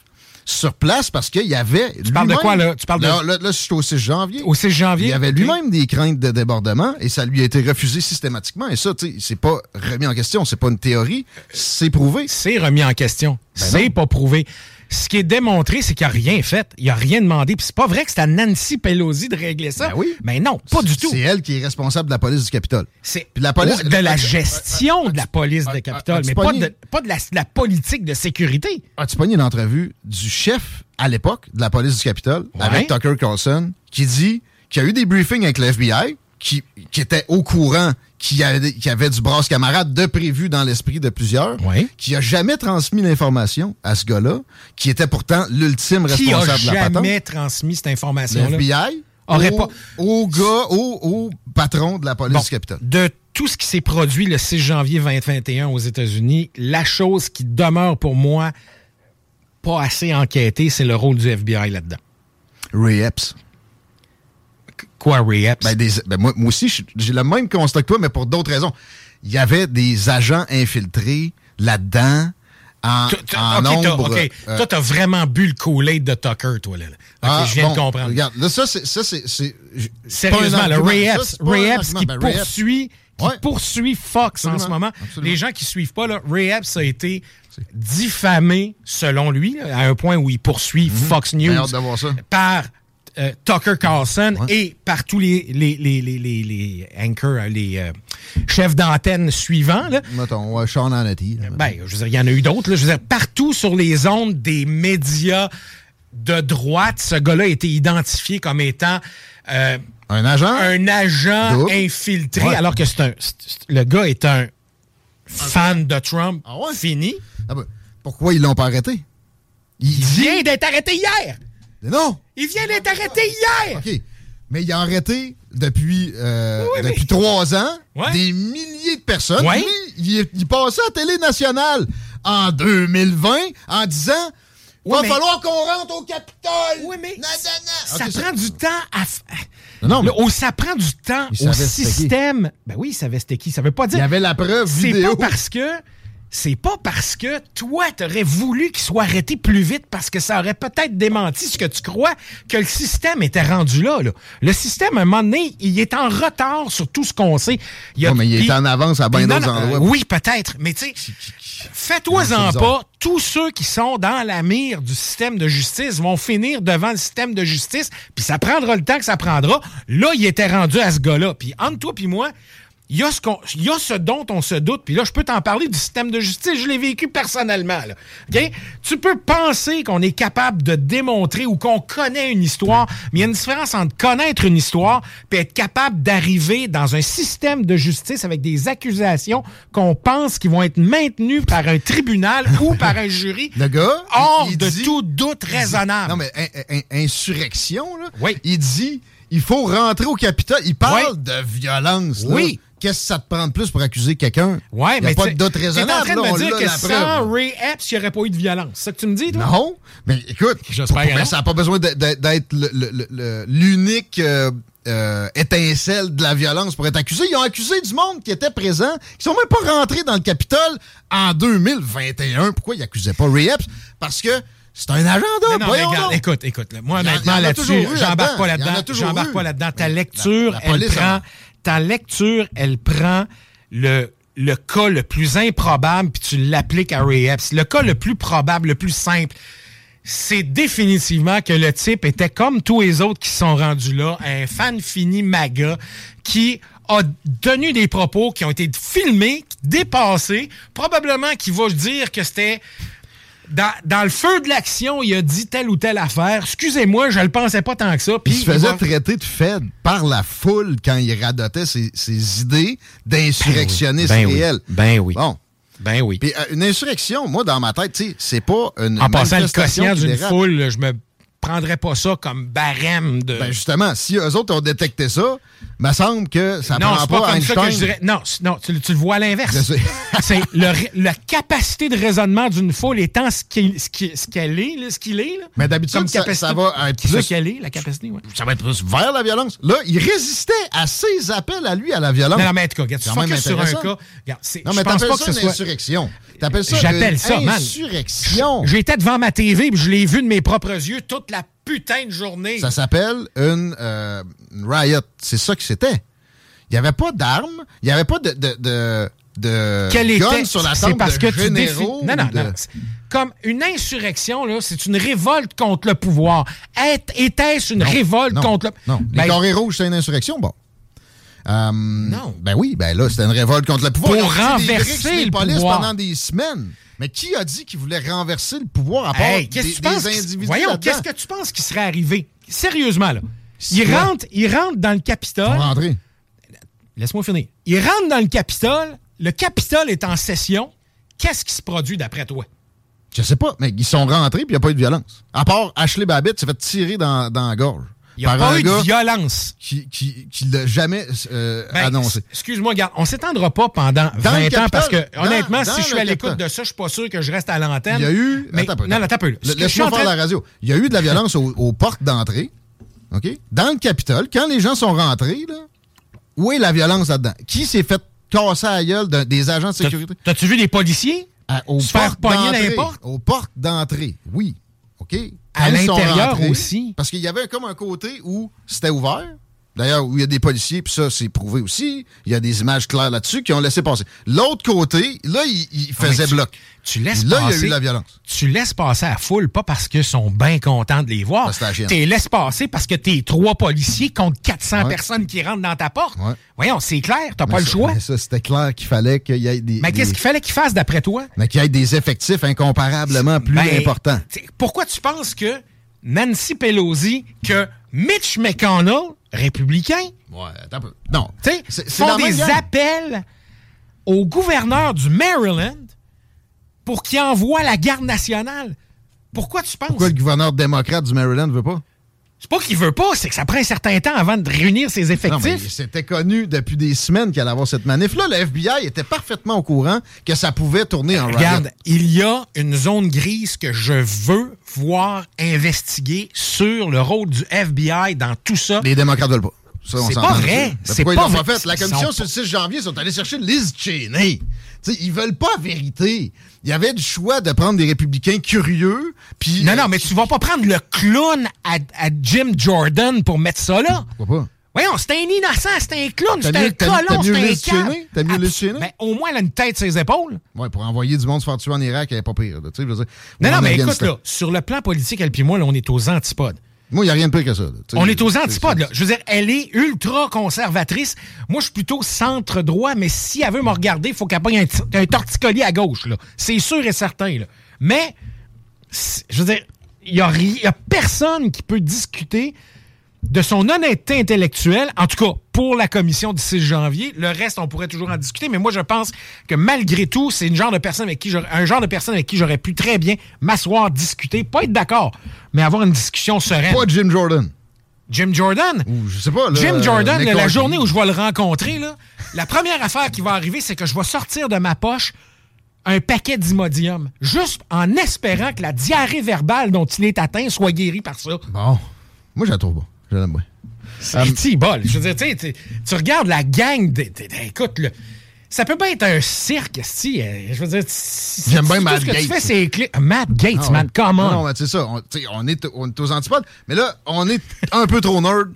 sur place parce qu'il y avait. Tu parles de quoi, là? Tu parles de- Là, là, là, c'est au 6 janvier. Au 6 janvier? Il y avait lui-même des craintes de débordement et ça lui a été refusé systématiquement. Et ça, tu sais, c'est pas remis en question, c'est pas une théorie, c'est prouvé. C'est remis en question. Ben c'est pas prouvé. Ce qui est démontré, c'est qu'il n'a rien fait. Il n'a rien demandé. Puis c'est pas vrai que c'est à Nancy Pelosi de régler ça. Ben oui. Mais non, pas du tout. C'est elle qui est responsable de la police du Capitole. C'est Puis la police- de la gestion de la police de Capitole, mais pas de, pas de la, de la politique de sécurité. As-tu pogné une entrevue du chef à l'époque de la police du Capitole Ouais. avec Tucker Carlson qui dit qu'il y a eu des briefings avec le FBI qui, qui était au courant qu'il y, avait, du brasse camarade de prévu dans l'esprit de plusieurs, qui a jamais transmis l'information à ce gars-là, qui était pourtant l'ultime Qui a responsable de la patente. jamais transmis cette information-là? FBI Aurait au, pas- au gars, au, au patron de la police Bon, du Capitole. de tout ce qui s'est produit le 6 janvier 2021 aux États-Unis, la chose qui demeure pour moi pas assez enquêtée, c'est le rôle du FBI là-dedans. Ray Epps. Quoi, Ray Epps? Ben, des- ben, moi, moi aussi, j'ai le même constat que toi, mais pour d'autres raisons. Il y avait des agents infiltrés là-dedans en, nombre. ok. euh, Toi, t'as vraiment bu le Kool-Aid de Tucker, toi, là. ah, je viens bon, de comprendre. Regarde, là, ça, c'est. Sérieusement, le. Ray Epps, Ray qui argument. Ben, Ray Epps- poursuit, qui Ouais. poursuit Fox en ce moment. absolument. Les gens qui suivent pas, là, Ray Epps a été diffamé, selon lui, à un point où il poursuit Fox News J'ai hâte de voir ça. par euh, Tucker Carlson Ouais. et par tous les, les, les, les, les, anchors, euh, les euh, chefs d'antenne suivants. Là. Mettons, ouais, Sean Hannity. là, Ben, je veux dire, il y en a eu d'autres. Je veux dire, partout sur les ondes des médias de droite, ce gars-là a été identifié comme étant euh, Un agent? un agent Double? infiltré, Ouais. alors que c'est un. le gars est un fan de Trump Ah ouais? fini. Ah ben, pourquoi ils l'ont pas arrêté? Il Il dit. vient d'être arrêté hier! Non! Il vient d'être arrêté hier! OK. Mais il a arrêté depuis, euh, Oui, mais- depuis trois ans Ouais. des milliers de personnes. Ouais. Lui, il, il passait à Télé Nationale en 2020 en disant Ouais, Va mais- falloir qu'on rentre au Capitole! Oui, mais ça prend du temps à. Non, mais ça prend du temps Il au système. Ben oui, il savait c'était qui. Ça veut pas il dire. y avait la preuve C'est vidéo. pas parce que. C'est pas parce que toi, t'aurais voulu qu'il soit arrêté plus vite parce que ça aurait peut-être démenti ce que tu crois que le système était rendu là. là. Le système, à un moment donné, il est en retard sur tout ce qu'on sait. Il a- Ouais, mais il est en avance à bien non, d'autres non, endroits. euh, oui, peut-être. Mais tu sais, fais-toi-en Non, c'est pas. Tous ceux qui sont dans la mire du système de justice vont finir devant le système de justice, puis ça prendra le temps que ça prendra. Là, il était rendu à ce gars-là. Puis entre toi puis moi, il y, y a ce dont on se doute. Puis là, je peux t'en parler du système de justice. Je l'ai vécu personnellement. Là. OK? Tu peux penser qu'on est capable de démontrer ou qu'on connaît une histoire, mais il y a une différence entre connaître une histoire et être capable d'arriver dans un système de justice avec des accusations qu'on pense qui vont être maintenues par un tribunal *laughs* ou par un jury Le gars, hors il de dit- tout doute dit- raisonnable. Non, mais in- in- insurrection, là. Oui. Il dit il faut rentrer au Capitole. Il parle Oui. de violence. là. Oui. Qu'est-ce que ça te prend de plus pour accuser quelqu'un? Ouais, Il n'y a mais pas de doute T'es en raisonnable. train de me dire que sans. Ray Epps, il n'y aurait pas eu de violence. C'est ça que tu me dis, toi? Non, mais écoute, J'espère que ça n'a pas besoin d'être l'unique euh, euh, étincelle de la violence pour être accusé. Ils ont accusé du monde qui était présent, qui sont même pas rentrés dans le Capitole en 2021. Pourquoi ils accusaient pas Ray Epps? Parce que c'est un agenda. Non, voyons regarde, écoute, écoute. là, moi, honnêtement, a là-dessus, j'embarque pas là-dedans. J'embarque pas là-dedans. Ta la- lecture, la elle prend. Ta lecture, elle prend le, le cas le plus improbable puis tu l'appliques à Ray Epps. Le cas le plus probable, le plus simple, c'est définitivement que le type était comme tous les autres qui sont rendus là, un fan fini MAGA qui a tenu des propos qui ont été filmés, dépassés, probablement qui va dire que c'était dans, dans le feu de l'action, il a dit telle ou telle affaire. Excusez-moi, je le pensais pas tant que ça. Puis il se faisait va- traiter de Fed par la foule quand il radotait ses, ses idées d'insurrectionniste Ben oui. réel. Ben oui. Bon. Ben oui. Puis euh, une insurrection, moi, dans ma tête, c'est pas une En passant le quotient d'une foule, je me prendrais pas ça comme barème de. Ben justement, si eux autres ont détecté ça, me semble que ça non, prend c'est pas, comme Einstein. ça que je dirais. Non, non tu, tu le vois à l'inverse. *laughs* C'est la capacité de raisonnement d'une foule étant ce ce qui- ce qu'elle est, là, ce qu'il est. Là. Mais d'habitude, ça- va être Ce plus- qu'elle est, la capacité, ouais. Ça va être plus vers la violence. Là, il résistait à ses appels à lui à la violence. Non, non, mais en tout cas, regarde, tu focuses sur un cas. Regarde, Non, mais t'appelles pas ça que ce une insurrection. T'appelles ça J'appelle ça, man. insurrection. J'étais devant ma TV puis je l'ai vu de mes propres yeux toute putain de journée. Ça s'appelle une, euh, une riot. C'est ça que c'était. Il n'y avait pas d'armes. Il n'y avait pas de, de, de, de Quel était sur la C'est table parce de que tu généraux Non, non, non. Comme une insurrection, là, c'est une révolte contre le pouvoir. Était-ce une Non, révolte non, contre le. Non. Ben, les carrés rouges, c'est une insurrection, bon. Euh, Non. Ben oui, ben là, c'était une révolte contre le pouvoir. Pour des renverser briques les le pouvoir. pendant des semaines. Mais qui a dit qu'il voulait renverser le pouvoir à part Hey, des, que tu penses? des qui- individus Voyons, qu'est-ce que tu penses qui serait arrivé? Sérieusement, là. Il quoi? rentre, il rentre dans le Ils Capitole. sont rentrés. Laisse-moi finir. Il rentre dans le Capitole. Le Capitole est en session. Qu'est-ce qui se produit d'après toi? Je sais pas, mais ils sont rentrés puis il n'y a pas eu de violence. À part Ashley Babbitt s'est fait tirer dans, dans la gorge. Il n'y a pas eu de violence. qui, qui, qui l'a jamais euh, Ben, annoncé. Excuse-moi, regarde, on s'étendra pas pendant le 20 ans parce que, dans- honnêtement, dans si je suis à l'écoute de ça, je suis pas sûr que je reste à l'antenne. Il y a eu. Mais, attends non, non, attends peu. Laisse-moi faire la radio. Il y a eu de la violence aux, aux portes d'entrée. OK? Dans le Capitole, quand les gens sont rentrés, là, où est la violence là-dedans? Qui s'est fait casser à la gueule des agents de sécurité? T'as-tu vu des policiers? À- aux se faire portes d'entrée. Aux portes d'entrée, oui. OK? À l'intérieur aussi? Parce qu'il y avait comme un côté où c'était ouvert. D'ailleurs, où il y a des policiers, puis ça, c'est prouvé aussi. Il y a des images claires là-dessus qui ont laissé passer. L'autre côté, là, il, il mais faisait tu- bloc. Tu laisses Là, il y a passer. eu la violence. Tu laisses passer à la foule, pas parce qu'ils sont bien contents de les voir. Tu les laisses passer parce que t'es trois policiers contre 400 Ouais. personnes qui rentrent dans ta porte. Ouais. Voyons, c'est clair, t'as pas le choix. mais ça, c'était clair qu'il fallait qu'il y ait des. Mais des- qu'est-ce qu'il fallait qu'ils fassent d'après toi? mais qu'il y ait des effectifs incomparablement plus Ben, importants. Pourquoi tu penses que Nancy Pelosi, que Mitch McConnell, républicain, Ouais, attends un peu. Non. tu sais, C'est- c'est la font des gang. appels au gouverneur du Maryland pour qu'il envoie la garde nationale. Pourquoi tu penses? Pourquoi le gouverneur démocrate du Maryland ne veut pas? C'est pas qu'il veut pas, c'est que ça prend un certain temps avant de réunir ses effectifs. c'était connu depuis des semaines qu'il allait avoir cette manif-là. Le FBI était parfaitement au courant que ça pouvait tourner en riot. Regarde, il y a une zone grise que je veux voir investiguer sur le rôle du FBI dans tout ça. Les démocrates veulent pas. C'est pas vrai. C'est pas vrai. fait? La commission sur le 6 janvier sont allés chercher Liz Cheney. T'sais, ils veulent pas la vérité. Il y avait du choix de prendre des républicains curieux, puis... Non, non, mais tu vas pas prendre le clown à, à Jim Jordan pour mettre ça là. Pourquoi pas? Voyons, c'est un innocent, c'est un clown, c'est un colon, mieux c'est un? T'as mieux Liz Cheney? Ben, au moins, elle a une tête sur ses épaules. Ouais, pour envoyer du monde se faire tuer en Irak, elle est pas pire. là, tu sais, je veux dire. Non, non, mais écoute, là, sur le plan politique, elle puis moi, là, on est aux antipodes. Moi, il n'y a rien de pire que ça. là. On est aux antipodes, là. Je veux dire, elle est ultra conservatrice. Moi, je suis plutôt centre-droit, mais si elle veut me regarder, il faut qu'elle pogne un, un torticolis à gauche, là. C'est sûr et certain, là. Mais, je veux dire, il n'y a personne qui peut discuter de son honnêteté intellectuelle, en tout cas pour la commission du 6 janvier. Le reste, on pourrait toujours en discuter, mais moi, je pense que malgré tout, c'est une genre de personne avec qui un genre de personne avec qui j'aurais pu très bien m'asseoir, discuter, pas être d'accord, mais avoir une discussion sereine. Pas Jim Jordan. Jim Jordan? Ou je sais pas. là, Jim Jordan, la journée où je vais le rencontrer, là, la première affaire qui va arriver, c'est que je vais sortir de ma poche un paquet d'imodium, juste en espérant que la diarrhée verbale dont il est atteint soit guérie par ça. Bon. Moi, je la trouve pas. Je l'aime bien. C'est petit bol. Je veux dire, tu regardes la gang, de, écoute, le- ça peut pas être un cirque, si. Je veux dire, si- J'aime bien Matt ce que tu Gates. fais, c'est clé- Matt Gates, Ah ouais. man, come on. Non, mais c'est ça. On, tu sais, on est, on est aux antipodes. Mais là, on est un peu trop nerd,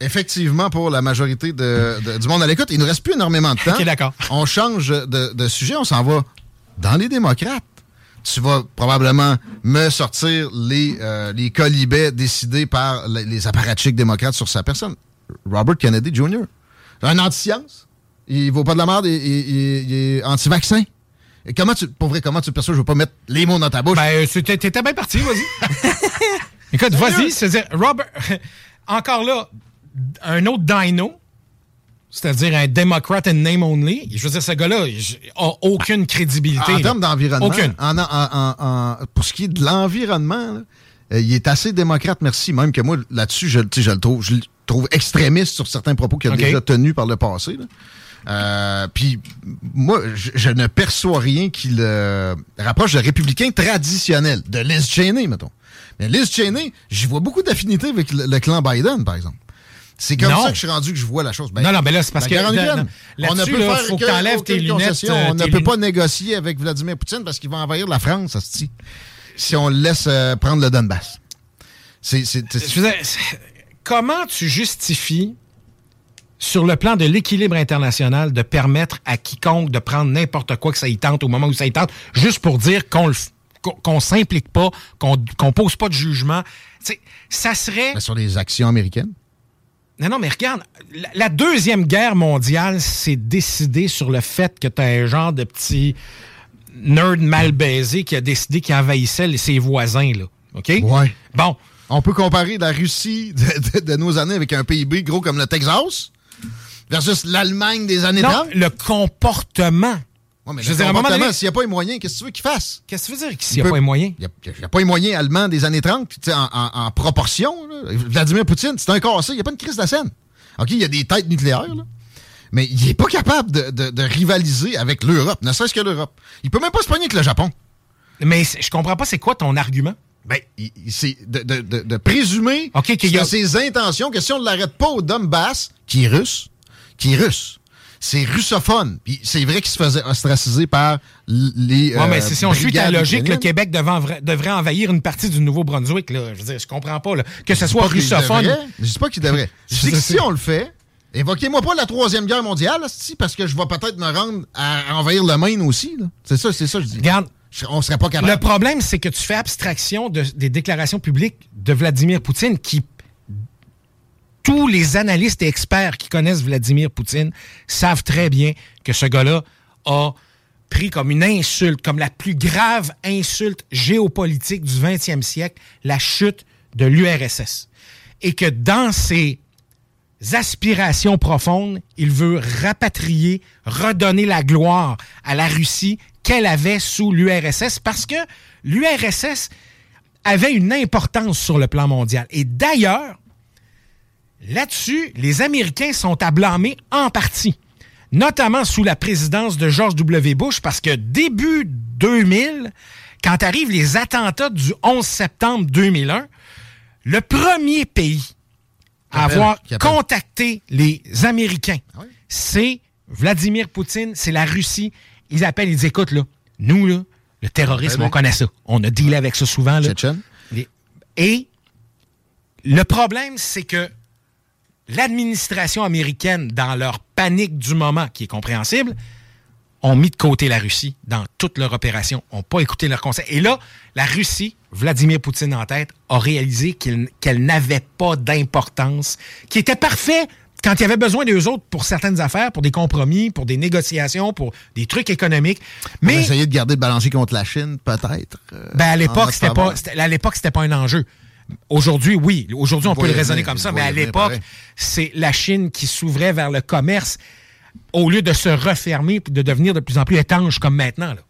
effectivement, pour la majorité de- de- du monde à l'écoute. Il nous reste plus énormément de temps. Ok, d'accord. On change de, de sujet. On s'en va dans les démocrates. Tu vas probablement me sortir les, euh, les colibets décidés par les, les apparatchiks démocrates sur sa personne. Robert Kennedy Jr. Un anti-science. Il vaut pas de la merde. Il, il- il- il est anti-vaccin. Et comment tu, pour vrai, comment tu perçois? Je veux pas mettre les mots dans ta bouche. Ben, c'était- t'étais bien parti, vas-y. *laughs* Écoute, vas-y, c'est-à-dire, Robert, *laughs* encore là, un autre dino, c'est-à-dire un Democrat in name only. Je veux dire, ce gars-là il a aucune crédibilité. En termes d'environnement, Aucune. en- en- en- en- pour ce qui est de l'environnement, Euh, il est assez démocrate, merci. Même que moi, là-dessus, je, je le trouve, je le trouve extrémiste sur certains propos qu'il a déjà tenus par le passé. là. Euh, Puis moi, je, je ne perçois rien qui le rapproche de républicain traditionnel, de Liz Cheney, mettons. Mais Liz Cheney, j'y vois beaucoup d'affinités avec le, le clan Biden, par exemple. C'est comme Non. ça que je suis rendu que je vois la chose. Ben, Non, non, mais là, c'est parce la que là- on ne peut là, faire faut que que- t'enlèves tes aucune lunettes, concession. euh, On ne peut pas négocier avec Vladimir Poutine parce qu'il va envahir la France, si on le laisse euh, prendre le Donbass. C'est, comment tu justifies, sur le plan de l'équilibre international, de permettre à quiconque de prendre n'importe quoi que ça y tente au moment où ça y tente, juste pour dire qu'on le qu'on s'implique pas, qu'on qu'on pose pas de jugement? Ça serait... Ben, sur les actions américaines. Non, non, mais regarde, la, la Deuxième Guerre mondiale s'est décidée sur le fait que tu as un genre de petit nerd mal baisé qui a décidé qu'il envahissait les- ses voisins, là. OK? Ouais. Bon. On peut comparer la Russie de, de- de nos années avec un PIB gros comme le Texas versus l'Allemagne des années Non, 30. le comportement. Ouais, mais Je veux dire, à un moment donné- s'il n'y a pas les moyens, qu'est-ce que tu veux qu'il fasse? Qu'est-ce que tu veux dire Il s'il n'y a peut- pas les moyens? Il n'y a, pas les moyens allemands des années 30, puis tu sais, en, en- en proportion. là. Vladimir Poutine, c'est un cassé, il n'y a pas une crise de la scène. OK, il y a des têtes nucléaires, là, mais il n'est pas capable de, de- de rivaliser avec l'Europe, ne serait-ce que l'Europe. Il peut même pas se pogner avec le Japon. Mais je comprends pas c'est quoi ton argument. Ben, c'est de, de- présumer OK, qu'il y que a- ses intentions, que si on ne l'arrête pas au Donbass, qui est russe, qui est russe, c'est russophone. Puis c'est vrai qu'il se faisait ostraciser par les. Ouais, mais euh, si, si on suit ta logique, le. Québec devant- devrait envahir une partie du Nouveau-Brunswick. Je veux dire, je comprends pas. là. Que ce soit russophone. devrait. Je dis pas qu'il devrait. *laughs* Je dis que si on le fait, évoquez-moi pas la Troisième Guerre mondiale, parce que je vais peut-être me rendre à envahir le Maine aussi. C'est ça, c'est ça, je dis. Regarde, on serait pas capable. Le problème, c'est que tu fais abstraction de- des déclarations publiques de Vladimir Poutine qui. Tous les analystes et experts qui connaissent Vladimir Poutine savent très bien que ce gars-là a pris comme une insulte, comme la plus grave insulte géopolitique du 20e siècle, la chute de l'URSS. Et que dans ses aspirations profondes, il veut rapatrier, redonner la gloire à la Russie qu'elle avait sous l'URSS parce que l'URSS avait une importance sur le plan mondial. Et d'ailleurs, là-dessus, les Américains sont à blâmer en partie, notamment sous la présidence de George W. Bush, parce que début 2000, quand arrivent les attentats du 11 septembre 2001, le premier pays à avoir contacté les Américains, Ah oui? c'est Vladimir Poutine, c'est la Russie. Ils appellent, ils disent, écoute, là, nous, là, le terrorisme, on connaît ça. On a dealé avec ça souvent. Là. Et le problème, c'est que l'administration américaine, dans leur panique du moment, qui est compréhensible, ont mis de côté la Russie dans toute leur opération, ont pas écouté leurs conseils. Et là, la Russie, Vladimir Poutine en tête, a réalisé qu'il- qu'elle n'avait pas d'importance, qui était parfait quand il y avait besoin d'eux autres pour certaines affaires, pour des compromis, pour des négociations, pour des trucs économiques. Mais Mais essayer de garder le balancier contre la Chine, peut-être. euh, ben, à l'époque, c'était pas, à l'époque, c'était pas un enjeu. Aujourd'hui, oui. Aujourd'hui, on peut le raisonner comme ça, mais à l'époque, c'est la Chine qui s'ouvrait vers le commerce au lieu de se refermer et de devenir de plus en plus étanche comme maintenant. là.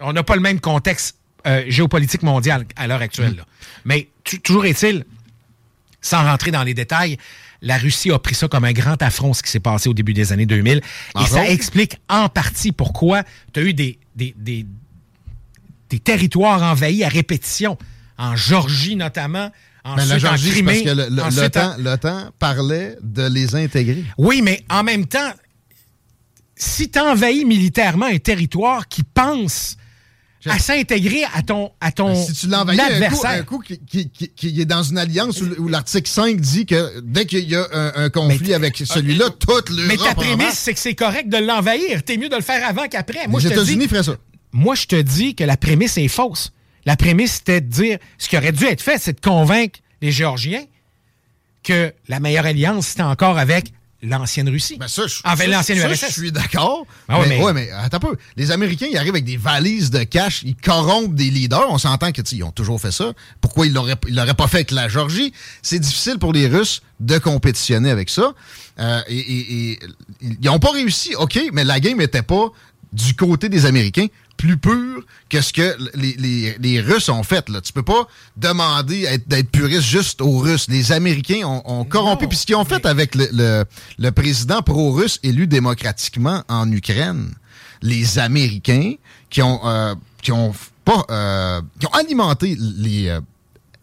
On n'a pas le même contexte euh, géopolitique mondial à l'heure actuelle. là. Mais toujours est-il, sans rentrer dans les détails, la Russie a pris ça comme un grand affront, ce qui s'est passé au début des années 2000. Et Entre ça explique en partie pourquoi tu as eu des, des, des, des territoires envahis à répétition, en Georgie notamment, ensuite la Georgie, en Crimée. parce que le, le- ensuite l'OTAN l'OTAN parlait de les intégrer. Oui, mais en même temps, si tu envahis militairement un territoire qui pense à s'intégrer à ton, à ton Ben, Si tu l'envahis un coup, adversaire, un coup qui, qui- qui- qui est dans une alliance où, où l'article 5 dit que dès qu'il y a un, un conflit avec celui-là, toute l'Europe mais ta prémisse, c'est que c'est correct de l'envahir. T'es mieux de le faire avant qu'après. Moi, Les États-Unis feraient ça. moi, je te dis que la prémisse est fausse. La prémisse, c'était de dire, ce qui aurait dû être fait, c'est de convaincre les Géorgiens que la meilleure alliance, c'était encore avec l'ancienne Russie. Ben ça, je, Avec ça, l'ancienne URSS. je suis d'accord. Ah ouais, mais, ouais, mais attends un peu. Les Américains, ils arrivent avec des valises de cash, ils corrompent des leaders. On s'entend que tu sais, ils ont toujours fait ça. Pourquoi ils l'auraient ils l'auraient pas fait avec la Georgie C'est difficile pour les Russes de compétitionner avec ça. Euh, et, et- et ils n'ont pas réussi, ok, mais la game n'était pas du côté des Américains plus pur que ce que les, les- les Russes ont fait. Là. Tu peux pas demander d'être puriste juste aux Russes. Les Américains ont, ont corrompu. Puis ce qu'ils ont fait avec le, le- le président pro-russe élu démocratiquement en Ukraine, les Américains qui ont, euh, qui ont pas, euh, qui ont alimenté les, euh,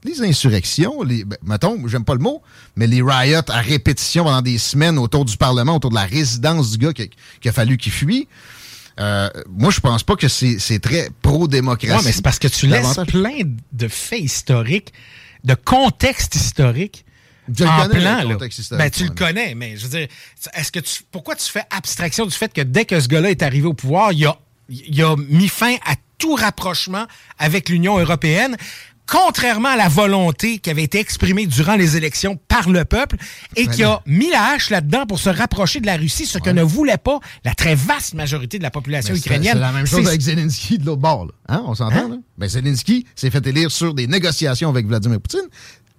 les insurrections, les, ben, mettons, j'aime pas le mot, mais les riots à répétition pendant des semaines autour du Parlement, autour de la résidence du gars qu'il qui a fallu qu'il fuit. Euh, moi, je pense pas que c'est très pro-démocratie. Ouais, mais c'est parce que tu laisses plein de faits historiques, de contexte historique. Je le en connais, plan, le là. contexte historique, Ben, tu le connais, mais je veux dire, est-ce que tu, pourquoi tu fais abstraction du fait que dès que ce gars-là est arrivé au pouvoir, il a, il a mis fin à tout rapprochement avec l'Union européenne, contrairement à la volonté qui avait été exprimée durant les élections par le peuple et qui a mis la hache là-dedans pour se rapprocher de la Russie, ce que ne voulait pas la très vaste majorité de la population Mais ukrainienne. C'est la même chose avec Zelensky de l'autre bord. là. Hein, on s'entend, là? Ben, Zelensky s'est fait élire sur des négociations avec Vladimir Poutine.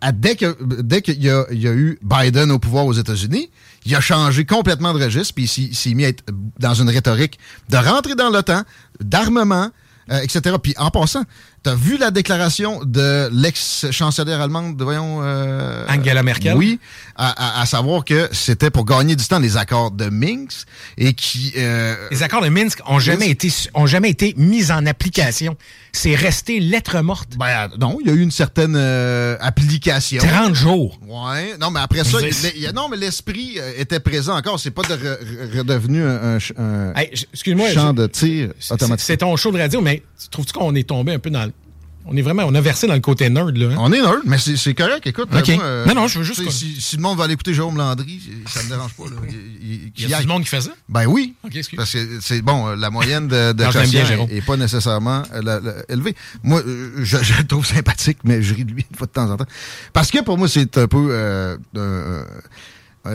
À- dès que- dès qu'il y, a- y a eu Biden au pouvoir aux États-Unis, il a changé complètement de registre, puis il s'est- il s'est mis à être dans une rhétorique de rentrer dans l'OTAN, d'armement, euh, etc. Puis en passant, t'as vu la déclaration de l'ex-chancelière allemande, de, voyons... euh, Angela Merkel? Oui, à, à- à savoir que c'était pour gagner du temps les accords de Minsk et qui... euh, Les accords de Minsk ont jamais été ont jamais été mis en application. C'est resté lettre morte. Ben non, il y a eu une certaine euh, application. 30 jours. Ouais. Non, mais après ça, il- non, mais l'esprit euh, était présent encore. C'est pas de re- re- redevenu un, un Hey, champ de tir automatique. C'est ton show de radio, mais trouves-tu qu'on est tombé un peu dans le- On est vraiment, on a versé dans le côté nerd, là. hein? On est nerd, mais c'est correct. Écoute, Ok. euh, moi, euh, Non, non, je veux juste Si, si le monde va aller écouter Jérôme Landry, ça me dérange pas. Là. Il, il- Il qu'il y a du monde qui fait ça? Ben oui. Parce que c'est bon, euh, la moyenne de, de *laughs* Non, est pas nécessairement euh, la- la- élevée. Moi, je, je le trouve sympathique, mais je ris de lui une fois de temps en temps. Parce que pour moi, c'est un peu euh,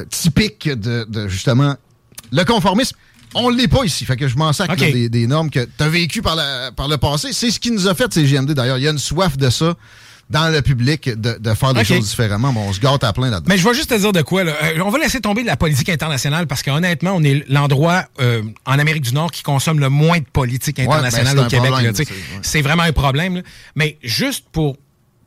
typique de, de, justement le conformisme. On l'est pas ici. Fait que je m'en sacre Ok. là, des, des normes que tu as vécues par, la- par le passé. C'est ce qui nous a fait, ces GMD. D'ailleurs, il y a une soif de ça dans le public, de, de faire des choses différemment. Bon, on se gâte à plein là-dedans. Mais je vais juste te dire de quoi. Là. Euh, on va laisser tomber de la politique internationale parce qu'honnêtement, on est l'endroit euh, en Amérique du Nord qui consomme le moins de politique ben, internationale au Québec. problème, là, c'est- ouais. C'est vraiment un problème. là. Mais juste pour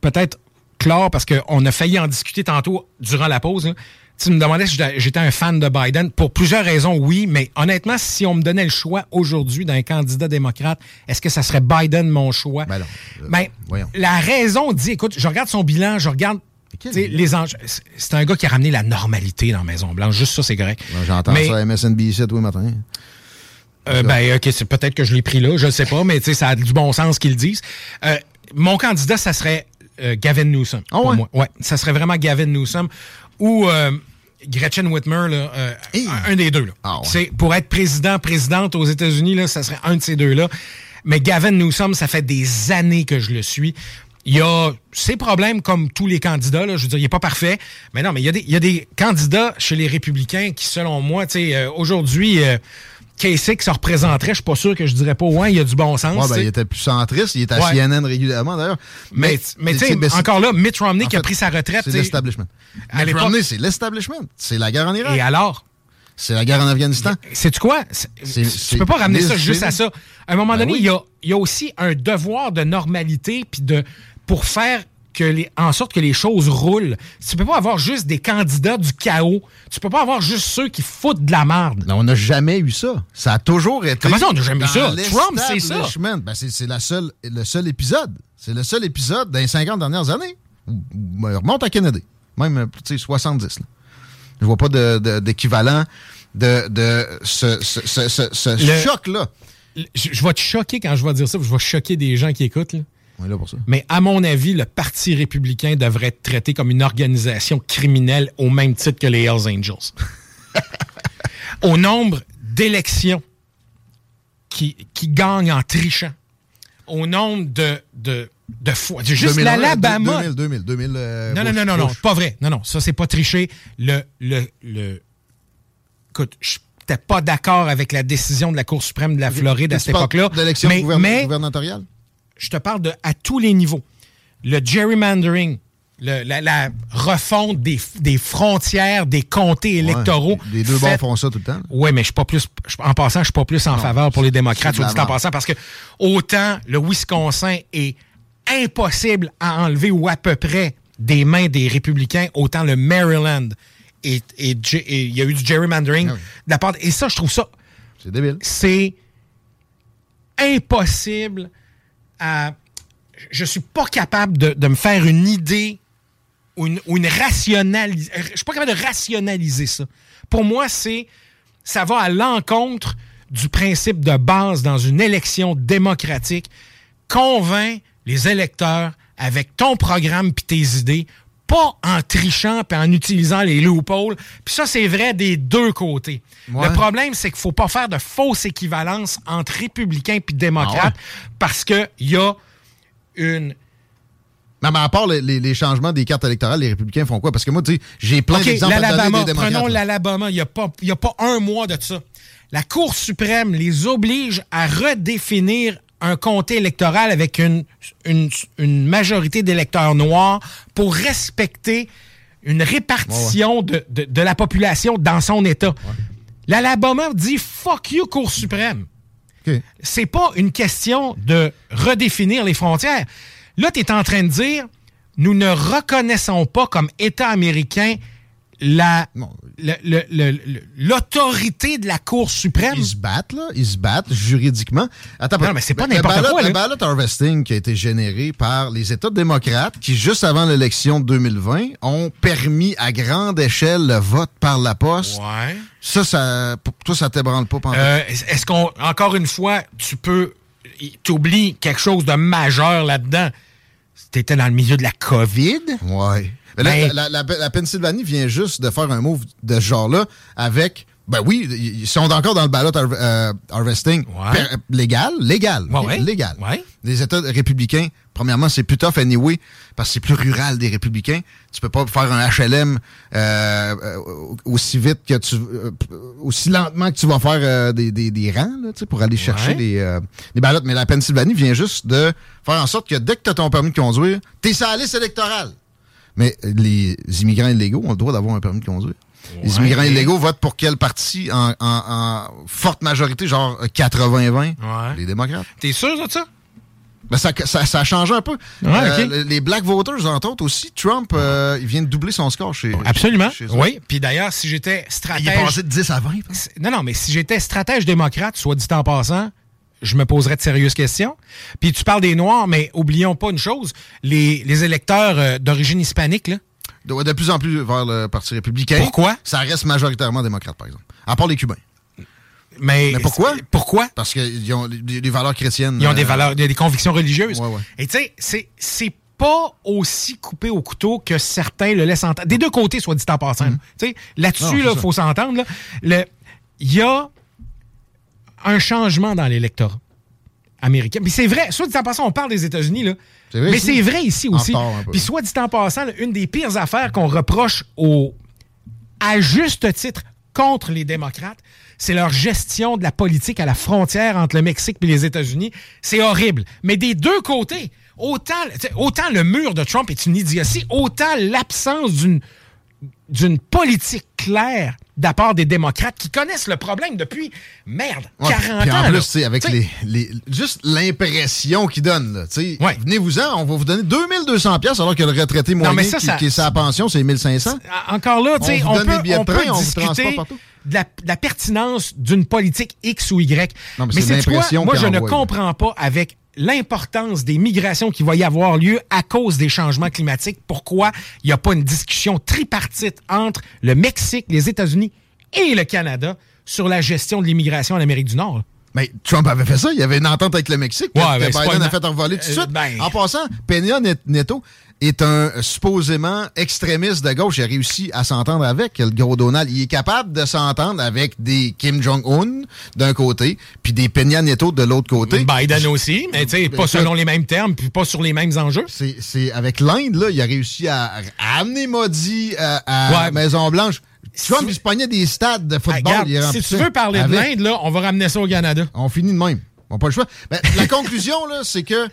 peut-être clore, parce qu'on a failli en discuter tantôt durant la pause. Tu me demandais si j'étais- un fan de Biden. Pour plusieurs raisons, oui, mais honnêtement, si on me donnait le choix aujourd'hui d'un candidat démocrate, est-ce que ça serait Biden mon choix? Ben non. Euh, Ben, voyons. la raison dit, écoute, je regarde son bilan, je regarde les enjeux. C'est- un gars qui a ramené la normalité dans la Maison-Blanche. Juste ça, c'est correct. J'entends ça à MSNBC tous les matins. euh, ben, OK, c'est peut-être que je l'ai pris là, je ne sais pas, mais tu sais, ça a du bon sens qu'ils le disent. Euh, mon candidat, ça serait euh, Gavin Newsom. Ah pour ouais? moi. Ouais, ça serait vraiment Gavin Newsom ou euh, Gretchen Whitmer, là, euh, Hey. un, des deux. Là. Ah ouais. Pour être président, présidente aux États-Unis, là, ça serait un de ces deux-là. Mais Gavin Newsom, ça fait des années que je le suis. Il y a ses problèmes comme tous les candidats. Là. Je veux dire, il n'est pas parfait. Mais non, mais il y, a des, il y a des candidats chez les républicains qui, selon moi, tu sais, euh, euh, Kasich se représenterait. Je suis pas sûr que je dirais pas ouais, il y a du bon sens. Ouais, ben, il était plus centriste, il était à Ouais. CNN régulièrement d'ailleurs. mais mais tu sais, encore là, Mitt Romney qui a pris sa retraite. C'est l'establishment. Mitt Romney, c'est l'establishment. C'est la guerre en Irak. Et alors? C'est la guerre en Afghanistan. Sais-tu quoi? Tu peux pas ramener ça juste à ça. À un moment Ben donné, oui. il y, a, y a aussi un devoir de normalité puis de pour faire que les, en sorte que les choses roulent. Tu peux pas avoir juste des candidats du chaos. Tu peux pas avoir juste ceux qui foutent de la merde. Non, on n'a jamais eu ça. Ça a toujours été. Comment ça, on n'a jamais eu ça? Trump, c'est ça. Ben, c'est c'est la seule, le seul épisode. C'est le seul épisode dans les 50 dernières années. Ben, Remonte à Kennedy. Même, euh, tu sais, 70. Là. Je vois pas de- d'équivalent de, de, ce, ce, ce, ce- ce Le- choc-là. Je, je vais te choquer quand je vais dire ça, je vais choquer des gens qui écoutent. là. On est là pour ça. Mais à mon avis, le Parti républicain devrait être traité comme une organisation criminelle au même titre que les Hells Angels. *laughs* au nombre d'élections qui, qui gagnent en trichant, au nombre de, de, de fois. Juste 2001, l'Alabama. 2000, 2000, 2000. euh, Non, non, Bush, non, non, non, pas vrai. Non, non, ça, c'est pas tricher. Le, le, le... Écoute, je n'étais pas d'accord avec la décision de la Cour suprême de la Floride à cette époque-là. D'élection Mais, mais gouvernementale? Je te parle de à tous les niveaux. Le gerrymandering, le- la, la refonte des, des frontières des comtés électoraux. Ouais, les deux bords font ça tout le temps. oui, mais je suis pas plus. En passant, je suis pas plus en faveur pour les démocrates, soit dit en passant, parce que autant le Wisconsin est impossible à enlever ou à peu près des mains des républicains, autant le Maryland et il y a eu du gerrymandering Ah oui. de la part. Et ça, je trouve ça C'est débile. c'est impossible à. Je suis pas capable de, me faire une idée ou une, ou une rationalis- Je suis pas capable de rationaliser ça. Pour moi, c'est. Ça va à l'encontre du principe de base dans une élection démocratique. Convainc les électeurs avec ton programme puis tes idées, pas en trichant puis en utilisant les loopholes. Puis ça, c'est vrai des deux côtés. Ouais. Le problème, c'est qu'il faut pas faire de fausses équivalences entre républicains puis démocrates Ah parce qu'il y a une Mais, mais à part les, les- les changements des cartes électorales, les républicains font quoi? Parce que moi, tu sais, j'ai plein d'exemples des démocrates. prenons l'Alabama, il n'y a, pas- il y a pas un mois de ça. La Cour suprême les oblige à redéfinir un comté électoral avec une, une, une majorité d'électeurs noirs pour respecter une répartition de, de- de la population dans son État. L'Alabama dit « fuck you, Cour suprême ». C'est pas une question de redéfinir les frontières. Là, tu es en train de dire nous ne reconnaissons pas comme État américain la L'autorité de la Cour suprême. Ils se battent, là. Ils se battent juridiquement. Attends, Non, mais c'est pas n'importe quoi. Le ballot harvesting qui a été généré par les États démocrates qui, juste avant l'élection de 2020, ont permis à grande échelle le vote par la poste. Ouais. Ça, ça, pour toi, ça t'ébranle pas pendant Euh, Est-ce qu'on, encore une fois, tu peux. T'oublies quelque chose de majeur là-dedans? T'étais dans le milieu de la COVID. Ouais. Mais là, Ben- la, la- la- la Pennsylvanie vient juste de faire un move de ce genre-là avec. Ben oui, ils sont encore dans le ballot har- euh, harvesting Ouais. per- légal, légal, Ouais, ouais. légal. Les États républicains, premièrement, c'est plus tough anyway parce que c'est plus rural des républicains. Tu peux pas faire un HLM euh, euh, aussi vite que tu, aussi lentement que tu vas faire euh, des, des, des rangs là, pour aller chercher les, les ballots. Mais la Pennsylvanie vient juste de faire en sorte que dès que tu as ton permis de conduire, t'es sur la liste électorale. Mais les immigrants illégaux ont le droit d'avoir un permis de conduire. Les immigrants illégaux votent pour quel parti en, en- en forte majorité, genre 80-20? Ouais. Les démocrates. T'es sûr de ça? Ben, ça, ça, ça a changé un peu. Ouais, Euh, Les black voters, entre autres aussi, Trump, euh, il vient de doubler son score chez Absolument. chez. Oui. Puis d'ailleurs, si j'étais Il est stratège. passé de 10 à 20. C'est- Non, non, mais si j'étais stratège démocrate, soit dit en passant, je me poserais de sérieuses questions. Puis tu parles des Noirs, mais oublions pas une chose, les, les électeurs euh, d'origine hispanique, là, De, de plus en plus vers le Parti républicain. Pourquoi? Ça reste majoritairement démocrate, par exemple. À part les Cubains. mais... Mais pourquoi? Pourquoi? Parce qu'ils ont des, valeurs chrétiennes. Ils ont des euh, valeurs, des, des convictions religieuses. Ouais, ouais. Et tu sais, c'est, pas aussi coupé au couteau que certains le laissent entendre. Des deux côtés, soit dit en passant. Non, Là-dessus, il faut s'entendre. Il y a un changement dans l'électorat américain. Puis c'est vrai, soit dit en passant, on parle des États-Unis, là. Vrai mais c'est vrai ici aussi. Puis soit dit en passant, là, une des pires affaires qu'on reproche aux, à juste titre contre les démocrates, c'est leur gestion de la politique à la frontière entre le Mexique et les États-Unis. C'est horrible. Mais des deux côtés, autant, autant le mur de Trump est une idiotie, autant l'absence d'une d'une politique claire de la part des démocrates qui connaissent le problème depuis, merde, Ouais, 40 puis ans. en là. plus, tu sais, avec les, les- juste l'impression qu'ils donnent, là, Ouais. venez-vous-en, on va vous donner 2200 pièces alors que le retraité moyen mais ça, qui, ça- qui est sa pension, c'est 1500. Encore là, On on, peut, on peut train, on vous discuter partout. de la, de la pertinence d'une politique X ou Y. Non, mais mais c'est Moi, qu'il je ne là. comprends pas avec l'importance des migrations qui va y avoir lieu à cause des changements climatiques. Pourquoi il n'y a pas une discussion tripartite entre le Mexique, les États-Unis et le Canada sur la gestion de l'immigration en Amérique du Nord? Mais Trump avait fait ça, il y avait une entente avec le Mexique, Ouais, ben, Biden une- a fait envoler tout de Euh, suite. ben- En passant, Peña Net- Neto est un euh, supposément extrémiste de gauche. Il a réussi à s'entendre avec le gros Donald. Il est capable de s'entendre avec des Kim Jong-un d'un côté, puis des Peña Neto de l'autre côté. Biden aussi, mais tu sais, pas écoute- selon les mêmes termes, puis pas sur les mêmes enjeux. C'est, c'est avec l'Inde, là, il a réussi à, à amener Modi à, à Ouais. Maison-Blanche. Trump, Si- il se pognait des stades de football. Hey, regarde, il est si tu veux parler de l'Inde, là, on va ramener ça au Canada. On finit de même. On n'a pas le choix. Ben, la *laughs* conclusion, là, c'est que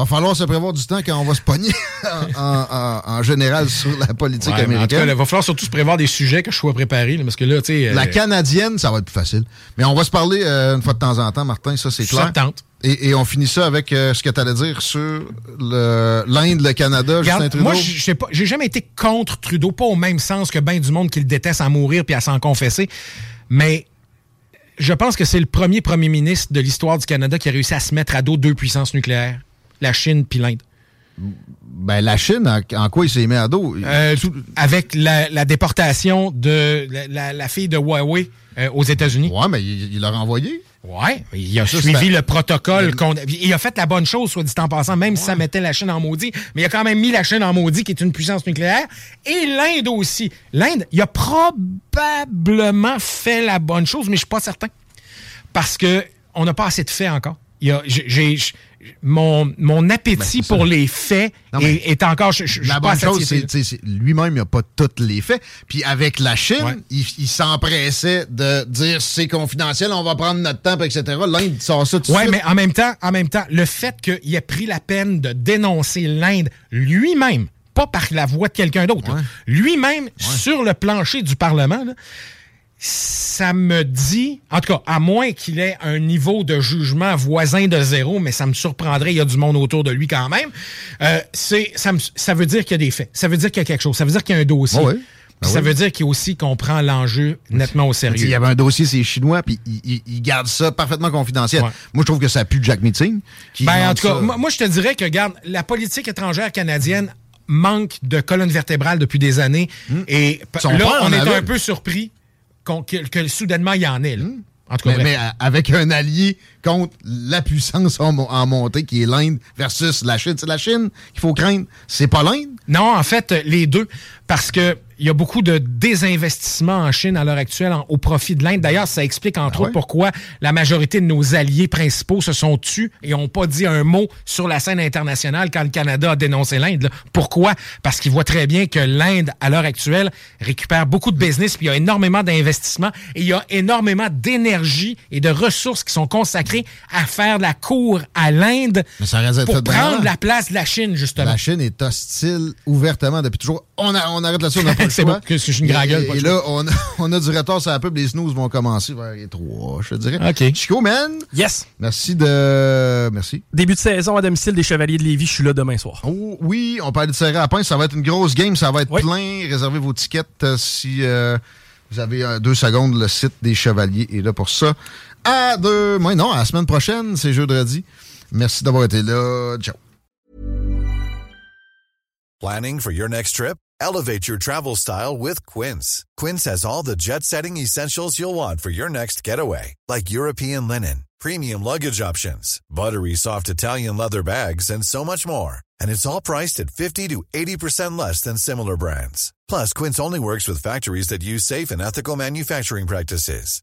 Va falloir se prévoir du temps quand on va se pogner *laughs* en, général sur la politique américaine. En tout cas, il va falloir surtout se prévoir des sujets que je sois préparé. parce que là, tu sais. La canadienne, ça va être plus facile. Mais on va se parler une fois de temps en temps, Martin, ça c'est clair. Et, on finit ça avec ce que tu allais dire sur l'Inde, le, Canada, Justin Trudeau. Moi, je sais pas, j'ai jamais été contre Trudeau, pas au même sens que bien du monde qui le déteste à mourir puis à s'en confesser. Mais je pense que c'est le premier premier ministre de l'histoire du Canada qui a réussi à se mettre à dos deux puissances nucléaires, la Chine puis l'Inde. Ben, la Chine, en, quoi il s'est mis à dos? Euh, avec la, déportation de la, fille de Huawei euh, aux États-Unis. Ouais, mais il l'a renvoyé. Ouais, il a suivi le protocole. Il a fait la bonne chose, soit dit en passant, même si ça mettait la Chine en maudit. Mais il a quand même mis la Chine en maudit, qui est une puissance nucléaire. Et l'Inde aussi. L'Inde, il a probablement fait la bonne chose, mais je suis pas certain. Parce que on n'a pas assez de faits encore. J'ai mon, mon appétit ben, pour les faits est, encore. Je, la bonne chose, c'est lui-même, il n'a pas tous les faits. Puis avec la Chine, il, s'empressait de dire c'est confidentiel, on va prendre notre temps, etc. L'Inde sort ça tout Oui, mais en même temps, en même temps, le fait qu'il ait pris la peine de dénoncer l'Inde lui-même, pas par la voix de quelqu'un d'autre, lui-même sur le plancher du Parlement, ça me dit, en tout cas, à moins qu'il ait un niveau de jugement voisin de zéro, mais ça me surprendrait, il y a du monde autour de lui quand même, euh, c'est, ça, ça, veut dire qu'il y a des faits. Ça veut dire qu'il y a quelque chose. Ça veut dire qu'il y a un dossier. Ben ça veut dire qu'il aussi qu'on prend l'enjeu nettement au sérieux. Il y avait un dossier, c'est chinois, puis ils gardent ça parfaitement confidentiel. Moi, je trouve que ça pue Jack Meeting. Ben, en tout cas, moi, je te dirais que, regarde, la politique étrangère canadienne manque de colonne vertébrale depuis des années. Hmm. Et là, on est un peu surpris que, soudainement il y en ait. Hmm. En tout cas, mais, avec un allié contre la puissance en, en montée qui est l'Inde versus la Chine. C'est la Chine qu'il faut craindre. C'est pas l'Inde? Non, en fait, les deux. Parce que il y a beaucoup de désinvestissement en Chine à l'heure actuelle au profit de l'Inde. D'ailleurs, ça explique entre ah autres pourquoi la majorité de nos alliés principaux se sont tus et n'ont pas dit un mot sur la scène internationale quand le Canada a dénoncé l'Inde. Pourquoi? Parce qu'ils voient très bien que l'Inde, à l'heure actuelle, récupère beaucoup de business, puis il y a énormément d'investissements et il y a énormément d'énergie et de ressources qui sont consacrées à faire de la cour à l'Inde pour prendre la place de la Chine, justement. La Chine est hostile ouvertement depuis toujours. On, on arrête là-dessus, on n'a pas *laughs* bon, que je suis une gragueule. Et, là, on a, *laughs* on a, du retard sur la pub. Les snooze vont commencer vers les trois, je te dirais. OK. Chico, man. Yes. Merci de... Merci. Début de saison à domicile des Chevaliers de Lévis. Je suis là demain soir. Oh, oui, on aller de serrer à pain. Ça va être une grosse game. Ça va être plein. Réservez vos tickets euh, si euh, vous avez euh, deux secondes. Le site des Chevaliers est là pour ça. À demain. Non, à la semaine prochaine, c'est jeudi. Merci d'avoir été là. Ciao. Planning for your next trip? Elevate your travel style with Quince. Quince has all the jet setting essentials you'll want for your next getaway, like European linen, premium luggage options, buttery soft Italian leather bags, and so much more. And it's all priced at 50 to 80% less than similar brands. Plus, Quince only works with factories that use safe and ethical manufacturing practices.